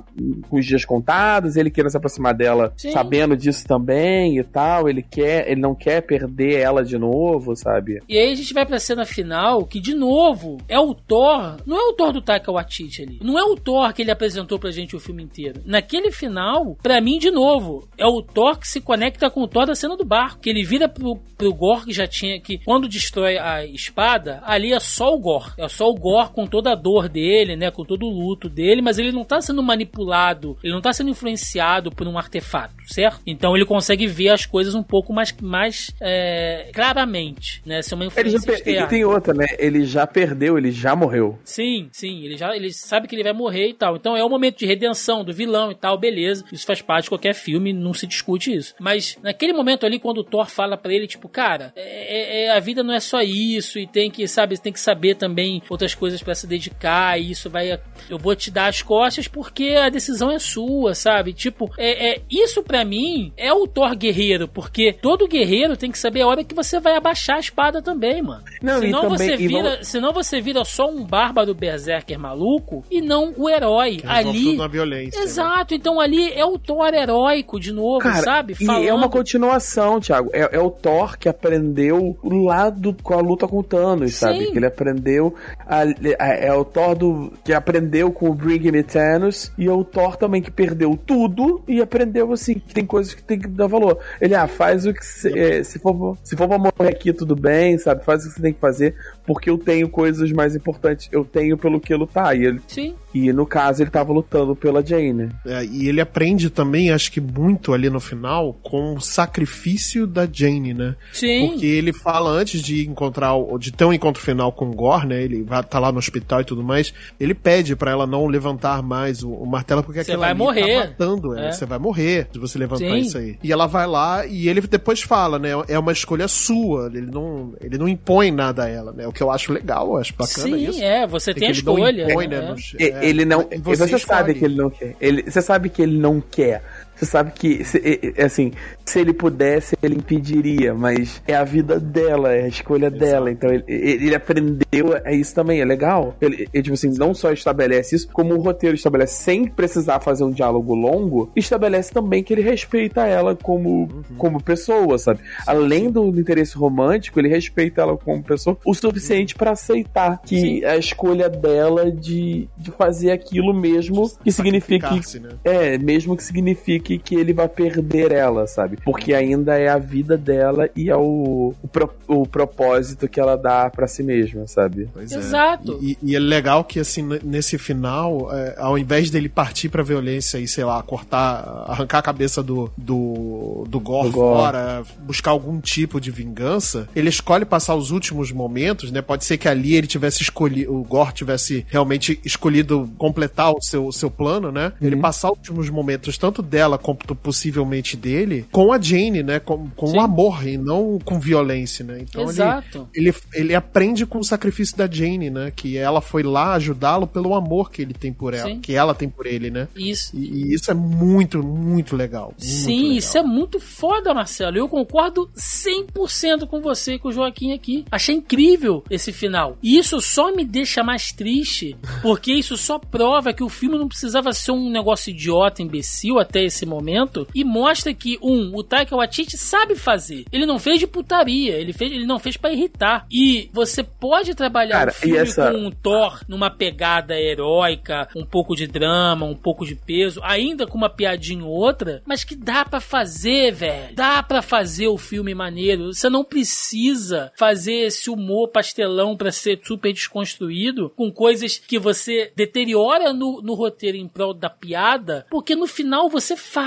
com os dias contados, ele querendo se aproximar dela, Sim. sabendo disso também e tal. Ele quer, ele não quer perder ela de novo, sabe? E aí a gente vai pra cena final, que de novo é o Thor. Não é o Thor do Taika Waititi ali. Não é o Thor que ele apresentou pra gente o filme inteiro. Naquele final, pra mim, de novo, é o Thor que se conecta com o Thor da cena do barco. Que ele vira pro, pro Gore que já tinha. que Quando destrói a espada, ali é só o Gore. É só o Gore com toda a dor dele, né? Com todo o luto dele, mas ele não tá sendo manipulado, ele não tá sendo influenciado por um artefato, certo? Então ele consegue ver as coisas um pouco mais, mais é, claramente, né? Ser uma Ele já influência per- externa. e tem outra, né? Ele já perdeu, ele já morreu. Sim, sim, ele já ele sabe que ele vai morrer e tal. Então é o momento de redenção do vilão e tal, beleza. Isso faz parte de qualquer filme, não se discute isso. Mas naquele momento ali, quando o Thor fala pra ele, tipo, cara, é, é- a vida não é só isso e tem que, sabe, tem que saber também outras coisas pra se dedicar e isso vai. Eu vou te dar as costas porque a decisão é sua, sabe? Tipo, é, é isso pra mim é o Thor guerreiro, porque todo guerreiro tem que saber a hora que você vai abaixar a espada também, mano. Não, Senão também- você vira, vamos- senão você vira só um bárbaro berserker maluco e não o herói. Resolve ali. na violência. Né? Exato, então ali é o Thor heróico de novo, Cara, sabe? e é uma continuação, Thiago. É, é o Thor que aprendeu lá do, com a luta com o Thanos, Sim. sabe? Que ele aprendeu. a- a- é o Thor do, que aprendeu com o Bring Me Thanos. E é o Thor também que perdeu tudo e aprendeu assim: que tem coisas que tem que dar valor. Ele, ah, faz o que. Se, é, se, for, se for pra morrer aqui, tudo bem, sabe? Faz o que você tem que fazer, porque eu tenho coisas mais importantes. Eu tenho pelo que lutar. E, ele, Sim. e no caso, ele tava lutando pela Jane. É, e ele aprende também, acho que muito ali no final, com o sacrifício da Jane, né? Sim. Porque ele fala antes de encontrar, o- de ter um encontro final com o Gore, né? Ele vai tá lá no hospital e tudo mais. Ele pede pra ela não levantar mais o, o martelo porque aquilo vai ali morrer. tá matando ela. É. Você vai morrer se você levantar Sim. isso aí. E ela vai lá e ele depois fala, né? É uma escolha sua. Ele não, ele não impõe nada a ela, né? O que eu acho legal, eu acho bacana Sim, isso. é, você É tem a não escolha. impõe, né? É. nos- ele não. Você, você sabe que ele não quer. Ele, você sabe que ele não quer. Você sabe que, se- assim, se ele pudesse, ele impediria, mas é a vida dela, é a escolha dela. Então ele, ele aprendeu é isso também, é legal. Ele, ele, tipo assim, não só estabelece isso, como o roteiro estabelece sem precisar fazer um diálogo longo, estabelece também que ele respeita ela como, como pessoa, sabe? Além do, do interesse romântico, ele respeita ela como pessoa o suficiente pra aceitar que Sim. a escolha dela de, de fazer aquilo mesmo que signifique né? é, mesmo que signifique que ele vai perder ela, sabe? Porque ainda é a vida dela e é o, o, pro- o propósito que ela dá pra si mesma, sabe? Pois é. Exato. E, e é legal que, assim, nesse final, é, ao invés dele partir pra violência e, sei lá, cortar, arrancar a cabeça do, do, do Gore Do Gore. fora, buscar algum tipo de vingança, ele escolhe passar os últimos momentos, né? Pode ser que ali ele tivesse escolhido, o Gore tivesse realmente escolhido completar o seu, o seu plano, né? Ele Uhum. passar os últimos momentos, tanto dela quanto possivelmente dele, com a Jane, né? Com, com o amor e não com violência, né? Então ele, Exato. ele, ele aprende com o sacrifício da Jane, né? Que ela foi lá ajudá-lo pelo amor que ele tem por ela, Sim. que ela tem por ele, né? Isso. E, e isso é muito, muito legal. muito Sim, legal. isso é muito foda, Marcelo. Eu concordo 100% com você e com o Joaquim aqui. Achei incrível esse final. E isso só me deixa mais triste, porque isso só prova que o filme não precisava ser um negócio idiota, imbecil até esse momento, e mostra que, um, o Taika Waititi sabe fazer. Ele não fez de putaria, ele, fez, ele não fez pra irritar. E você pode trabalhar Cara, e filme essa- com um Thor numa pegada heróica, um pouco de drama, um pouco de peso, ainda com uma piadinha ou outra, mas que dá pra fazer, velho. Dá pra fazer o filme maneiro. Você não precisa fazer esse humor pastelão pra ser super desconstruído com coisas que você deteriora no, no roteiro em prol da piada, porque no final você faz.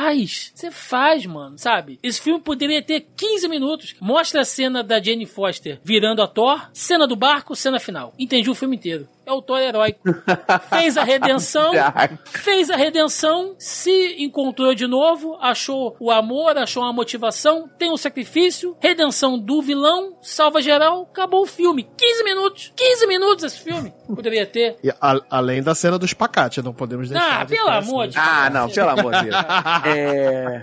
Você faz, mano, sabe? Esse filme poderia ter 15 minutos. Mostra a cena da Jane Foster virando a Thor, cena do barco, cena final. Entendi o filme inteiro. É o Thor heróico. Fez a redenção, fez a redenção, se encontrou de novo, achou o amor, achou uma motivação, tem um sacrifício, redenção do vilão, salva geral, acabou o filme. 15 minutos. 15 minutos esse filme. Poderia ter. E a- além da cena do espacate, não podemos deixar. Ah, de pelo amor de essa- Ah, não, pelo amor de Deus. É...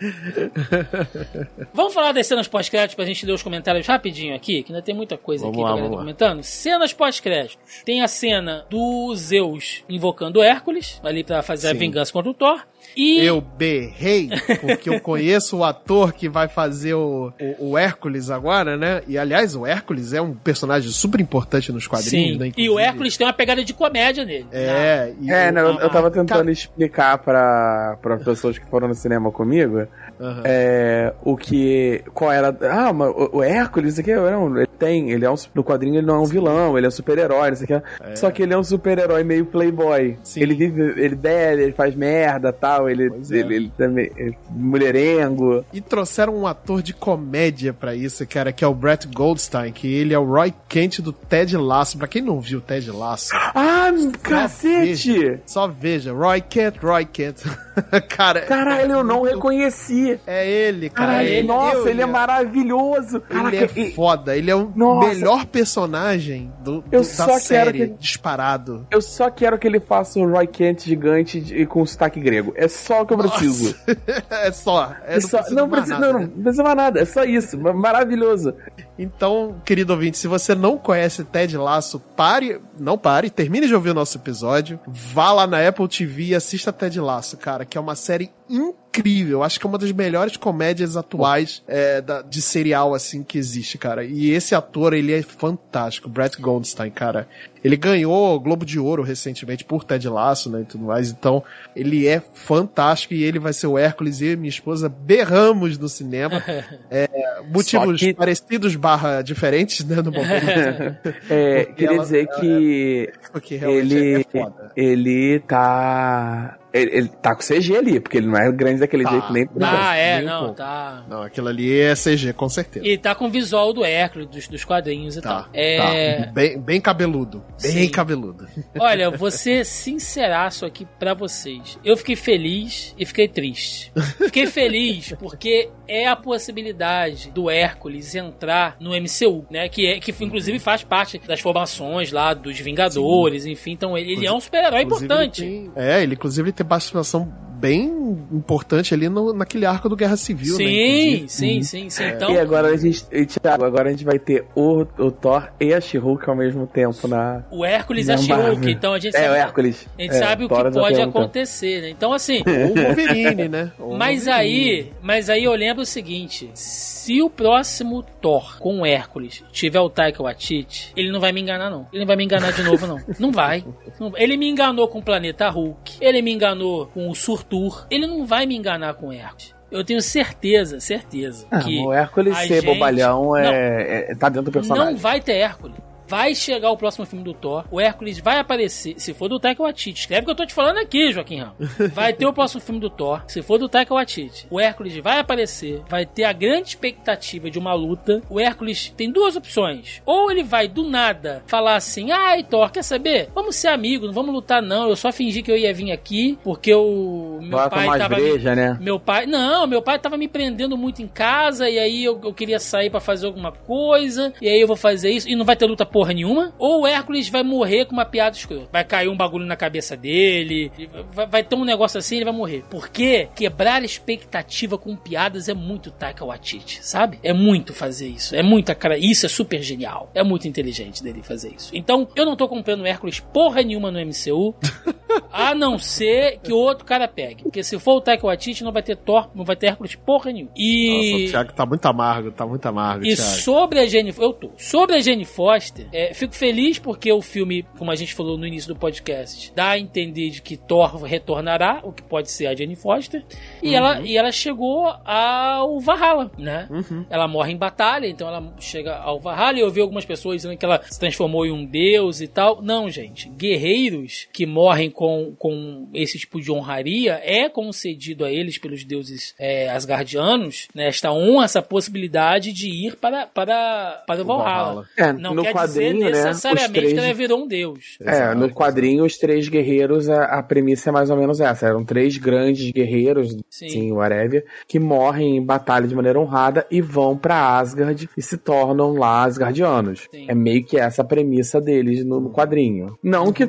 Vamos falar das cenas pós-créditos pra gente ler os comentários rapidinho aqui, que ainda tem muita coisa Vamos aqui lá, galera vamos lá. comentando. Cenas pós-créditos. Tem a cena do Zeus invocando Hércules, ali pra fazer a Sim. vingança contra o Thor. E Eu berrei, porque eu conheço o ator que vai fazer o, o, o Hércules agora, né? E aliás, o Hércules é um personagem super importante nos quadrinhos, Sim, né? e inclusive. o Hércules tem uma pegada de comédia nele. É, e É, o- não, eu, eu tava ah, tentando explicar pra, pra pessoas que foram no cinema comigo Aham. é, o que. Qual era. Ah, mas o, o Hércules, aqui, não, ele tem. Ele é um, no quadrinho ele não é um vilão, ele é um super-herói, isso aqui. Só que ele é um super-herói meio playboy. Sim. Ele vive, ele bebe, ele faz merda tal, ele, é. ele, ele também. é mulherengo. E trouxeram um ator de comédia pra isso, cara, que é o Brett Goldstein, que ele é o Roy Kent do Ted Lasso. Pra quem não viu Ted Lasso, Ah, cacete! só veja. Roy Kent, Roy Kent. cara, Caralho, eu não reconheci. É ele, cara. Caralho, ele, nossa, eu- ele é maravilhoso. Caraca, Ele é foda, ele é o Nossa. melhor personagem do, do- Eu da só quero série, que- disparado. Eu só quero que ele faça o Roy Kent gigante de- e com sotaque grego. É só o que eu preciso. é só. É, É só- não, precisa, não, né? não precisa mais nada. É só isso. Ma- Maravilhoso. Então, querido ouvinte, se você não conhece Ted Lasso, pare, não pare, termine de ouvir o nosso episódio, vá lá na Apple TV e assista Ted Lasso, cara, que é uma série incrível. Acho que é uma das melhores comédias atuais é, da- de serial, assim, que existe, cara. E esse ator, ele é fantástico, Brett Goldstein, cara. Ele ganhou o Globo de Ouro recentemente por Ted Lasso, né, e tudo mais. Então, ele é fantástico e ele vai ser o Hércules e eu e minha esposa berramos no cinema. É, motivos que- parecidos barra diferentes, né, no momento. É, queria ela- dizer que Porque realmente ele, é foda. ele tá. Ele, ele tá com CG ali, porque ele não é grande daquele Tá. jeito nem. Ah, é, Nem não, pouco. tá. Não, aquilo ali é CG, com certeza. E tá com o visual do Hércules, dos, dos quadrinhos e Tá, tal. É. tá. Bem, bem cabeludo. Bem Sim. cabeludo. Olha, vou ser sinceraço aqui pra vocês. Eu fiquei feliz e fiquei triste. Fiquei feliz porque é a possibilidade do Hércules entrar no MCU, né? Que, é, que inclusive faz parte das formações lá dos Vingadores, enfim. Então ele, ele é um super-herói importante. ele tem- é, ele inclusive tem participação bem importante ali no, naquele arco do Guerra Civil, né? Sim, inclusive. sim, sim, sim. Então, E agora a gente. E, Thiago, agora a gente vai ter o, o Thor e a She-Hulk ao mesmo tempo na. o Hércules na é She-Hulk, então a gente É, sabe, o Hércules. a gente É, sabe o que pode acontecer, né? Então, assim, Ou o Wolverine, né? Ou Mas Wolverine. aí, mas aí eu lembro o seguinte: se o próximo Thor com o Hércules tiver o Taika Waititi, ele não vai me enganar não. Ele não vai me enganar de novo não. Não vai. Não- Ele me enganou com o Planeta Hulk. Ele me enganou com o Surtur. Ele não vai me enganar com o Hércules. Eu tenho certeza, certeza Ah, que o Hércules ser gente- bobalhão é, Não. é- tá dentro do personagem. não vai ter Hércules. Vai chegar o próximo filme do Thor. O Hércules vai aparecer. Se for do Taika Waititi. Escreve o que eu tô te falando aqui, Joaquim Ramos. Vai ter o próximo filme do Thor. Se for do Taika Waititi. O Hércules vai aparecer. Vai ter a grande expectativa de uma luta. O Hércules tem duas opções. Ou ele vai do nada falar assim: Ai, Thor, quer saber? Vamos ser amigos, não vamos lutar não. Eu só fingi que eu ia vir aqui porque o meu pai tava. me- breja, né? meu pai. Não, meu pai tava me prendendo muito em casa. E aí eu, eu queria sair pra fazer alguma coisa. E aí eu vou fazer isso. E não vai ter luta porra nenhuma. Ou o Hércules vai morrer com uma piada escrota. Vai cair um bagulho na cabeça dele. Vai, vai ter um negócio assim e ele vai morrer. Porque quebrar expectativa com piadas é muito Taika Waititi, sabe? É muito fazer isso. É muita cara. Isso é super genial. É muito inteligente dele fazer isso. Então, eu não tô comprando Hércules porra nenhuma no MCU. A não ser que o outro cara pegue. Porque se for o Taika Waititi, não vai ter Thor, não vai ter Hércules porra nenhuma. Nossa, E... o Thiago tá muito amargo, tá muito amargo, E Thiago. sobre a Jane eu tô. Sobre a Jane Foster, é, fico feliz porque o filme, como a gente falou no início do podcast, dá a entender de que Thor retornará, o que pode ser a Jane Foster. E, ela, e ela chegou ao Valhalla, né? Ela morre em batalha, então ela chega ao Valhalla. E eu vi algumas pessoas dizendo que ela se transformou em um deus e tal. Não, gente. Guerreiros que morrem com, com esse tipo de honraria, é concedido a eles pelos deuses é, asgardianos, né, esta honra, essa possibilidade de ir para, para, para o Valhalla. Valhalla. É, Não no quer quadrinho, dizer né? Necessariamente três... que ela virou um deus. É, Exato. no quadrinho, os três guerreiros, a, a premissa é mais ou menos essa. Eram três grandes guerreiros, Sim. sim, whatever, que morrem em batalha de maneira honrada e vão pra Asgard e se tornam lá Asgardianos. Sim. É meio que essa a premissa deles no, no quadrinho. Não que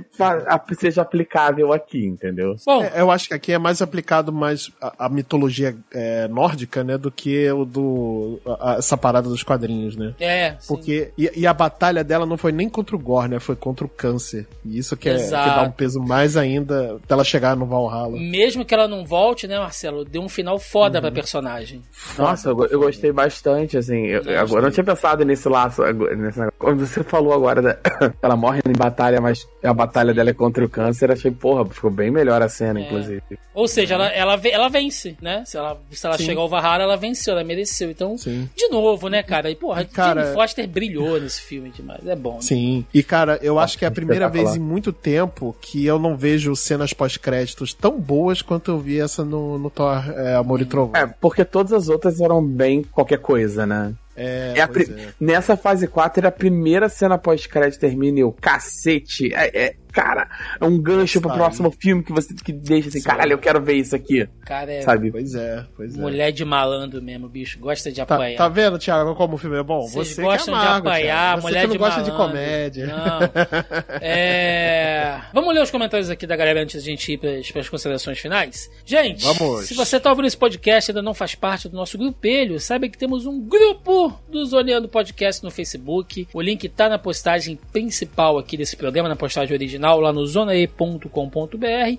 seja aplicável aqui, entendeu? Bom, É, eu acho que aqui é mais aplicado mais a, a mitologia é, nórdica, né, do que o do a- essa parada dos quadrinhos, né? é. sim. Porque e, e a batalha dela não foi nem contra o Gore, né? Foi contra o câncer. E isso que, é, que dá um peso mais ainda dela chegar no Valhalla. Mesmo que ela não volte, né, Marcelo? Deu um final foda Uhum. pra personagem. Nossa, eu, eu gostei bastante, assim. Eu, eu agora eu não tinha pensado nesse laço. agora- Nesse, quando você falou agora da, ela morre em batalha, mas a batalha dela é contra o câncer, achei, porra, ficou bem melhor a cena, É. inclusive. Ou seja, ela, ela, ve- ela vence, né? Se ela, se ela Sim. chegar ao Valhalla, ela venceu, ela mereceu. Então, Sim. de novo, né, cara? E, porra, cara- Jane Foster brilhou nesse filme demais. É bom. né? Sim. E, cara, eu acho que é a primeira vez em muito tempo que eu não vejo cenas pós-créditos tão boas quanto eu vi essa no, no Thor é, Amor e Trovão. É, porque todas as outras eram bem qualquer coisa, né? É, É a é. Nessa fase 4 a primeira cena pós-crédito termina e o cacete. É, é- cara, é um gancho pro Sai. próximo filme que você que deixa assim, Sai. caralho, eu quero ver isso aqui. Cara, é Sabe? Pois é, pois é. mulher de malandro mesmo, bicho. Gosta de Tá, apanhar. tá vendo, Thiago, como o filme é bom? Vocês você gostam que é amargo, de apanhar, Thiago. Você mulher que não de gosta de malandro. comédia. Não. É... Vamos ler os comentários aqui da galera antes de a gente ir para as considerações finais? Gente, Vamos. se você tá ouvindo esse podcast e ainda não faz parte do nosso grupelho, saiba que temos um grupo do Zoneando Podcast no Facebook. O link tá na postagem principal aqui desse programa, na postagem original, lá no zonae.com.br.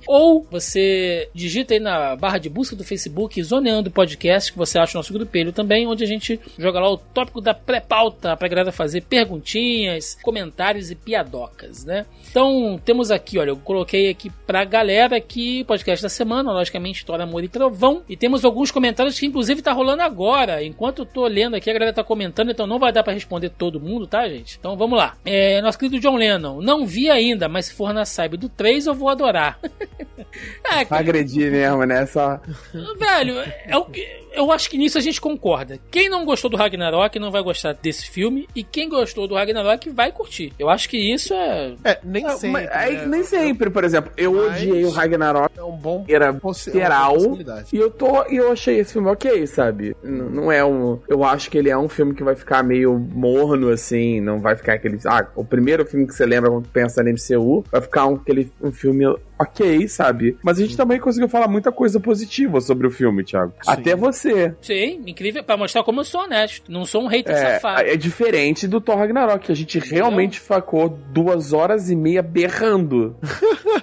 Ou você digita aí na barra de busca do Facebook Zoneando Podcast, que você acha o nosso grupelho também, onde a gente joga lá o tópico da pré-pauta pra galera fazer perguntinhas, comentários e piadocas, né? Então, temos aqui, olha, eu coloquei aqui pra galera aqui, podcast da semana, logicamente, Tora Amor e Trovão. E temos alguns comentários que, inclusive, tá rolando agora. Enquanto eu tô lendo aqui, a galera tá comentando, então não vai dar pra responder todo mundo, tá, gente? Então, vamos lá. É, nosso querido John Lennon, não vi ainda, mas se for na Cyber do 3, eu vou adorar. é, cara, agredir mesmo, né? Só. Velho, é o que. Eu acho que nisso a gente concorda. Quem não gostou do Ragnarok não vai gostar desse filme. E quem gostou do Ragnarok vai curtir. Eu acho que isso é. É, nem Não, sempre. mas aí né? nem sempre, por exemplo, eu Mas- odiei o Ragnarok. É um bom Era é geral. E eu tô. E eu achei esse filme ok, sabe? N- não é um. Eu acho que ele é um filme que vai ficar meio morno, assim. Não vai ficar aquele. Ah, o primeiro filme que você lembra quando pensa no MCU vai ficar um, aquele, um filme ok, sabe? Mas a gente também conseguiu falar muita coisa positiva sobre o filme, Thiago. Sim. Até você. Sim, incrível. Pra mostrar como eu sou honesto. Não sou um hater É, safado. é diferente do Thor Ragnarok, que a gente realmente ficou duas horas e meia berrando.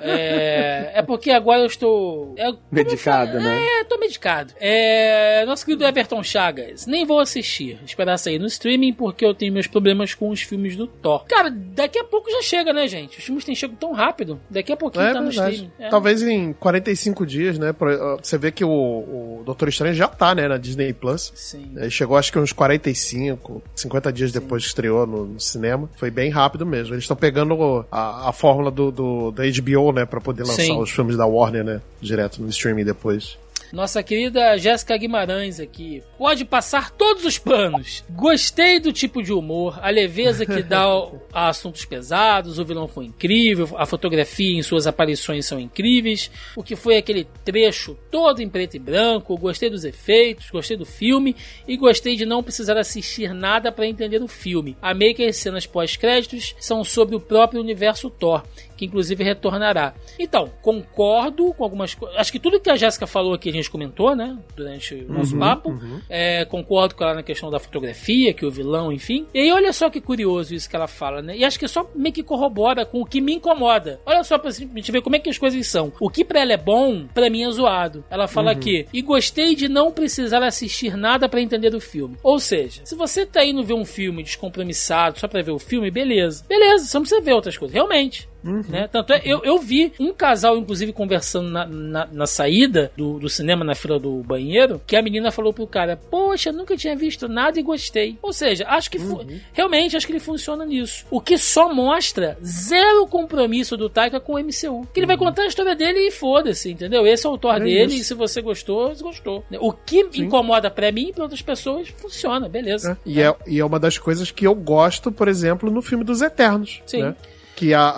É, é porque agora eu estou. É, Medicado, né? É, tô medicado. É, nosso querido Everton Chagas. Nem vou assistir. Esperar sair no streaming porque eu tenho meus problemas com os filmes do Thor. Cara, daqui a pouco já chega, né, gente? Os filmes têm chego tão rápido. Daqui a pouquinho É tá no verdade. É. Talvez em 45 dias, né? Você vê que o, o Doutor Estranho já tá, né, na Disney Plus. Sim. Ele chegou acho que uns 45, 50 dias depois que estreou no, no cinema. Foi bem rápido mesmo. Eles estão pegando a, a fórmula do, do, da HBO, né? Pra poder lançar Sim. os filmes da Warner, né? Direto no streaming depois. Nossa querida Jéssica Guimarães aqui. Pode passar todos os panos. Gostei do tipo de humor, a leveza que dá a assuntos pesados, o vilão foi incrível, a fotografia em suas aparições são incríveis. O que foi aquele trecho todo em preto e branco, gostei dos efeitos, gostei do filme e gostei de não precisar assistir nada para entender o filme. Amei que as cenas pós-créditos são sobre o próprio universo Thor, que inclusive retornará. Então, concordo com algumas coisas. Acho que tudo que a Jéssica falou aqui a gente comentou, né? Durante o nosso papo. É, concordo com ela na questão da fotografia, que o vilão, enfim. E aí, olha só que curioso isso que ela fala, né? E acho que só meio que corrobora com o que me incomoda. Olha só pra gente ver como é que as coisas são. O que pra ela é bom, pra mim é zoado. Ela fala aqui, e gostei de não precisar assistir nada pra entender o filme. Ou seja, se você tá indo ver um filme descompromissado só pra ver o filme, beleza. Beleza, você não precisa ver outras coisas. Realmente. Né? Tanto é, eu, eu vi um casal, inclusive, conversando na, na, na saída do, do cinema, na fila do banheiro, que a menina falou pro cara: Poxa, nunca tinha visto nada e gostei. Ou seja, acho que fu- realmente acho que ele funciona nisso. O que só mostra zero compromisso do Taika com o MCU. Que ele vai contar a história dele e foda-se, entendeu? Esse é o autor É dele, isso. e se você gostou, você gostou. O que incomoda pra mim e pra outras pessoas, funciona, beleza. E é, e é uma das coisas que eu gosto, por exemplo, no filme dos Eternos. Sim. né? Que a,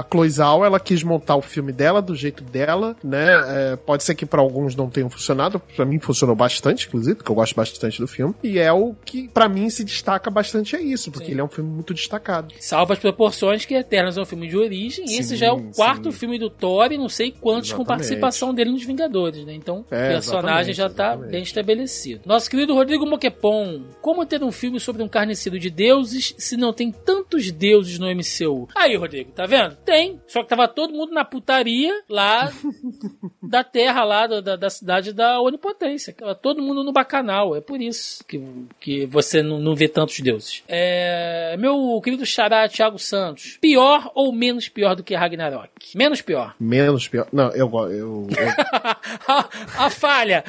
a Chloe Zhao, ela quis montar o filme dela do jeito dela, né? É, pode ser que pra alguns não tenham funcionado, pra mim funcionou bastante, inclusive, porque eu gosto bastante do filme. E é o que pra mim se destaca bastante é isso, porque Sim. ele é um filme muito destacado. Salva as proporções que Eternos é um filme de origem, e esse Sim, já é o quarto sim. filme do Thor e não sei quantos com Exatamente. participação dele nos Vingadores, né? Então, o É, personagem exatamente, já tá exatamente. bem estabelecido. Nosso querido Rodrigo Moquepon, como ter um filme sobre um carniceiro de deuses se não tem tantos deuses no MCU? Aí, Rodrigo, tá vendo? Tem, só que tava todo mundo na putaria lá da terra lá, da, da, da cidade da Onipotência. Tava todo mundo no bacanal, é por isso que, que você não, não vê tantos deuses. É, meu querido xará Thiago Santos, pior ou menos pior do que Ragnarok? Menos pior. Menos pior. Não, eu gosto. Eu, eu- a, a falha.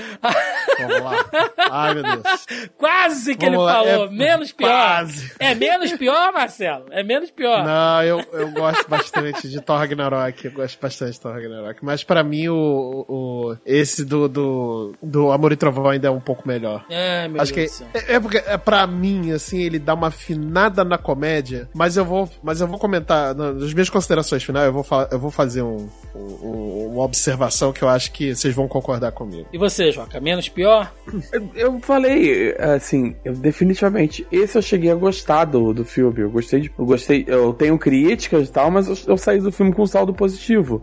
vamos lá. Ai, meu Deus. Quase que Vamos ele lá, falou. é menos pior. quase. É menos pior, Marcelo? É menos pior. Não, eu, eu gosto bastante de Thor Ragnarok. Eu gosto bastante de Thor Ragnarok. Mas pra mim, o, o, esse do, do, do Amor e Trovão ainda é um pouco melhor. É, meu Acho que Deus céu. é, é porque é pra mim assim ele dá uma afinada na comédia, mas eu vou, mas eu vou comentar na- nas minhas considerações finais, eu vou fa- eu vou fazer um, um- uma observação que eu acho que vocês vão concordar comigo. E você, Joca? Menos pior? Eu, eu falei, assim, eu definitivamente, esse eu cheguei a gostar do, do filme. Eu gostei de, eu gostei, eu tenho críticas e tal, mas eu, eu saí do filme com um saldo positivo.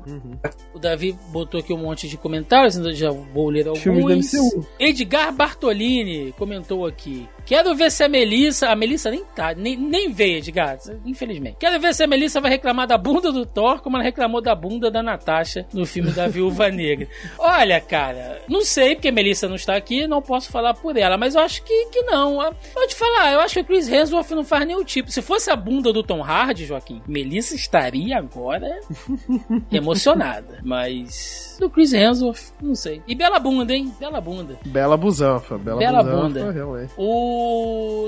O Davi botou aqui um monte de comentários, ainda já vou ler alguns. Filmes do MCU. Edgar Bartolini comentou aqui. Quero ver se a Melissa. A Melissa nem tá, nem, nem veio, Edgar, infelizmente. Quero ver se a Melissa vai reclamar da bunda do Thor, como ela reclamou da bunda da Natasha no filme da Viúva Negra. Olha, cara, não sei, porque a Melissa não está aqui, não posso falar por ela, mas eu acho que, que não. Pode falar, eu acho que o Chris Hemsworth não faz o tipo. Se fosse a bunda do Tom Hardy, Joaquim, Melissa estaria agora emocionada. Mas do Chris Hemsworth, não sei. E bela bunda, hein? Bela bunda. Bela busanfa, bela, Bela busanfa, bunda. realmente. O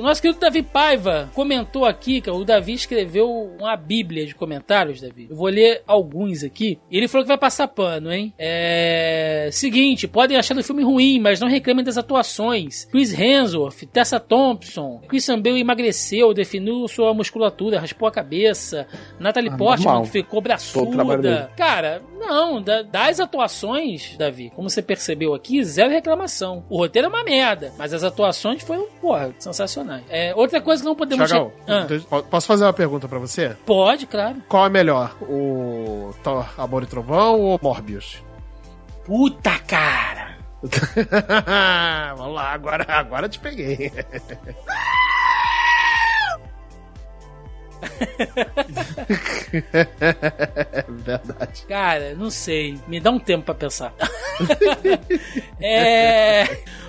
nosso querido Davi Paiva comentou aqui, que o Davi escreveu uma bíblia de comentários, Davi. Eu vou ler alguns aqui. Ele falou que vai passar pano, hein? É... Seguinte, podem achar o filme ruim, mas não reclamem das atuações. Chris Hemsworth, Tessa Thompson, Christian Bale emagreceu, definiu sua musculatura, raspou a cabeça. Natalie Ah, Portman ficou braçuda. Cara, não, da- das atuações, Davi, como você percebeu aqui, zero reclamação. O roteiro é uma merda, mas as atuações foram, porra, sensacionais. É, outra coisa que não podemos... Tiagão, Ah, posso fazer uma pergunta pra você? pode, claro. Qual é melhor, o Thor Amor e Trovão ou Morbius? Puta, cara. Vamos lá, agora, agora te peguei. Verdade. Cara, não sei. Me dá um tempo pra pensar. é...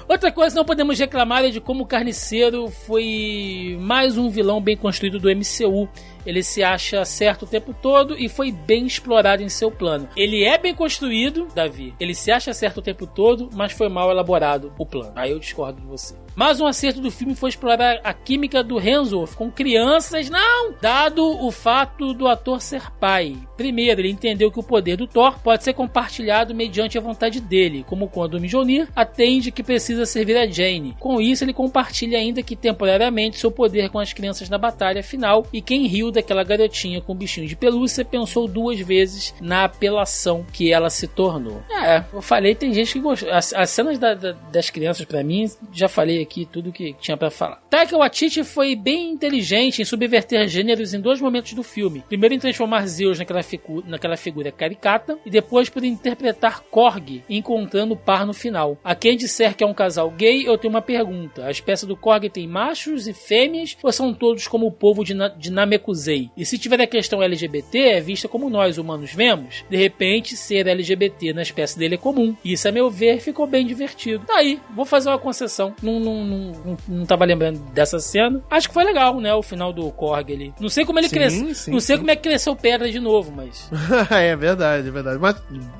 Outra coisa não podemos reclamar é de como o Carniceiro foi mais um vilão bem construído do MCU. Ele se acha certo o tempo todo e foi bem explorado em seu plano. Ele é bem construído, Davi. Ele se acha certo o tempo todo, mas foi mal elaborado o plano. Aí eu discordo de você. Mais um acerto do filme foi explorar a química do Hemsworth com crianças, não! Dado o fato do ator ser pai. Primeiro, ele entendeu que o poder do Thor pode ser compartilhado mediante a vontade dele, como quando o Mjolnir atende que precisa servir a Jane. Com isso, ele compartilha ainda que temporariamente seu poder com as crianças na batalha final e quem riu daquela garotinha com bichinho de pelúcia pensou duas vezes na apelação que ela se tornou. É, eu falei, tem gente que gostou. As, as cenas da- da- das crianças, pra mim, já falei aqui tudo que tinha pra falar. Taika Waititi foi bem inteligente em subverter gêneros em dois momentos do filme. Primeiro em transformar Zeus naquela, figu naquela figura caricata e depois por interpretar Korg, encontrando o par no final. A quem disser que é um casal gay, eu tenho uma pergunta. A espécie do Korg tem machos e fêmeas ou são todos como o povo de, Na de usei. E se tiver a questão LGBT, é vista como nós humanos vemos. De repente, ser LGBT na espécie dele é comum. Isso, a meu ver, ficou bem divertido. Tá aí, vou fazer uma concessão. Não, não, não, não, não tava lembrando dessa cena. Acho que foi legal, né? O final do Korg ali. Não sei como ele Sim, cresceu. sim, Não sei sim. como é que cresceu pedra de novo, mas. é verdade, é verdade. Mas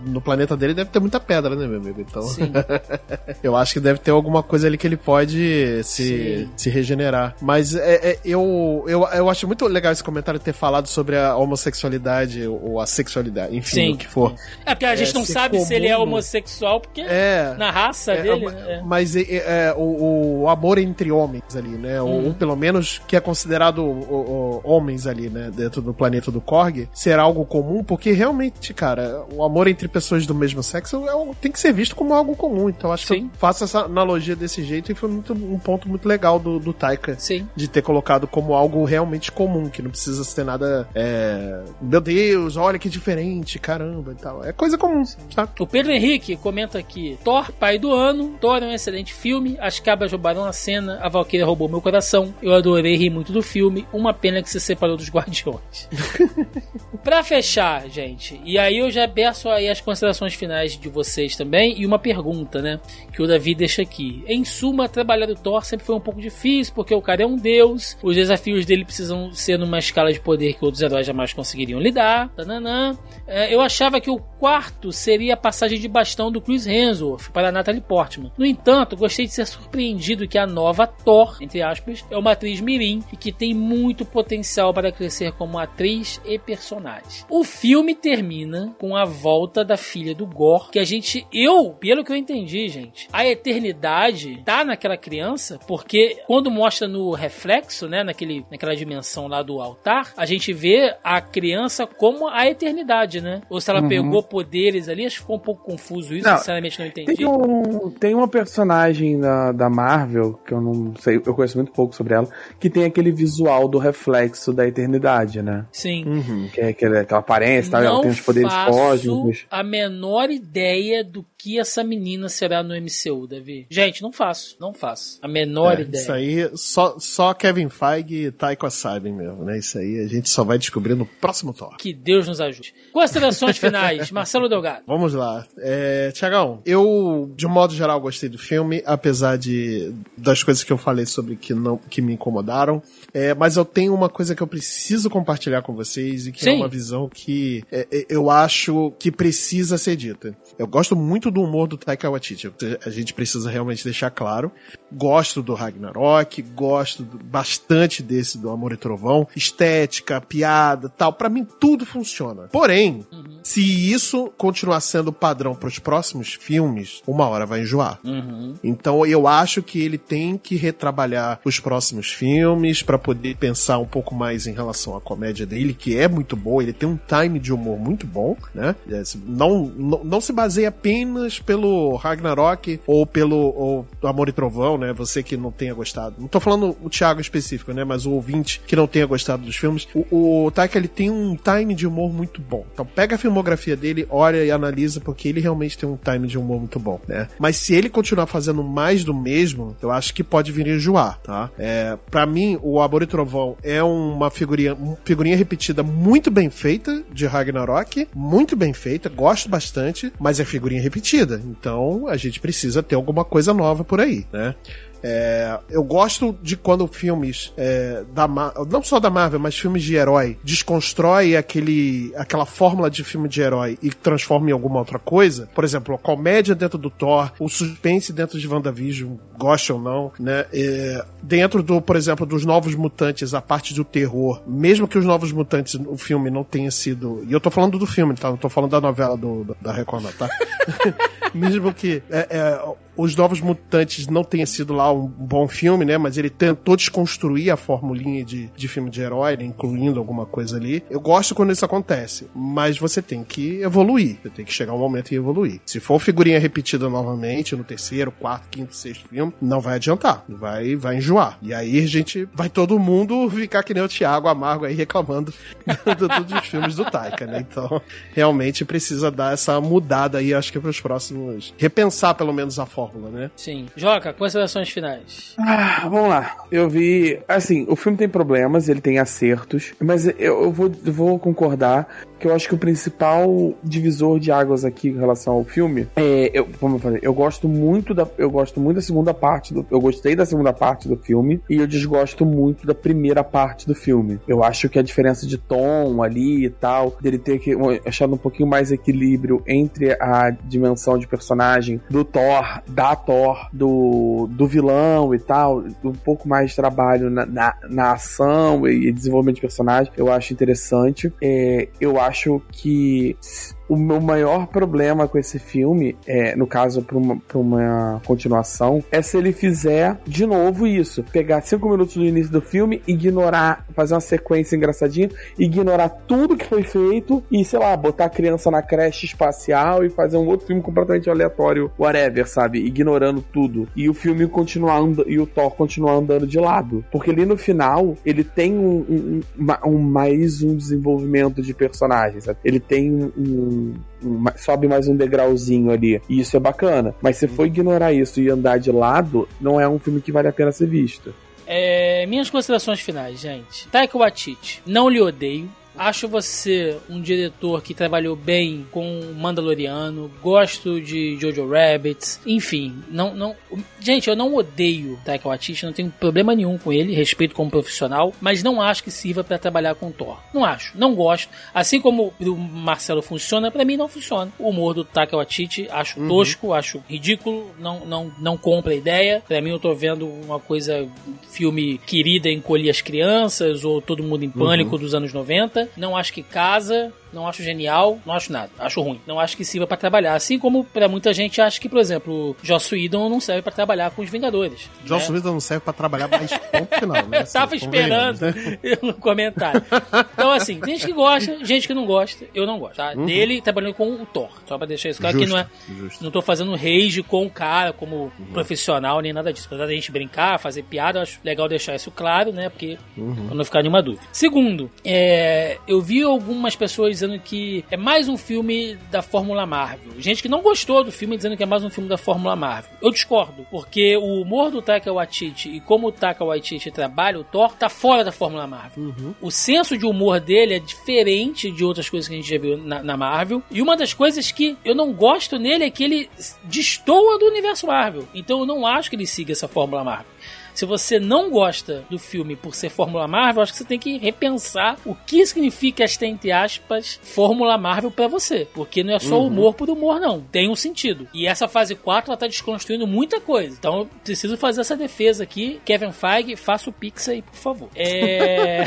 no planeta dele deve ter muita pedra, né, meu amigo? Então, Sim. eu acho que deve ter alguma coisa ali que ele pode se, se regenerar. Mas é, é, eu, eu, eu acho muito legal esse comentário ter falado sobre a homossexualidade ou a sexualidade, enfim, Sim. o que for. É porque a gente É, não sabe se ele é comum. homossexual, porque É. na raça É, dele. né? É. Mas é, é, o, o amor entre homens ali, né? Ou, Uhum. ou pelo menos que é considerado o- o- homens ali, né? Dentro do planeta do Korg, será algo comum, porque realmente, cara, o amor entre pessoas do mesmo sexo é tem que ser visto como algo comum. Então acho que Sim. eu faço essa analogia desse jeito e foi muito- um ponto muito legal do, do Taika. Sim. De ter colocado como algo realmente comum, que não precisa ser nada. É, meu Deus, olha que diferente, caramba e tal. É coisa comum, sabe? O Pedro Henrique comenta aqui: Thor, pai do ano. Thor é um excelente filme. As cabras roubaram a cena. A Valkyria roubou meu coração. Eu adorei rir muito do filme. Uma pena que se separou dos Guardiões. pra fechar, gente, e aí eu já peço aí as considerações finais de vocês também. E uma pergunta, né? Que o Davi deixa aqui. Em suma, trabalhar o Thor sempre foi um pouco difícil, porque o cara é um deus. Os desafios dele precisam ser numa escala de poder que outros heróis jamais conseguiriam lidar. Tananã. É, eu achava que o quarto seria a passagem de bastão do Chris Hemsworth para a Natalie Portman. No entanto, gostei de ser surpreendido que a nova Thor, entre aspas, é uma atriz mirim e que tem muito potencial para crescer como atriz e personagem. O filme termina com a volta da filha do Gore, que a gente, eu, pelo que eu entendi, gente, a eternidade tá naquela criança, porque quando mostra no reflexo, né, naquele, naquela dimensão lá do altar, a gente vê a criança como a eternidade, né? Ou se ela pegou poderes ali, acho que ficou um pouco confuso isso, Não, sinceramente não entendi. Tem, um, tem uma personagem da, da Marvel, que eu não sei, eu conheço muito pouco sobre ela, que tem aquele visual do reflexo da eternidade, né? Sim. Que é aquele, aquela aparência, tal, ela não tem os poderes faço cósmicos. a menor ideia do que essa menina será no MCU, Davi. Gente, não faço, não faço. A menor É, ideia. Isso aí, só, só Kevin Feige e Taika sabem mesmo, né? Isso aí a gente só vai descobrir no próximo Thor. Que Deus nos ajude. Considerações finais, Marcelo Delgado. Vamos lá. É, Tiagão, eu, de um modo geral, gostei do filme, apesar de das coisas que eu falei sobre que, não, que me incomodaram. É, mas eu tenho uma coisa que eu preciso compartilhar com vocês e que é Sim. uma visão que é, é, eu acho que precisa ser dita. Eu gosto muito do humor do Taika Waititi. A gente precisa realmente deixar claro. Gosto do Ragnarok, gosto bastante desse do Amor e Trovão. Estética, piada, tal. Pra mim tudo funciona. Porém, se isso continuar sendo padrão pros próximos filmes, uma hora vai enjoar. Uhum. Então eu acho que ele tem que retrabalhar os próximos filmes pra poder pensar um pouco mais em relação à comédia dele, que é muito boa, ele tem um time de humor muito bom, né? É, Não, não, não se baseia apenas pelo Ragnarok ou pelo ou Amor e Trovão, né? Você que não tenha gostado. Não tô falando o Thiago específico, né? Mas o ouvinte que não tenha gostado dos filmes. O, o Taika, ele tem um time de humor muito bom. Então pega a filmografia dele, olha e analisa, porque ele realmente tem um time de humor muito bom, né? Mas se ele continuar fazendo mais do mesmo, eu acho que pode vir enjoar, tá? É, pra mim, o Amor e Trovão é uma figurinha, figurinha repetida muito bem feita de Ragnarok, muito bem feita, gosto bastante, mas é figurinha repetida. Então a gente precisa ter alguma coisa nova por aí, né? É, eu gosto de quando filmes é, da não só da Marvel, mas filmes de herói desconstrói aquele aquela fórmula de filme de herói e transforma em alguma outra coisa. Por exemplo, a comédia dentro do Thor, o suspense dentro de WandaVision, goste ou não, né? É, dentro do, por exemplo, dos Novos Mutantes, a parte do terror, mesmo que os Novos Mutantes, o filme não tenha sido, e eu tô falando do filme, tá? Não tô falando da novela do, da Record, tá? mesmo que é, é, os Novos Mutantes não tenha sido lá um bom filme, né? Mas ele tentou desconstruir a formulinha de, de filme de herói, né, incluindo alguma coisa ali. Eu gosto quando isso acontece, mas você tem que evoluir. Você tem que chegar um momento e evoluir. Se for figurinha repetida novamente no terceiro, quarto, quinto, sexto filme, não vai adiantar. Vai, vai enjoar. E aí a gente vai todo mundo ficar que nem o Thiago Amargo aí reclamando do- do- dos filmes do Taika, né? Então, realmente precisa dar essa mudada aí, acho que para os próximos. Repensar pelo menos a forma fórmula, né? Sim. Joca, considerações finais. Ah, vamos lá. Eu vi. Assim, o filme tem problemas, ele tem acertos, mas eu, eu vou, eu vou concordar que eu acho que o principal divisor de águas aqui em relação ao filme é. Eu, como eu falei, eu gosto muito da. Eu gosto muito da segunda parte do. Eu gostei da segunda parte do filme e eu desgosto muito da primeira parte do filme. Eu acho que a diferença de tom ali e tal, dele ter que achado um pouquinho mais equilíbrio entre a dimensão de personagem do Thor, da Thor, do, do vilão e tal, um pouco mais de trabalho na, na, na ação e desenvolvimento de personagem, eu acho interessante. É, eu acho que o meu maior problema com esse filme, é, no caso, para uma, pra uma continuação, é se ele fizer de novo isso. Pegar cinco minutos do início do filme, ignorar, fazer uma sequência engraçadinha, ignorar tudo que foi feito e, sei lá, botar a criança na creche espacial e fazer um outro filme completamente aleatório, whatever, sabe? Ignorando tudo. E o filme continuar andando, e o Thor continuar andando de lado. Porque ali no final, ele tem um, um, um, mais um desenvolvimento de personagens, sabe? Ele tem um um, sobe mais um degrauzinho ali. E isso é bacana. Mas se for ignorar isso e andar de lado, não é um filme que vale a pena ser visto. É, minhas considerações finais, gente. Taika Waititi, não lhe odeio. Acho você um diretor que trabalhou bem com Mandaloriano, gosto de Jojo Rabbit, enfim, não, não, gente, eu não odeio Taika Waititi, não tenho problema nenhum com ele, respeito como profissional, mas não acho que sirva para trabalhar com Thor. Não acho, não gosto. Assim como o Marcelo funciona, para mim não funciona. O humor do Taika Waititi acho tosco, acho ridículo, não, não, não compra a ideia. Para mim eu tô vendo uma coisa, filme querida encolher as crianças ou todo mundo em pânico dos anos 90 não acho que casa, não acho genial, não acho nada, acho ruim. Não acho que sirva para trabalhar. Assim como para muita gente acha que, por exemplo, Joss Whedon não serve para trabalhar com os Vingadores. Joss né? Whedon não serve pra trabalhar mais ponto final, né? Eu tava Assim, esperando convenhamos, né? no comentário. Então, assim, tem gente que gosta, gente que não gosta. Eu não gosto, tá? Dele trabalhando com o Thor. Só pra deixar isso claro que Justo, não é. justo. Não tô fazendo rage com o cara como profissional nem nada disso. Apesar da gente brincar, fazer piada, eu acho legal deixar isso claro, né? Porque pra não ficar nenhuma dúvida. Segundo, é, eu vi algumas pessoas dizendo que é mais um filme da Fórmula Marvel. Gente que não gostou do filme dizendo que é mais um filme da Fórmula Marvel. Eu discordo, porque o humor do Taika Waititi e como o Taika Waititi trabalha o Thor tá fora da Fórmula Marvel. O senso de humor dele é diferente de outras coisas que a gente já viu na, na Marvel. E uma das coisas que eu não gosto nele é que ele destoa do universo Marvel. Então eu não acho que ele siga essa Fórmula Marvel. Se você não gosta do filme por ser Fórmula Marvel, acho que você tem que repensar o que significa esta, entre aspas, Fórmula Marvel pra você. Porque não é só humor por humor, não. Tem um sentido. E essa fase 4, ela tá desconstruindo muita coisa. Então eu preciso fazer essa defesa aqui. Kevin Feige, faça o Pix aí, por favor. É...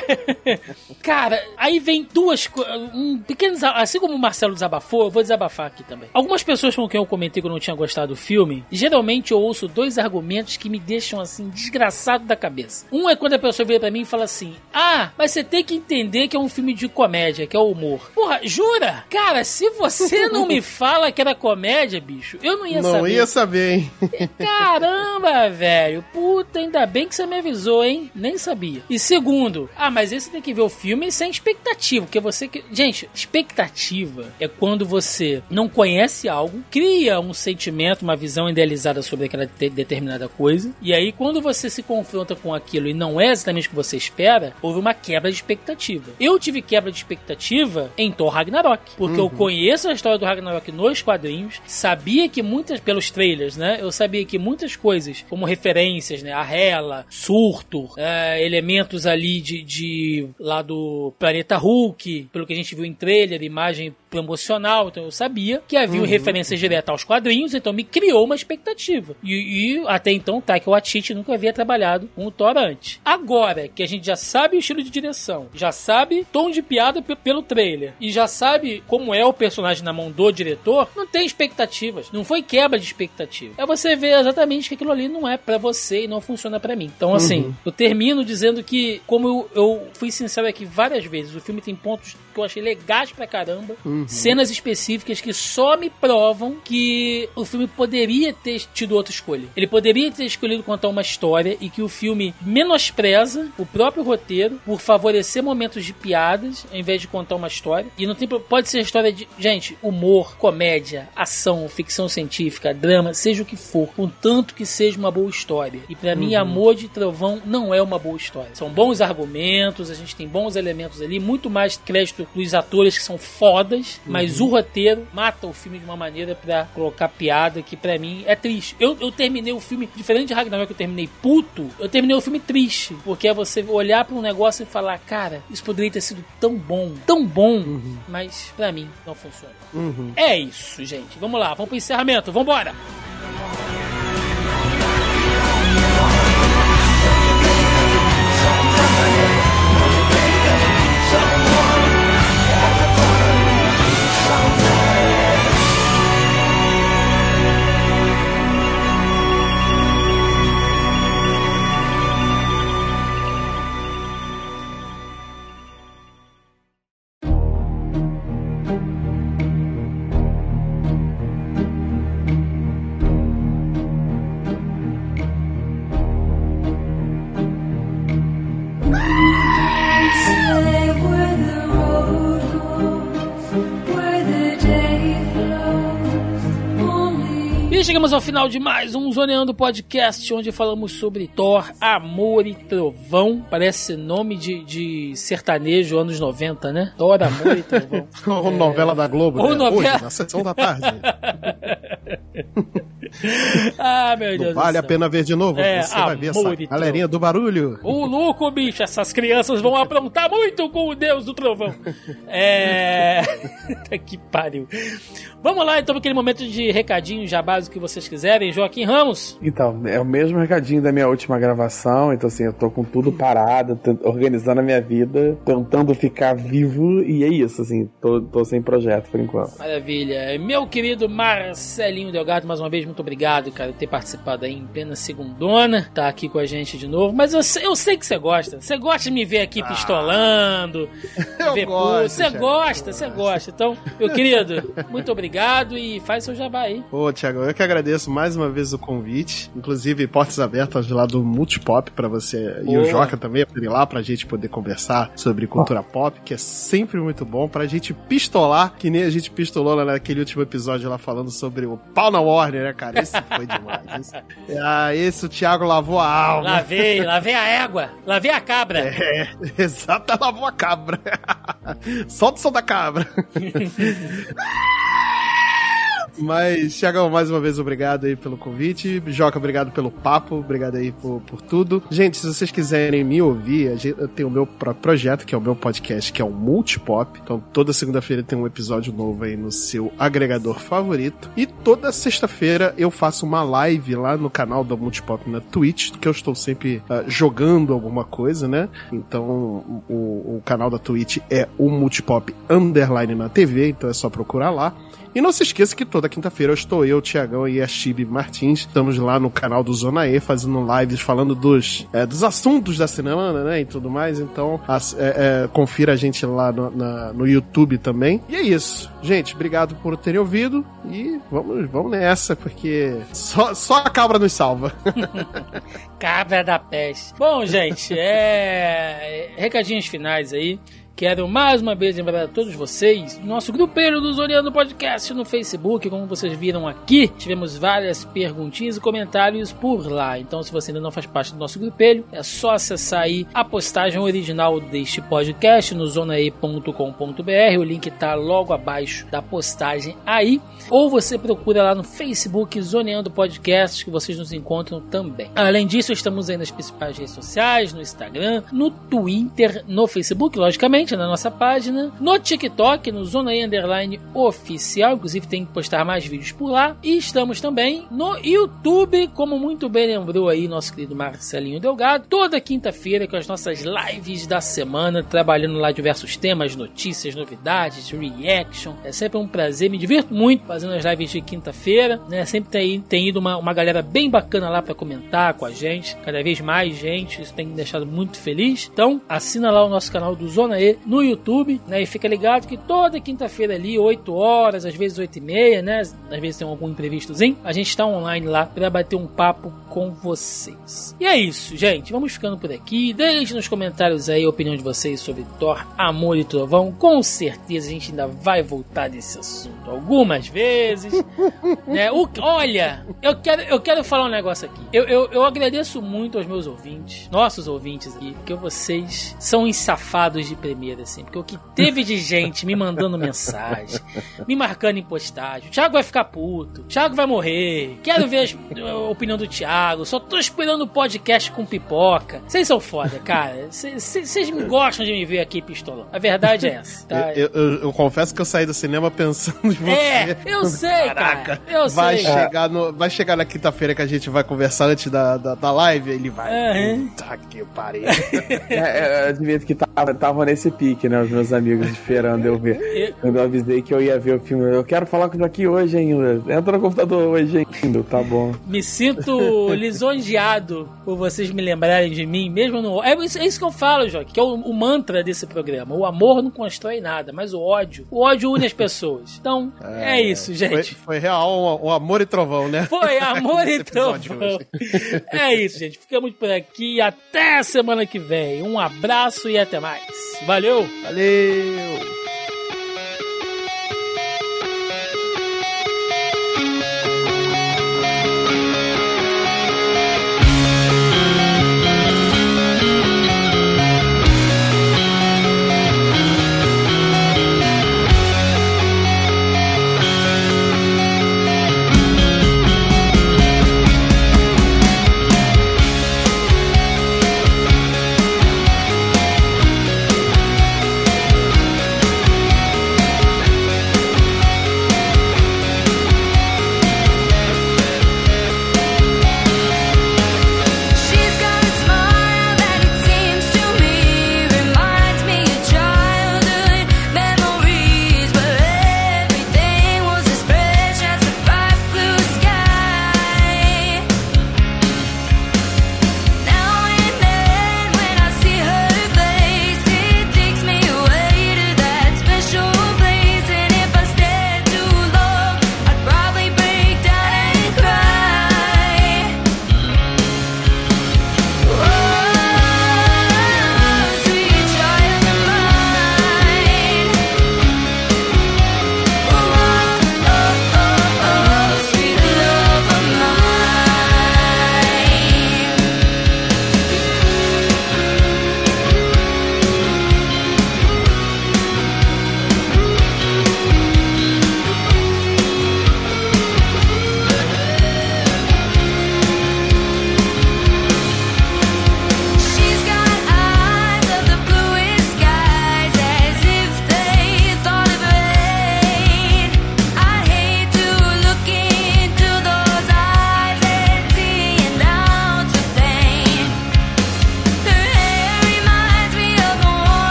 Cara, aí vem duas coisas. Um pequeno. Assim como o Marcelo desabafou, eu vou desabafar aqui também. Algumas pessoas com quem eu comentei que eu não tinha gostado do filme, geralmente eu ouço dois argumentos que me deixam assim, desgraçado da cabeça. Um é quando a pessoa vira pra mim e fala assim: Ah, mas você tem que entender que é um filme de comédia, que é o humor. Porra, jura? Cara, se você não me fala que era comédia, bicho, eu não ia Não saber. ia saber, hein? Caramba, velho. Puta, ainda bem que você me avisou, hein? Nem sabia. E segundo, ah, mas esse tem que ver o filme sem expectativa, porque você que. Gente, expectativa é quando você não conhece algo, cria um sentimento, uma visão idealizada sobre aquela de- determinada coisa, e aí quando você se confronta com aquilo e não é exatamente o que você espera, houve uma quebra de expectativa. Eu tive quebra de expectativa em Thor Ragnarok, porque eu conheço a história do Ragnarok nos quadrinhos, sabia que muitas, pelos trailers, né? Eu sabia que muitas coisas, como referências, né? A Hela, Surto, é, elementos ali de, de lá do Planeta Hulk, pelo que a gente viu em trailer, imagem promocional, então eu sabia que havia referências diretas aos quadrinhos, então me criou uma expectativa. E, e até então, Taika Waititi nunca havia trabalhado com o Thor antes. Agora que a gente já sabe o estilo de direção, já sabe tom de piada pe- pelo trailer e já sabe como é o personagem na mão do diretor, não tem expectativas. Não foi quebra de expectativa. É você ver exatamente que aquilo ali não é pra você e não funciona pra mim. Então, assim, eu termino dizendo que, como eu, eu fui sincero aqui várias vezes, o filme tem pontos que eu achei legais pra caramba. Cenas específicas que só me provam que o filme poderia ter tido outra escolha. Ele poderia ter escolhido contar uma história e que o filme menospreza o próprio roteiro por favorecer momentos de piadas ao invés de contar uma história. E não tem pode ser história de, gente, humor, comédia, ação, ficção científica, drama, seja o que for, contanto que seja uma boa história. E pra mim, Amor de Trovão não é uma boa história. São bons argumentos, a gente tem bons elementos ali, muito mais crédito dos atores que são fodas, mas o roteiro mata o filme de uma maneira pra colocar piada que pra mim é triste. Eu, eu terminei o filme, diferente de Ragnarok, que eu terminei puto, eu terminei o filme triste, porque é você olhar pra um negócio e falar, cara, isso poderia ter sido tão bom, tão bom, mas pra mim não funciona. É isso, gente. Vamos lá, vamos pro encerramento, vambora! Say chegamos ao final de mais um Zoneando Podcast, onde falamos sobre Thor, Amor e Trovão. Parece nome de, de sertanejo anos 90, né? Thor, Amor e Trovão. Ou novela da Globo, Ou né? novela. Hoje, na sessão da tarde. ah, meu Deus Não vale a pena ver de novo? É, Você vai ver essa galerinha do barulho. Ô, louco, bicho, essas crianças vão aprontar muito com o Deus do Trovão. É. Que pariu. Vamos lá, então, para aquele momento de recadinho jabás, o que vocês quiserem. Joaquim Ramos. Então, é o mesmo recadinho da minha última gravação. Então, assim, eu tô com tudo parado, organizando a minha vida, tentando ficar vivo. E é isso, assim, tô, tô sem projeto por enquanto. Maravilha. Meu querido Marcelinho Delgado, mais uma vez, muito obrigado, cara, por ter participado aí em plena segundona. Tá aqui com a gente de novo. Mas eu sei, eu sei que você gosta. Você gosta de me ver aqui pistolando. Eu ver gosto. Você gosta, você gosta. Então, meu querido, muito obrigado e faz seu jabá aí. Ô, Thiago, eu que agradeço mais uma vez o convite. Inclusive, portas abertas lá do Multipop pra você e o Boa. Joca também ir lá pra gente poder conversar sobre cultura pop, que é sempre muito bom pra gente pistolar, que nem a gente pistolou lá naquele último episódio lá falando sobre o pau na Warner, né, cara? Esse foi demais. Esse, ah, esse o Thiago lavou a alma. Lavei, lavei a égua, lavei a cabra. É, exato, lavou a cabra. Solta o som da cabra. Mas, Thiagão, mais uma vez, obrigado aí pelo convite. Joca, obrigado pelo papo, obrigado aí por, por tudo. Gente, se vocês quiserem me ouvir, eu tenho o meu próprio projeto, que é o meu podcast, que é o Multipop. Então, toda segunda-feira tem um episódio novo aí no seu agregador favorito. E toda sexta-feira eu faço uma live lá no canal da Multipop na Twitch, que eu estou sempre ah, jogando alguma coisa, né? Então, o, o canal da Twitch é o Multipop Underline na TV, então é só procurar lá. E não se esqueça que toda quinta-feira eu estou eu, Tiagão e a Chibi Martins. Estamos lá no canal do Zona E fazendo lives falando dos, é, dos assuntos da semana, né? E tudo mais. Então, as- é, é, confira a gente lá no, na- no YouTube também. E é isso. Gente, obrigado por terem ouvido. E vamos, vamos nessa, porque só, só a cabra nos salva. Cabra da peste. Bom, gente, é. Recadinhos finais aí. Quero mais uma vez lembrar a todos vocês, nosso grupeiro do Zoneando Podcast no Facebook, como vocês viram aqui, tivemos várias perguntinhas e comentários por lá. Então, se você ainda não faz parte do nosso grupelho, é só acessar aí a postagem original deste podcast no zonae.com.br. O link tá logo abaixo da postagem aí. Ou você procura lá no Facebook Zoneando Podcast, que vocês nos encontram também. Além disso, estamos aí nas principais redes sociais, no Instagram, no Twitter, no Facebook, logicamente, na nossa página, no TikTok, no Zona Underline Oficial, inclusive tem que postar mais vídeos por lá. E estamos também no YouTube, como muito bem lembrou aí nosso querido Marcelinho Delgado, toda quinta-feira com as nossas lives da semana, trabalhando lá diversos temas, notícias, novidades, reaction. É sempre um prazer, me divirto muito fazendo as lives de quinta-feira, né? Sempre tem, tem ido uma, uma galera bem bacana lá para comentar com a gente, cada vez mais gente, isso tem me deixado muito feliz. Então, assina lá o nosso canal do Zona E no YouTube, né? E fica ligado que toda quinta-feira ali, 8 horas, às vezes 8 e meia, né? Às vezes tem algum imprevistozinho, a gente tá online lá pra bater um papo com vocês. E é isso, gente. Vamos ficando por aqui. Deixe nos comentários aí a opinião de vocês sobre Thor, Amor e Trovão. Com certeza a gente ainda vai voltar desse assunto algumas vezes. né? O- olha, eu quero, eu quero falar um negócio aqui. Eu, eu, eu agradeço muito aos meus ouvintes, nossos ouvintes aqui, porque vocês são uns safados de primeira, assim. Porque o que teve de gente me mandando mensagem, me marcando em postagem. O Thiago vai ficar puto, o Thiago vai morrer. Quero ver a opinião do Thiago. Só tô esperando o podcast com pipoca. Vocês são foda, cara. Vocês me gostam de me ver aqui pistolão. A verdade é essa, tá? Eu, eu- eu confesso que eu saí do cinema pensando em você. É, eu sei, Caraca, cara. Eu vai sei. chegar no, vai chegar na quinta-feira que a gente vai conversar antes da, da, da live, ele vai. Aham. Puta que pariu. É, é, eu admito que tava, tava nesse pique, né? Os meus amigos esperando eu ver. Quando eu avisei que eu ia ver o filme, eu quero falar com isso aqui hoje ainda. Entra no computador hoje ainda, tá bom. Me sinto lisonjeado por vocês me lembrarem de mim, mesmo no. É isso, é isso que eu falo, Joque, que é o, o mantra desse programa. O amor não constrói nada, mas o ódio. O ódio une as pessoas. Então, é, isso, Foi, gente. foi real um, um amor e trovão, né? Foi amor e trovão. É isso, gente. Ficamos por aqui. Até semana que vem. Um abraço e até mais. Valeu! Valeu!